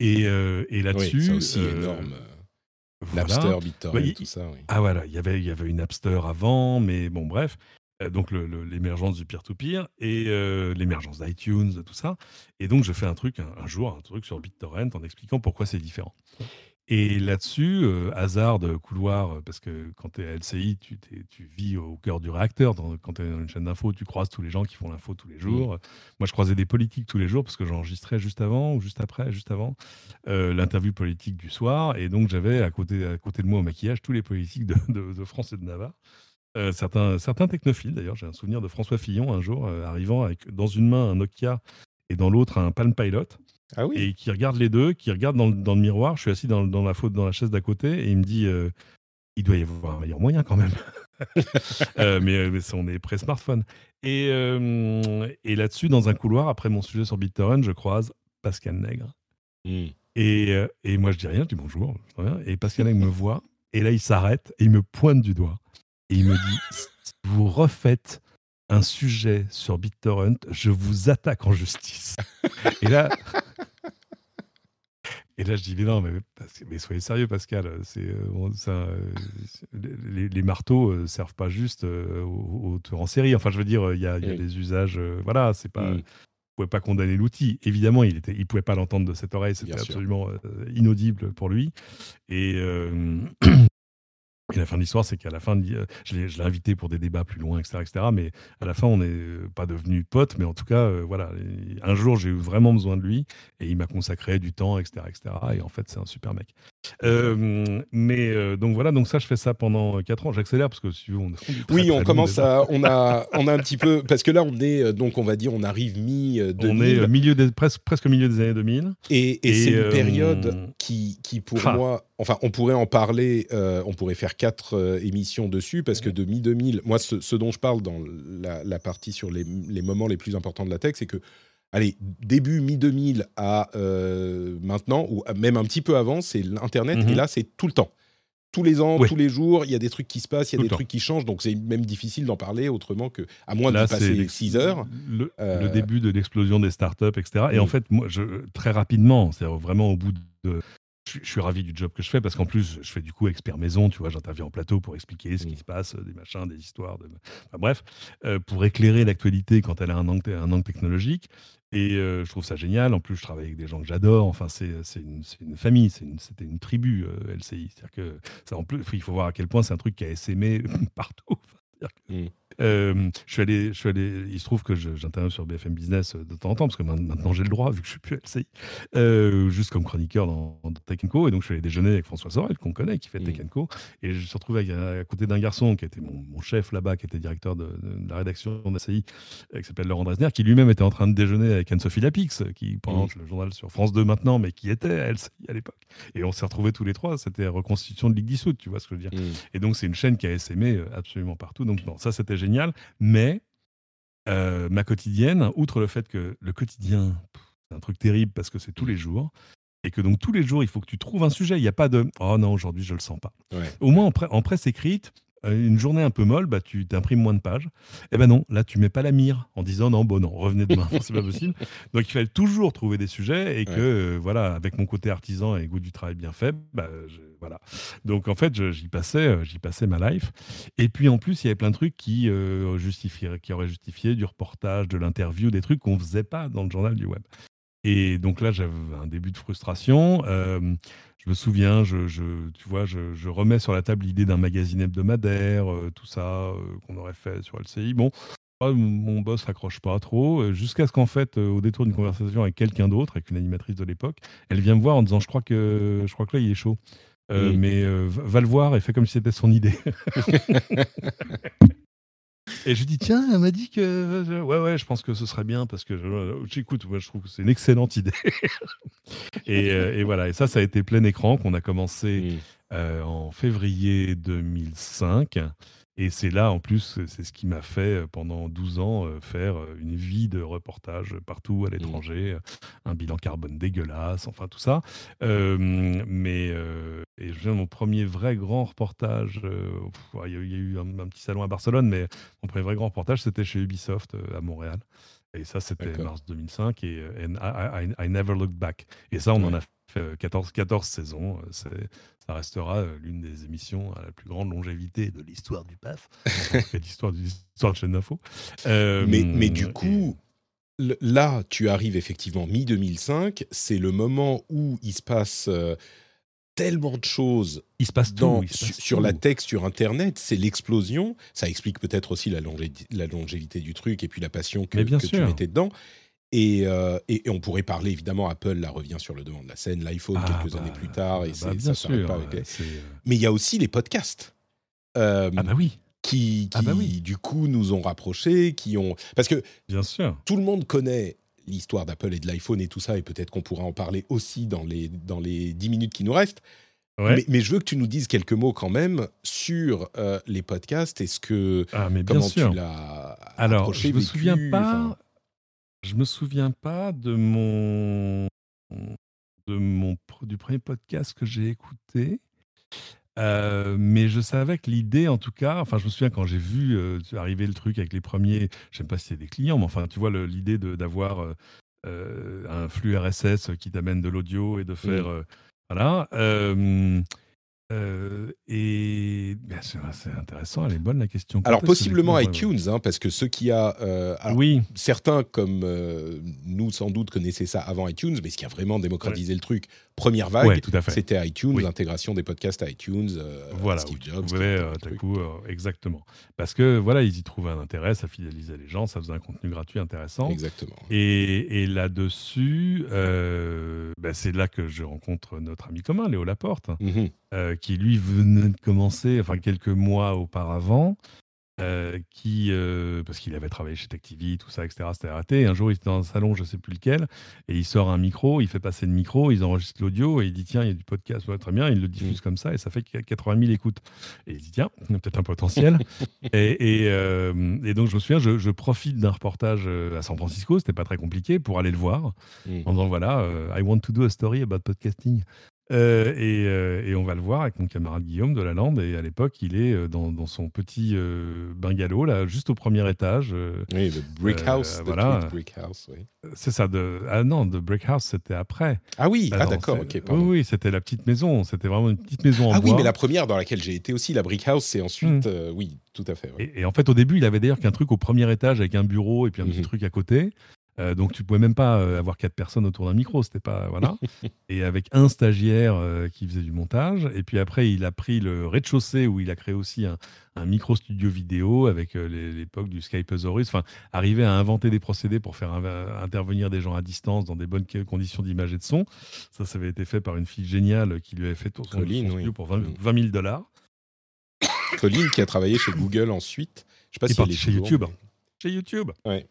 Et, et là-dessus, oui, aussi énorme. Napster, BitTorrent, bah, tout ça. Oui. Ah voilà, y il y avait une Napster avant, mais bon bref. Donc l'émergence du peer-to-peer et l'émergence d'iTunes, tout ça. Et donc je fais un truc un, jour, un truc sur BitTorrent en expliquant pourquoi c'est différent. Et là-dessus, euh, hasard de couloir, euh, parce que quand tu es à LCI, tu, tu, vis au cœur du réacteur. quand tu es dans une chaîne d'info, tu croises tous les gens qui font l'info tous les mmh. jours. Moi, je croisais des politiques tous les jours parce que j'enregistrais juste avant ou juste après, juste avant euh, l'interview politique du soir. Et donc, j'avais à côté, à côté de moi au maquillage tous les politiques de, de, France et de Navarre. certains, certains technophiles, d'ailleurs, j'ai un souvenir de François Fillon un jour arrivant avec dans une main un Nokia et dans l'autre un Palm Pilot. Ah oui. et qui regarde les deux, qui regarde dans, le miroir. Je suis assis dans, la faute, dans la chaise d'à côté, et il me dit il doit y avoir un meilleur moyen quand même. mais, mais on est pré-smartphone. Et, et là-dessus, dans un couloir, après mon sujet sur BitTorrent, je croise Pascal Nègre. Mmh. Et, et, moi, je dis rien, je dis bonjour. Et Pascal Nègre me voit, et là, il s'arrête et il me pointe du doigt. Et il me dit si vous refaites un sujet sur BitTorrent, je vous attaque en justice. et là. Et là, je dis, mais non, mais, soyez sérieux, Pascal. C'est, euh, les, les, marteaux ne servent pas juste aux, tueurs en série. Enfin, je veux dire, il y a, des usages. voilà, c'est pas. Mmh. Vous pouvez pas condamner l'outil. Évidemment, il était, il pouvait pas l'entendre de cette oreille. C'était absolument inaudible pour lui. Et Et la fin de l'histoire, c'est qu'à la fin, euh, je l'ai invité pour des débats plus loin, etc., etc. Mais à la fin, on n'est pas devenus potes, mais en tout cas, euh, voilà. Un jour, j'ai eu vraiment besoin de lui et il m'a consacré du temps, etc., etc. Et en fait, c'est un super mec. Mais donc voilà, donc ça, je fais ça pendant 4 ans. J'accélère parce que si on. oui, on commence à, on a, on a un petit peu, parce que là, on est, donc on va dire, on arrive mi 2000. On est milieu des, presque, presque milieu des années 2000. Et, et, c'est une période qui, qui pour ah. moi Enfin, on pourrait en parler, euh, on pourrait faire quatre euh, émissions dessus, parce que de mi-2000, moi, ce, dont je parle dans la, partie sur les, moments les plus importants de la tech, c'est que, allez, début mi-2000 à euh, maintenant, ou même un petit peu avant, c'est l'Internet, et mhm. là, c'est tout le temps. Tous les ans, tous les jours, il y a des trucs qui se passent, il y a des trucs qui changent, donc c'est même difficile d'en parler autrement que, à moins de passer 6 heures. Le, début de l'explosion des startups, etc. Et en fait, moi, je, très rapidement, c'est vraiment au bout de je, suis ravi du job que je fais parce qu'en plus, je fais du coup expert maison, tu vois, j'interviens en plateau pour expliquer ce qui mmh. se passe, des machins, des histoires, de... bref, euh, pour éclairer l'actualité quand elle a un angle, un angle technologique. Et euh, je trouve ça génial. En plus, je travaille avec des gens que j'adore. Enfin, c'est une, famille, c'était une, une, tribu, euh, LCI. C'est-à-dire que, ça, en plus, il faut voir à quel point c'est un truc qui a essaimé partout. Euh, je suis allé, je suis allé, il se trouve que j'interviens sur BFM Business euh, de temps en temps, parce que maintenant j'ai le droit, vu que je suis plus LCI, euh, juste comme chroniqueur dans, dans Tech Co. Et donc je suis allé déjeuner avec François Sorel, qu'on connaît, qui fait mmh. Tech Co. Et je me suis retrouvé à, côté d'un garçon qui était mon, chef là-bas, qui était directeur de, la rédaction d'ACI, qui s'appelle Laurent Dresner, qui lui-même était en train de déjeuner avec Anne-Sophie Lapix, qui présente mmh. le journal sur France 2 maintenant, mais qui était à LCI à l'époque. Et on s'est retrouvés tous les trois. C'était reconstitution de Ligue dissoute, tu vois ce que je veux dire. Mmh. Et donc c'est une chaîne qui a essaimé absolument partout. Donc non, ça c'était génial. Mais euh, ma quotidienne, outre le fait que le quotidien, c'est un truc terrible parce que c'est tous les jours, et que donc tous les jours, il faut que tu trouves un sujet. Il n'y a pas de oh non, aujourd'hui, je le sens pas. Au moins en, presse écrite, une journée un peu molle, bah, tu t'imprimes moins de pages. Eh ben non, là, tu mets pas la mire en disant non, bon, non, revenez demain, c'est pas possible. Donc, il fallait toujours trouver des sujets et que, euh, voilà, avec mon côté artisan et goût du travail bien fait, bah, voilà. Donc, en fait, j'y passais, euh, j'y passais ma life. Et puis, en plus, il y avait plein de trucs qui, qui auraient justifié du reportage, de l'interview, des trucs qu'on faisait pas dans le journal du web. Et donc là, j'avais un début de frustration. Euh, je me souviens, je, tu vois, je, remets sur la table l'idée d'un magazine hebdomadaire, euh, tout ça euh, qu'on aurait fait sur LCI. Bon, mon boss raccroche pas trop, jusqu'à ce qu'en fait, au détour d'une conversation avec quelqu'un d'autre, avec une animatrice de l'époque, elle vient me voir en disant, je crois que, je crois que là, il est chaud. Mais va le voir et fais comme si c'était son idée. Et je dis, tiens, elle m'a dit que. Ouais, ouais, je pense que ce serait bien parce que j'écoute, je trouve que c'est une excellente idée. Euh, et, voilà, et ça, ça a été plein écran qu'on a commencé euh, en février 2005. Et c'est là, en plus, c'est ce qui m'a fait euh, pendant 12 ans euh, faire euh, une vie de reportage partout à mmh. l'étranger, un bilan carbone dégueulasse, enfin tout ça. mais et je viens mon premier vrai grand reportage. il, y a, eu un, petit salon à Barcelone, mais mon premier vrai grand reportage, c'était chez Ubisoft à Montréal. Et ça, c'était mars 2005 et I, Never Looked Back. Et ça, on en a fait 14, 14 saisons. C'est ça restera euh, l'une des émissions à la plus grande longévité de l'histoire du PAF, l'histoire de l'histoire de chaîne d'info. Euh, mais, mais du coup, là, tu arrives effectivement mi-2005, c'est le moment où il se passe euh, tellement de choses. Il se passe dans, sur la tech, sur Internet, c'est l'explosion. Ça explique peut-être aussi la, la, longévité du truc et puis la passion que, que tu mettais dedans. Euh, et, on pourrait parler évidemment, Apple là revient sur le devant de la scène, l'iPhone ah quelques années bah, plus tard, et bah, ça sûr, pas avec euh, Mais il y a aussi les podcasts. Euh, ah bah oui. Qui, ah bah qui du coup nous ont rapprochés, qui ont parce que bien sûr tout le monde connaît l'histoire d'Apple et de l'iPhone et tout ça, et peut-être qu'on pourra en parler aussi dans les, dans les 10 minutes qui nous restent. Mais, je veux que tu nous dises quelques mots quand même sur euh, les podcasts. Est-ce que ah, mais comment sûr. tu l'as Alors, je me souviens pas. Je me souviens pas de mon de mon du premier podcast que j'ai écouté. Euh, mais je savais que l'idée, en tout cas, enfin, je me souviens quand j'ai vu euh, arriver le truc avec les premiers, je sais pas si c'est des clients, mais enfin, tu vois, l'idée d'avoir un flux RSS qui t'amène de l'audio et de faire voilà. C'est intéressant, elle est bonne la question. Alors possiblement iTunes, hein, parce que ceux qui a, oui. certains comme nous sans doute connaissaient ça avant iTunes, mais ce qui a vraiment démocratisé le truc, première vague, c'était iTunes, l'intégration des podcasts à iTunes. voilà, Steve Jobs. coup, exactement. Parce que voilà, ils y trouvaient un intérêt, ça fidélisait les gens, ça faisait un contenu gratuit intéressant. Exactement. Et, et là-dessus, ben, c'est là que je rencontre notre ami commun, Léo Laporte, mmh qui lui venait de commencer, enfin quelques mois auparavant, euh, qui, euh, parce qu'il avait travaillé chez TechTV, tout ça, etc. C'était raté. Un jour, il était dans un salon, je ne sais plus lequel, et il sort un micro, il fait passer le micro, ils enregistrent l'audio, et il dit tiens, il y a du podcast, très bien, il le diffuse mmh. comme ça, et ça fait 80 000 écoutes. Et il dit tiens, il y a peut-être un potentiel. Euh, et, donc, je me souviens, je, profite d'un reportage à San Francisco, c'était pas très compliqué, pour aller le voir, mmh. en disant voilà, I want to do a story about podcasting. Euh, euh, et, on va le voir avec mon camarade Guillaume de la Lande. Et à l'époque, il est euh, dans, son petit bungalow, là, juste au premier étage. oui, le Brick House. voilà. Brick House, oui. C'est ça. De... Ah non, The Brick House, c'était après. Ah oui, ah, d'accord, ok. Oui, oui, c'était la petite maison. C'était vraiment une petite maison en ah bois. oui, mais la première dans laquelle j'ai été aussi, la Brick House, c'est ensuite. Mmh. oui, tout à fait. Et, en fait, au début, il avait d'ailleurs qu'un truc au premier étage avec un bureau et puis un petit mmh truc à côté. Euh, donc tu pouvais même pas euh, avoir quatre personnes autour d'un micro, c'était pas voilà. et avec un stagiaire euh, qui faisait du montage. Et puis après, il a pris le rez-de-chaussée où il a créé aussi un, micro studio vidéo avec l'époque du Skypesaurus. Enfin, arriver à inventer des procédés pour faire intervenir des gens à distance dans des bonnes conditions d'image et de son. Ça, ça avait été fait par une fille géniale qui lui avait fait son, studio pour 20, 000 dollars. Colline qui a travaillé chez Google ensuite. Je sais pas si est chez YouTube. Chez YouTube. Ouais.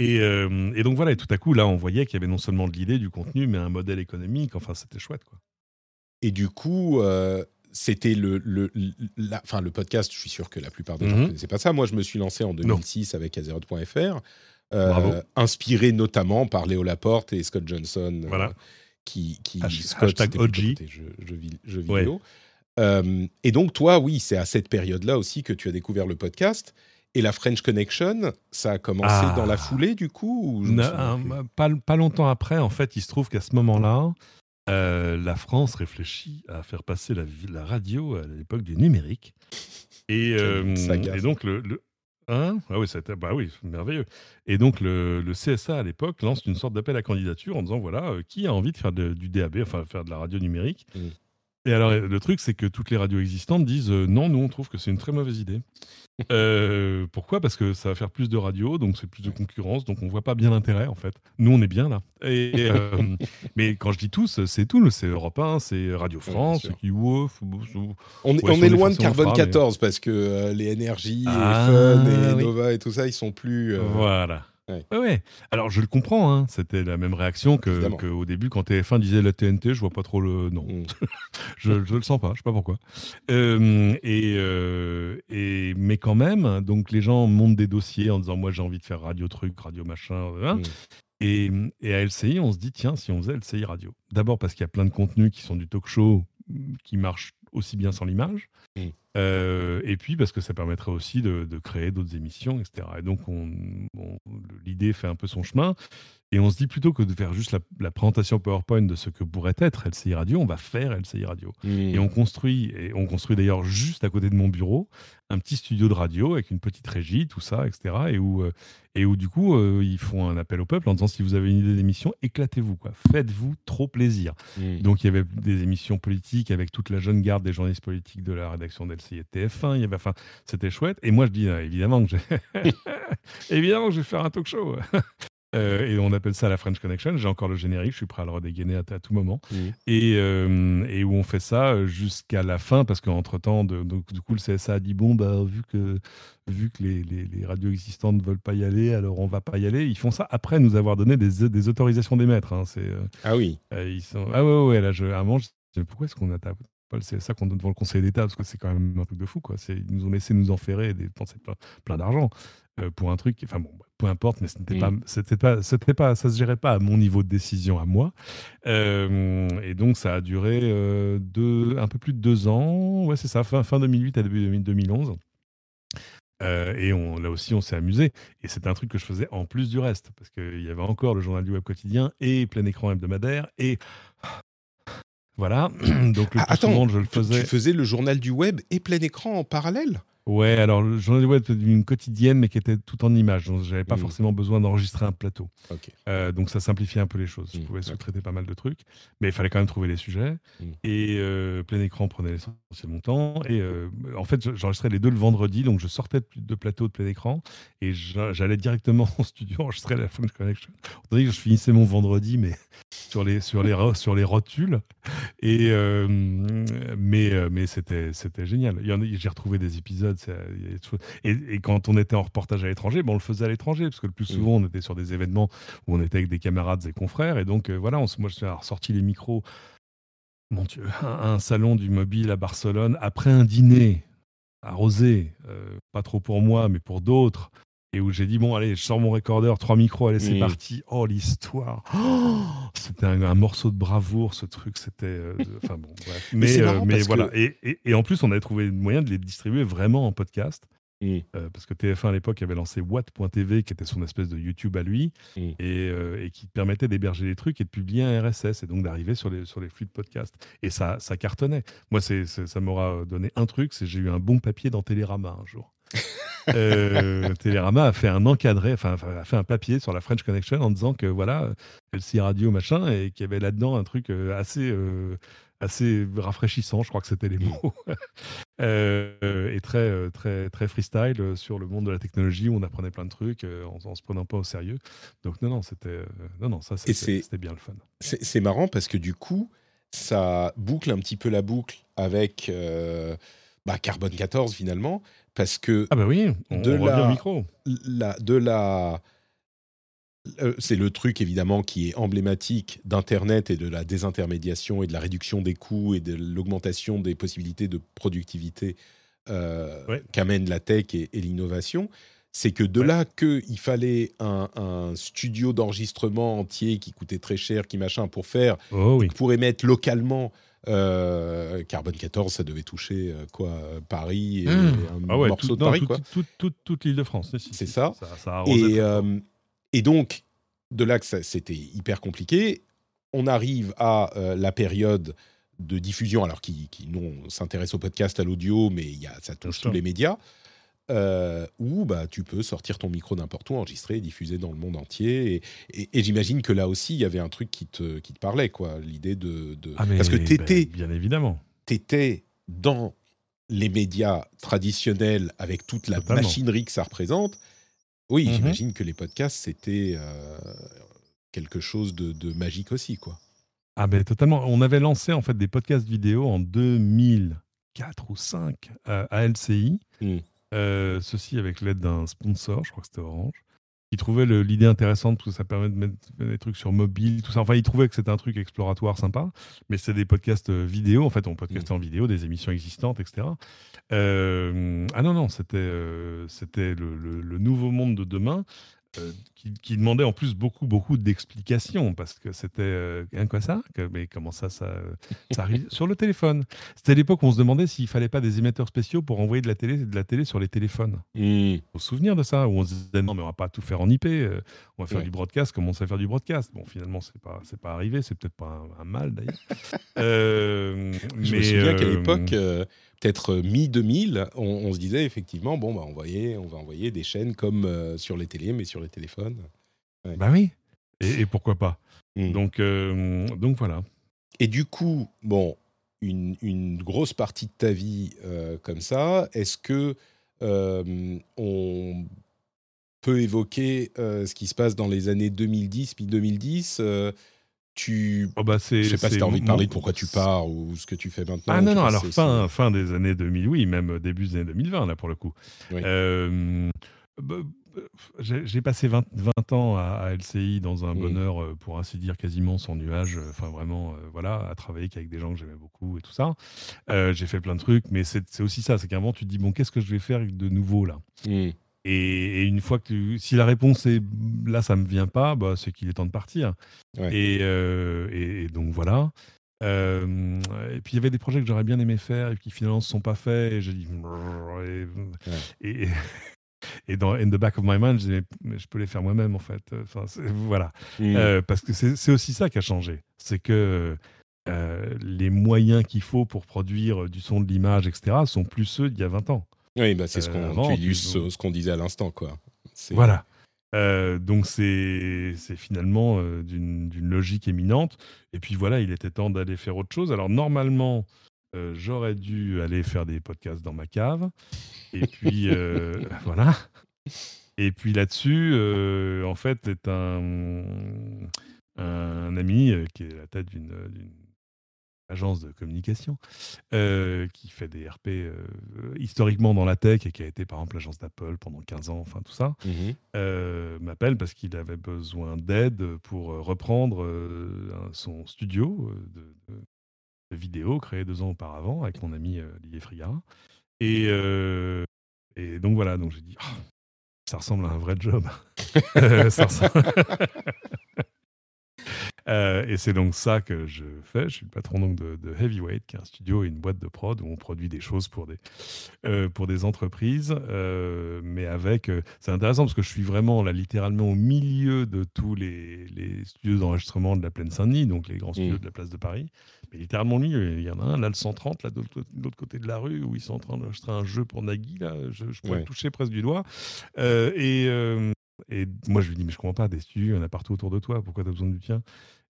Euh, et, donc voilà, et tout à coup, là, on voyait qu'il y avait non seulement de l'idée, du contenu, mais un modèle économique. Enfin, c'était chouette, quoi. Et du coup, euh, c'était le, le, enfin, le podcast, je suis sûr que la plupart des gens ne mhm. connaissaient pas ça. Moi, je me suis lancé en 2006 avec Azeroth.fr, euh, inspiré notamment par Léo Laporte et Scott Johnson, voilà. qui, qui hashtag OG. Jeux, vidéo. et donc, toi, oui, c'est à cette période-là aussi que tu as découvert le podcast. Et la French Connection, ça a commencé dans la ah. foulée du coup pas, pas, longtemps après, en fait, il se trouve qu'à ce moment-là, euh, la France réfléchit à faire passer la, la radio à l'époque du numérique. Et, euh, et donc le, Hein? Ah oui, bah oui, merveilleux. Et donc le, le CSA à l'époque lance une sorte d'appel à candidature en disant voilà euh, qui a envie de faire du DAB, enfin faire de la radio numérique? Mmh. Et alors, le truc, c'est que toutes les radios existantes disent euh, non, nous, on trouve que c'est une très mauvaise idée. Euh, pourquoi? Parce que ça va faire plus de radios, donc c'est plus de concurrence, donc on voit pas bien l'intérêt, en fait. Nous, on est bien là. Et, euh, mais quand je dis tous, c'est tout. C'est Europe 1, c'est Radio France, qui On, on est loin de Carbone 14, parce que les énergies, ah, Fun et Nova et tout ça, ils sont plus. Voilà. Ouais. ouais. Alors je le comprends, hein. c'était la même réaction que, au début quand TF1 disait la TNT, je vois pas trop le. Non, mm. je, je le sens pas, je sais pas pourquoi. Euh, et, euh, et, mais quand même, donc les gens montent des dossiers en disant moi j'ai envie de faire radio truc, radio machin. Hein. Mm. Et, et, à LCI, on se dit tiens, si on faisait LCI radio. D'abord parce qu'il y a plein de contenus qui sont du talk show qui marchent aussi bien sans l'image. Mm. Euh, et puis parce que ça permettrait aussi de, créer d'autres émissions, etc. Et donc l'idée fait un peu son chemin. Et on se dit plutôt que de faire juste la, présentation PowerPoint de ce que pourrait être LCI Radio, on va faire LCI Radio. Mmh. Et on construit, et on construit d'ailleurs juste à côté de mon bureau, un petit studio de radio avec une petite régie, tout ça, etc. Et où, euh, et où du coup, euh, ils font un appel au peuple en disant si vous avez une idée d'émission, éclatez-vous, quoi. Faites-vous trop plaisir. Mmh. Donc il y avait des émissions politiques avec toute la jeune garde des journalistes politiques de la rédaction d'LCI et TF1. Il y avait, enfin, c'était chouette. Et moi, je dis évidemment que évidemment que je vais faire un talk show. Euh, et on appelle ça la French Connection. J'ai encore le générique, je suis prêt à le redégainer à, tout moment. Mmh. Et, euh, et, où on fait ça jusqu'à la fin, parce qu'entre-temps, du coup, le CSA a dit bon, bah, vu que, vu que les, les, radios existantes ne veulent pas y aller, alors on va pas y aller. Ils font ça après nous avoir donné des, des autorisations d'émettre. Hein. ah oui. ils sont, ah ouais, ouais, là, je, à un moment, je, pourquoi est-ce qu'on a c'est c'est ça qu'on donne devant le Conseil d'État, parce que c'est quand même un truc de fou. Quoi. Ils nous ont laissé nous enferrer et dépenser plein, plein d'argent euh, pour un truc. Enfin bon, peu importe, mais c'était pas, mm. pas, pas, ça se gérait pas à mon niveau de décision à moi. Euh, et donc ça a duré euh, deux, un peu plus de deux ans. Ouais, c'est ça, fin, fin 2008 à début 2011. et on, là aussi, on s'est amusé. Et c'est un truc que je faisais en plus du reste, parce qu'il y avait encore le journal du web quotidien et plein écran hebdomadaire et voilà. Donc le ah, attends, je le faisais. Tu faisais le journal du web et plein écran en parallèle? Ouais, alors le journal web était une quotidienne, mais qui était tout en images. Donc, j'avais pas mmh. forcément besoin d'enregistrer un plateau. Euh, donc, ça simplifiait un peu les choses. Je mmh, pouvais sous-traiter pas mal de trucs, mais il fallait quand même trouver les sujets. Mmh. Et euh, plein écran prenait l'essentiel de mon temps. Et euh, en fait, j'enregistrais les deux le vendredi. Donc, je sortais de plateau de plein écran et j'allais directement au studio enregistrer la French Connection. On dirait que je finissais mon vendredi, mais sur les, sur les, sur les rotules. Et, mais mais c'était génial. J'ai retrouvé des épisodes et, quand on était en reportage à l'étranger, bon, on le faisait à l'étranger, parce que le plus mmh. souvent, on était sur des événements où on était avec des camarades et confrères. Et donc, euh, voilà, on, moi, je suis ressorti les micros. Mon Dieu, un, salon du mobile à Barcelone, après un dîner arrosé, euh, pas trop pour moi, mais pour d'autres, et où j'ai dit bon allez je sors mon recorder trois micros allez c'est mmh. parti. Oh l'histoire. Oh, c'était un, morceau de bravoure ce truc c'était euh, enfin bon bref. Mais mais, voilà. et, et, en plus on avait trouvé le moyen de les distribuer vraiment en podcast. Mmh. euh, parce que TF1 à l'époque avait lancé Watt.tv qui était son espèce de YouTube à lui mmh. et, euh, et, qui permettait d'héberger les trucs et de publier un RSS et donc d'arriver sur les, sur les flux de podcast. Et ça, ça cartonnait. Moi c'est, ça m'aura donné un truc c'est j'ai eu un bon papier dans Télérama un jour euh, Télérama a fait un encadré, enfin, a fait un papier sur la French Connection en disant que voilà, LC Radio machin, et qu'il y avait là-dedans un truc euh, assez, euh, assez rafraîchissant, je crois que c'était les mots, et très, très, très freestyle sur le monde de la technologie où on apprenait plein de trucs en, en se prenant pas au sérieux. Donc non, non, c'était, non, non, ça c'était bien le fun. C'est marrant parce que du coup, ça boucle un petit peu la boucle avec bah, Carbone 14 finalement parce que ah bah oui, de la, micro. de la euh, c'est le truc évidemment qui est emblématique d'Internet et de la désintermédiation et de la réduction des coûts et de l'augmentation des possibilités de productivité euh, qu'amène la tech et, l'innovation. C'est que de là qu'il fallait un, studio d'enregistrement entier qui coûtait très cher, qui machin, pour faire, oh pour émettre localement euh, Carbone 14, ça devait toucher euh, quoi Paris et mmh. un ah morceau de Paris, quoi. toute l'île de France. C'est ça. et, euh, et, donc, de là que c'était hyper compliqué, on arrive à la période de diffusion, alors qui, qui nous, on s'intéresse au podcast, à l'audio, mais y a, ça touche tous les médias. Euh, où bah, tu peux sortir ton micro n'importe où, enregistrer, diffuser dans le monde entier. Et, j'imagine que là aussi, il y avait un truc qui te, qui te parlait, quoi. L'idée de, ah, Parce que. Ben, bien évidemment. Tu étais dans les médias traditionnels avec toute la machinerie que ça représente. Oui, mhm. j'imagine que les podcasts, c'était euh, quelque chose de, magique aussi, quoi. Ah ben totalement. On avait lancé en fait des podcasts vidéo en 2004 ou 2005 euh, à LCI. Mmh. Euh, ceci avec l'aide d'un sponsor, je crois que c'était Orange, qui trouvait l'idée intéressante parce que ça permet de mettre des trucs sur mobile, tout ça. Enfin, il trouvait que c'était un truc exploratoire sympa, mais c'est des podcasts euh, vidéo. En fait, on podcastait mmh. en vidéo des émissions existantes, etc. Euh, ah non, non, c'était c'était le, le, nouveau monde de demain. Euh, qui, demandait en plus beaucoup, beaucoup d'explications parce que c'était euh, quoi ça Mais comment ça, ça, ça arrive sur le téléphone C'était l'époque où on se demandait s'il fallait pas des émetteurs spéciaux pour envoyer de la télé, de la télé sur les téléphones. Mmh. Faut se souvenir de ça où on se disait non mais on va pas tout faire en IP, euh, on va faire du broadcast comme on sait faire du broadcast. Bon finalement c'est pas c'est pas arrivé, c'est peut-être pas un, mal d'ailleurs. Je me souviens qu'à l'époque peut-être euh, mi-2000, on, se disait effectivement, bon, bah, on, on va envoyer des chaînes comme euh, sur les télés, mais sur les téléphones. Bah oui, et, pourquoi pas mmh. donc, euh, donc voilà. Et du coup, bon, une, grosse partie de ta vie comme ça, est-ce que on peut évoquer ce qui se passe dans les années 2010 puis 2010 tu oh bah je sais pas si tu as envie de parler de pourquoi tu pars ou ce que tu fais maintenant. Ah non, non, alors fin, fin des années 2000, oui, même début des années 2020, là, pour le coup. Bah, j'ai passé 20, 20, ans à, LCI dans un mmh. bonheur, euh, pour ainsi dire, quasiment sans nuage. Euh, enfin, vraiment, euh, voilà, à travailler avec des gens que j'aimais beaucoup et tout ça. j'ai fait plein de trucs, mais c'est aussi ça. C'est qu'à un moment, tu te dis, bon, qu'est-ce que je vais faire de nouveau là? Mmh. Et, une fois que tu, si la réponse est là, ça me vient pas, bah, c'est qu'il est temps de partir. Et, et, donc voilà. et puis il y avait des projets que j'aurais bien aimé faire et qui finalement ne sont pas faits. Et j'ai dit. Et, et dans In the Back of My Mind, je disais, mais je peux les faire moi-même en fait. Enfin, voilà. Mmh. Euh, parce que c'est aussi ça qui a changé. C'est que euh, les moyens qu'il faut pour produire du son, de l'image, etc., sont plus ceux d'il y a 20 ans. Oui, bah c'est ce qu'on euh, ce, qu'on disait à l'instant. quoi. Voilà. donc c'est finalement d'une logique éminente. Et puis voilà, il était temps d'aller faire autre chose. Alors normalement, euh, j'aurais dû aller faire des podcasts dans ma cave. Et puis, euh, voilà. Et puis là-dessus, euh, en fait, est un, un ami qui est à la tête d'une agence de communication qui fait des RP historiquement dans la tech et qui a été par exemple l'agence d'Apple pendant 15 ans, enfin tout ça, mmh m'appelle parce qu'il avait besoin d'aide pour reprendre son studio de, vidéo créé deux ans auparavant avec mon ami euh, Olivier Frigara. Et, euh, et donc voilà, donc j'ai dit, «Ah, ça ressemble à un vrai job. ça ressemble... Euh, et c'est donc ça que je fais. Je suis le patron donc de, Heavyweight, qui est un studio et une boîte de prod où on produit des choses pour des, euh, pour des entreprises. Euh, mais avec. c'est intéressant parce que je suis vraiment là, littéralement au milieu de tous les, les studios d'enregistrement de la Plaine Saint-Denis, donc les grands studios mmh. de la place de Paris. Mais littéralement au milieu. Il y en a un, là, le 130, là, de l'autre côté de la rue, où ils sont en train d'enregistrer un jeu pour Nagui. Là, je, je pourrais le toucher presque du doigt. et. Et moi, je lui dis, mais je comprends pas, des studios, il y en a partout autour de toi, pourquoi tu as besoin du tien?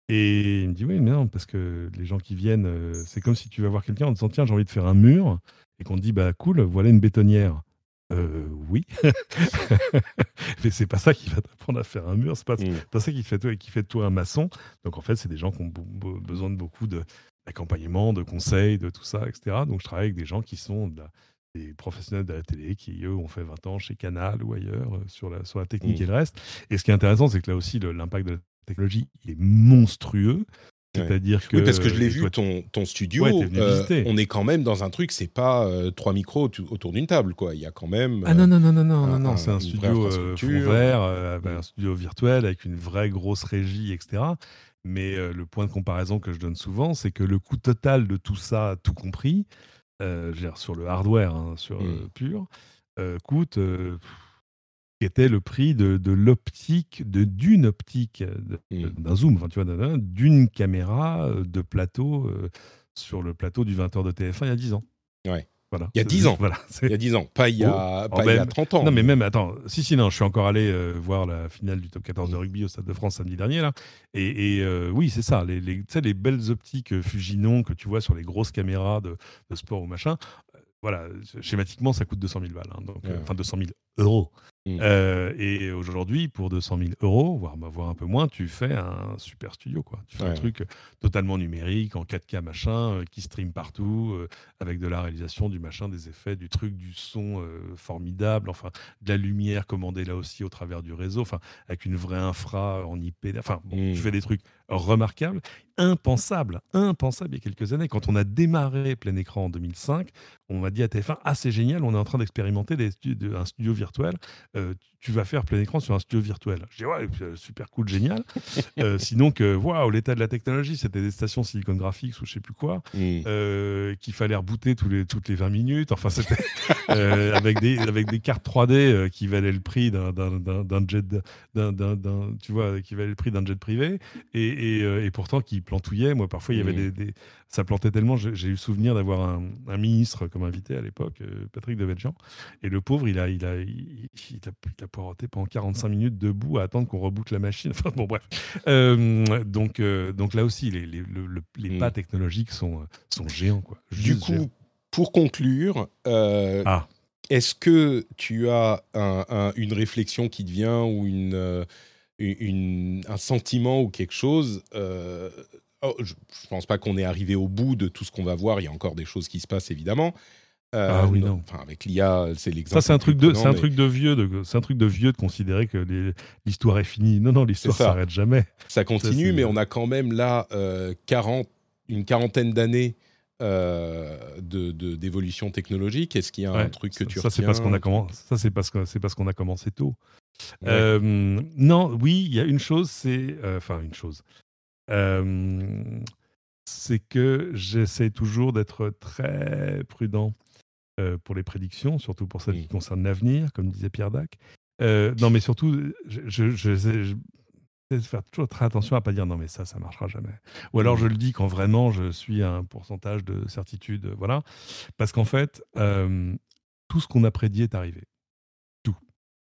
Et il me dit, oui, mais non, parce que les gens qui viennent, euh, c'est comme si tu vas voir quelqu'un en disant, tiens, j'ai envie de faire un mur, et qu'on te dit, bah cool, voilà une bétonnière. Euh, oui, mais c'est pas ça qui va t'apprendre à faire un mur, c'est pas, mmh. pas ça qui fait, toi, qui fait de toi un maçon. Donc en fait, c'est des gens qui ont besoin de beaucoup d'accompagnement, de, conseils, de tout ça, etc. Donc je travaille avec des gens qui sont de la, des professionnels de la télé qui, eux, ont fait 20 ans chez Canal ou ailleurs euh, sur, la, sur la technique mmh. et le reste. Et ce qui est intéressant, c'est que là aussi, l'impact de la technologie est monstrueux. C'est-à-dire que. Oui, parce que je l'ai vu, ton, ton studio, euh, on est quand même dans un truc, c'est pas euh, trois micros autour d'une table, quoi. Il y a quand même. ah non, non, non, non, non, non, non. c'est un studio ouvert, un studio virtuel avec une vraie grosse régie, etc. Mais le point de comparaison que je donne souvent, c'est que le coût total de tout ça, tout compris, euh, sur le hardware, hein, sur mmh. pur, euh, coûte qui était le prix de, de l'optique, de d'une optique, mmh. d'un zoom, enfin, tu vois, d'une caméra de plateau sur le plateau du 20h de TF1 il y a 10 ans. Ouais. Il y a 10 ans. Voilà, il y a 10 ans, pas il y a, oh, pas il y a 30 ans. Non, mais même, attends, si, si, non, je suis encore allé euh, voir la finale du top 14 de rugby au Stade de France samedi dernier, là. Et, euh, oui, c'est ça, les, les, les belles optiques euh, Fujinon que tu vois sur les grosses caméras de, de sport ou machin, voilà, schématiquement, ça coûte 200 000 balles, hein, donc, enfin 200 000 euros. Mmh. Euh, et aujourd'hui, pour 200 000 euros, voire, bah, voire, un peu moins, tu fais un super studio. Quoi. Tu fais un truc totalement numérique, en 4K machin, euh, qui stream partout, euh, avec de la réalisation, du machin, des effets, du truc, du son formidable, enfin, de la lumière commandée là aussi au travers du réseau, enfin, avec une vraie infra en IP. Enfin, bon, tu mmh. fais des trucs remarquables, impensables, impensables il y a quelques années. Quand on a démarré plein écran en 2005, on m'a dit à TF1, ah, c'est génial, on est en train d'expérimenter un studio virtuel euh, tu vas faire plein écran sur un studio virtuel. Je dis ouais, euh, super cool, génial. Euh, sinon que waouh, l'état de la technologie, c'était des stations Silicon Graphics ou je sais plus quoi, mm. qu'il fallait rebooter tous les, toutes les 20 minutes. Enfin, c'était avec des avec des cartes 3D qui valaient le prix d'un jet, d'un tu vois, qui valait le prix d'un jet privé et, et, pourtant qui plantouillait. Moi, parfois, il y avait mm. des, ça plantait tellement. J'ai eu souvenir d'avoir un, un, ministre comme invité à l'époque, Patrick Devedjian, et le pauvre, il a il a il a, il a poireauté pendant 45 minutes debout à attendre qu'on reboucle la machine. Enfin, bon, bref. Euh, donc, euh, donc là aussi, les, les, les pas mm. technologiques sont, sont géants. Quoi. du coup, pour conclure, euh, ah. est-ce que tu as une réflexion qui te vient ou une, un sentiment ou quelque chose oh, Je ne pense pas qu'on est arrivé au bout de tout ce qu'on va voir. Il y a encore des choses qui se passent évidemment. ah oui non. Enfin, avec l'IA, c'est l'exemple. Ça c'est un truc de, c'est un truc de vieux, de, c'est un truc de vieux de considérer que l'histoire est finie. Non non, l'histoire s'arrête jamais. Ça continue, mais on a quand même là 40, une quarantaine d'années euh, de d'évolution technologique? Est-ce qu'il y a un truc que tu ça c'est parce qu'on a commencé ça c'est parce que c'est parce qu'on a commencé tôt. Euh, non, oui, il y a une chose, c'est euh, enfin une chose, c'est que j'essaie toujours d'être très prudent pour les prédictions, surtout pour celles qui concernent l'avenir, comme disait Pierre Dac. non, mais surtout, je, je, faire toujours très attention à pas dire non mais ça ça marchera jamais ou alors mmh. je le dis quand vraiment je suis à un pourcentage de certitude voilà parce qu'en fait tout ce qu'on a prédit est arrivé tout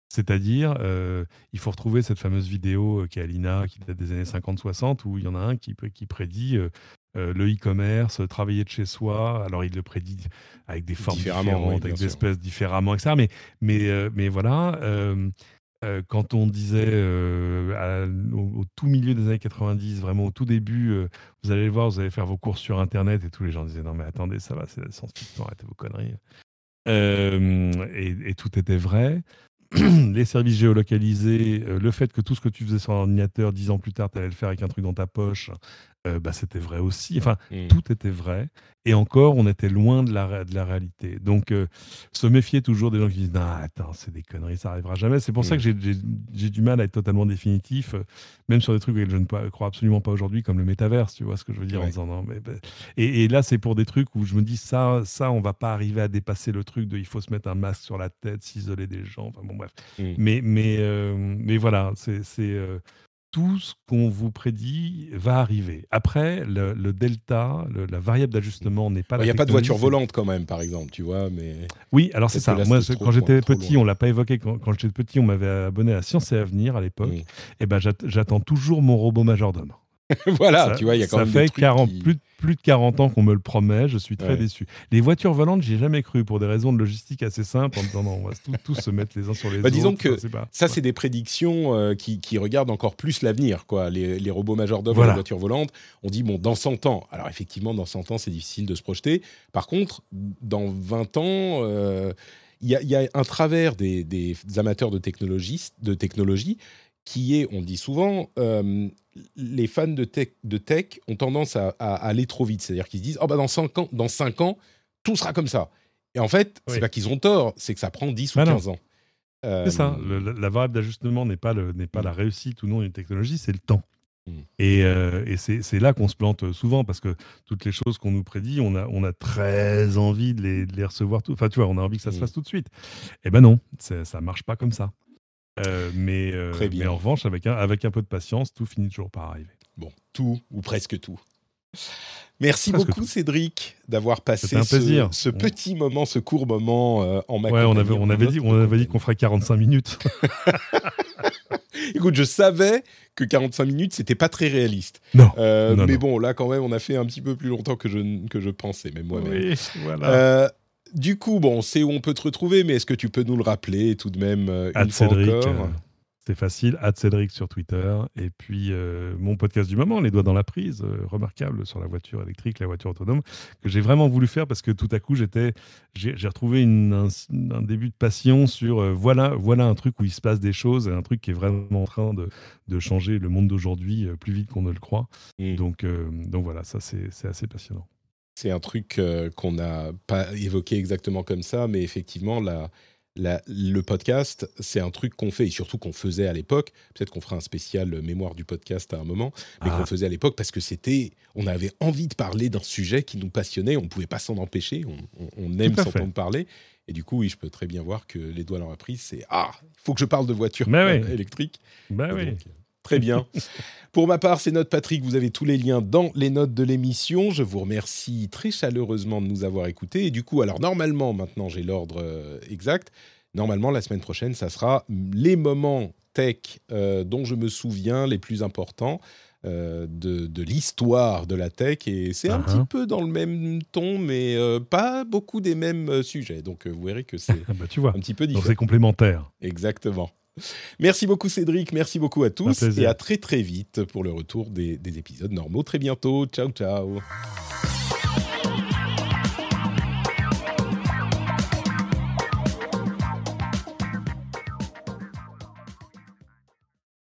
c'est-à-dire il faut retrouver cette fameuse vidéo qui est Alina qui date des années 50-60 où il y en a un qui, qui prédit le e-commerce, travailler de chez soi. Alors, il le prédit avec des formes différentes, avec des espèces différemment, etc. Mais, mais, mais voilà, euh, quand on disait euh, au, tout milieu des années 90, vraiment au tout début, euh, vous allez voir, vous allez faire vos courses sur Internet et tous les gens disaient non mais attendez, ça va, c'est la science-fiction, arrêtez vos conneries. Et, tout était vrai. les services géolocalisés, le fait que tout ce que tu faisais sur un ordinateur, dix ans plus tard, tu allais le faire avec un truc dans ta poche, euh, bah, c'était vrai aussi. Enfin, mmh. tout était vrai. Et encore, on était loin de la, de la réalité. Donc, euh, se méfier toujours des gens qui disent Non, attends, c'est des conneries, ça arrivera jamais. C'est pour ça que mmh. j'ai du mal à être totalement définitif, euh, même sur des trucs que je ne crois absolument pas aujourd'hui, comme le métaverse, tu vois ce que je veux dire en disant non. Mais, bah, et, là, c'est pour des trucs où je me dis Ça, ça on va pas arriver à dépasser le truc de il faut se mettre un masque sur la tête, s'isoler des gens. Enfin, bon, bref. Mmh. Mais, mais, mais voilà, c'est tout ce qu'on vous prédit va arriver. Après, le, delta, la variable d'ajustement n'est pas. Il n'y a pas de voiture volante quand même, par exemple, tu vois. Mais oui, alors c'est ça. Moi, quand j'étais petit, on l'a pas évoqué. Quand, j'étais petit, on m'avait abonné à Science et Avenir à l'époque. Et eh ben, j'attends toujours mon robot majordome. voilà, tu vois, il y a quand même. Ça fait 40, plus, plus de 40 ans qu'on me le promet, je suis très déçu. Les voitures volantes, j'y ai jamais cru pour des raisons de logistique assez simples en disant non, on va tous, se mettre les uns sur les bah, autres. Disons que ça, c'est des prédictions euh, qui, regardent encore plus l'avenir. quoi. Les, robots majordomes voilà. les voitures volantes, on dit bon, dans 100 ans. Alors effectivement, dans 100 ans, c'est difficile de se projeter. Par contre, dans 20 ans. Euh, il y, a un travers des, des amateurs de, de technologie qui est, on dit souvent, euh, les fans de tech, de tech ont tendance à, aller trop vite. C'est-à-dire qu'ils se disent, oh bah dans 5 ans, dans 5 ans, tout sera comme ça. Et en fait, c'est pas qu'ils ont tort, c'est que ça prend 10 ou 15 ans. C'est ça. Euh, la variable d'ajustement n'est pas, le, pas la réussite ou non d'une technologie, c'est le temps. Mm. Et, euh, et c'est là qu'on se plante souvent parce que toutes les choses qu'on nous prédit, on a, on a très envie de les, de les recevoir. Tout, enfin, tu vois, on a envie que ça se mm. fasse tout de suite. Eh ben non, ça marche pas comme ça. Euh, mais, euh, mais, en revanche, avec un, avec un peu de patience, tout finit toujours par arriver. Bon, tout ou presque tout. Merci beaucoup Cédric d'avoir passé ce, ce, petit moment, ce court moment euh, en ma ouais, on avait, on avait dit, on avait dit qu'on ferait 45 minutes. Écoute, je savais que 45 minutes, c'était pas très réaliste. Non, mais bon, là quand même, on a fait un petit peu plus longtemps que je, que je pensais, même moi-même. Oui, voilà du coup, bon, on sait où on peut te retrouver, mais est-ce que tu peux nous le rappeler tout de même euh, une fois encore euh, C'est facile, Cédric sur Twitter. Et puis, euh, mon podcast du moment, Les Doigts dans la prise, remarquable sur la voiture électrique, la voiture autonome, que j'ai vraiment voulu faire parce que tout à coup, j'étais, j'ai, retrouvé un, début de passion sur voilà, voilà un truc où il se passe des choses, un truc qui est vraiment en train de, changer le monde d'aujourd'hui plus vite qu'on ne le croit. Mmh. Donc, donc voilà, ça, c'est assez passionnant. C'est un truc euh, qu'on n'a pas évoqué exactement comme ça, mais effectivement, la, le podcast, c'est un truc qu'on fait et surtout qu'on faisait à l'époque. Peut-être qu'on fera un spécial mémoire du podcast à un moment, mais qu'on ah. faisait à l'époque parce que c'était, on avait envie de parler d'un sujet qui nous passionnait. On ne pouvait pas s'en empêcher. On, aime s'entendre parler. Et du coup, oui, je peux très bien voir que les doigts dans la prise, c'est ah, il faut que je parle de voiture électrique. Bah oui. Très bien. Pour ma part, c'est Note Patrick. Vous avez tous les liens dans les notes de l'émission. Je vous remercie très chaleureusement de nous avoir écoutés. Et du coup, alors normalement, maintenant j'ai l'ordre euh, exact. Normalement, la semaine prochaine, ça sera les moments tech euh, dont je me souviens, les plus importants. de, de l'histoire de la tech. Et c'est un uh-huh. petit peu dans le même ton, mais pas beaucoup des mêmes sujets. Donc vous verrez que c'est bah, tu vois, un petit peu différent. C'est complémentaire. Exactement. Merci beaucoup Cédric, merci beaucoup à tous et à très très vite pour le retour des, des épisodes normaux. Très bientôt, ciao ciao.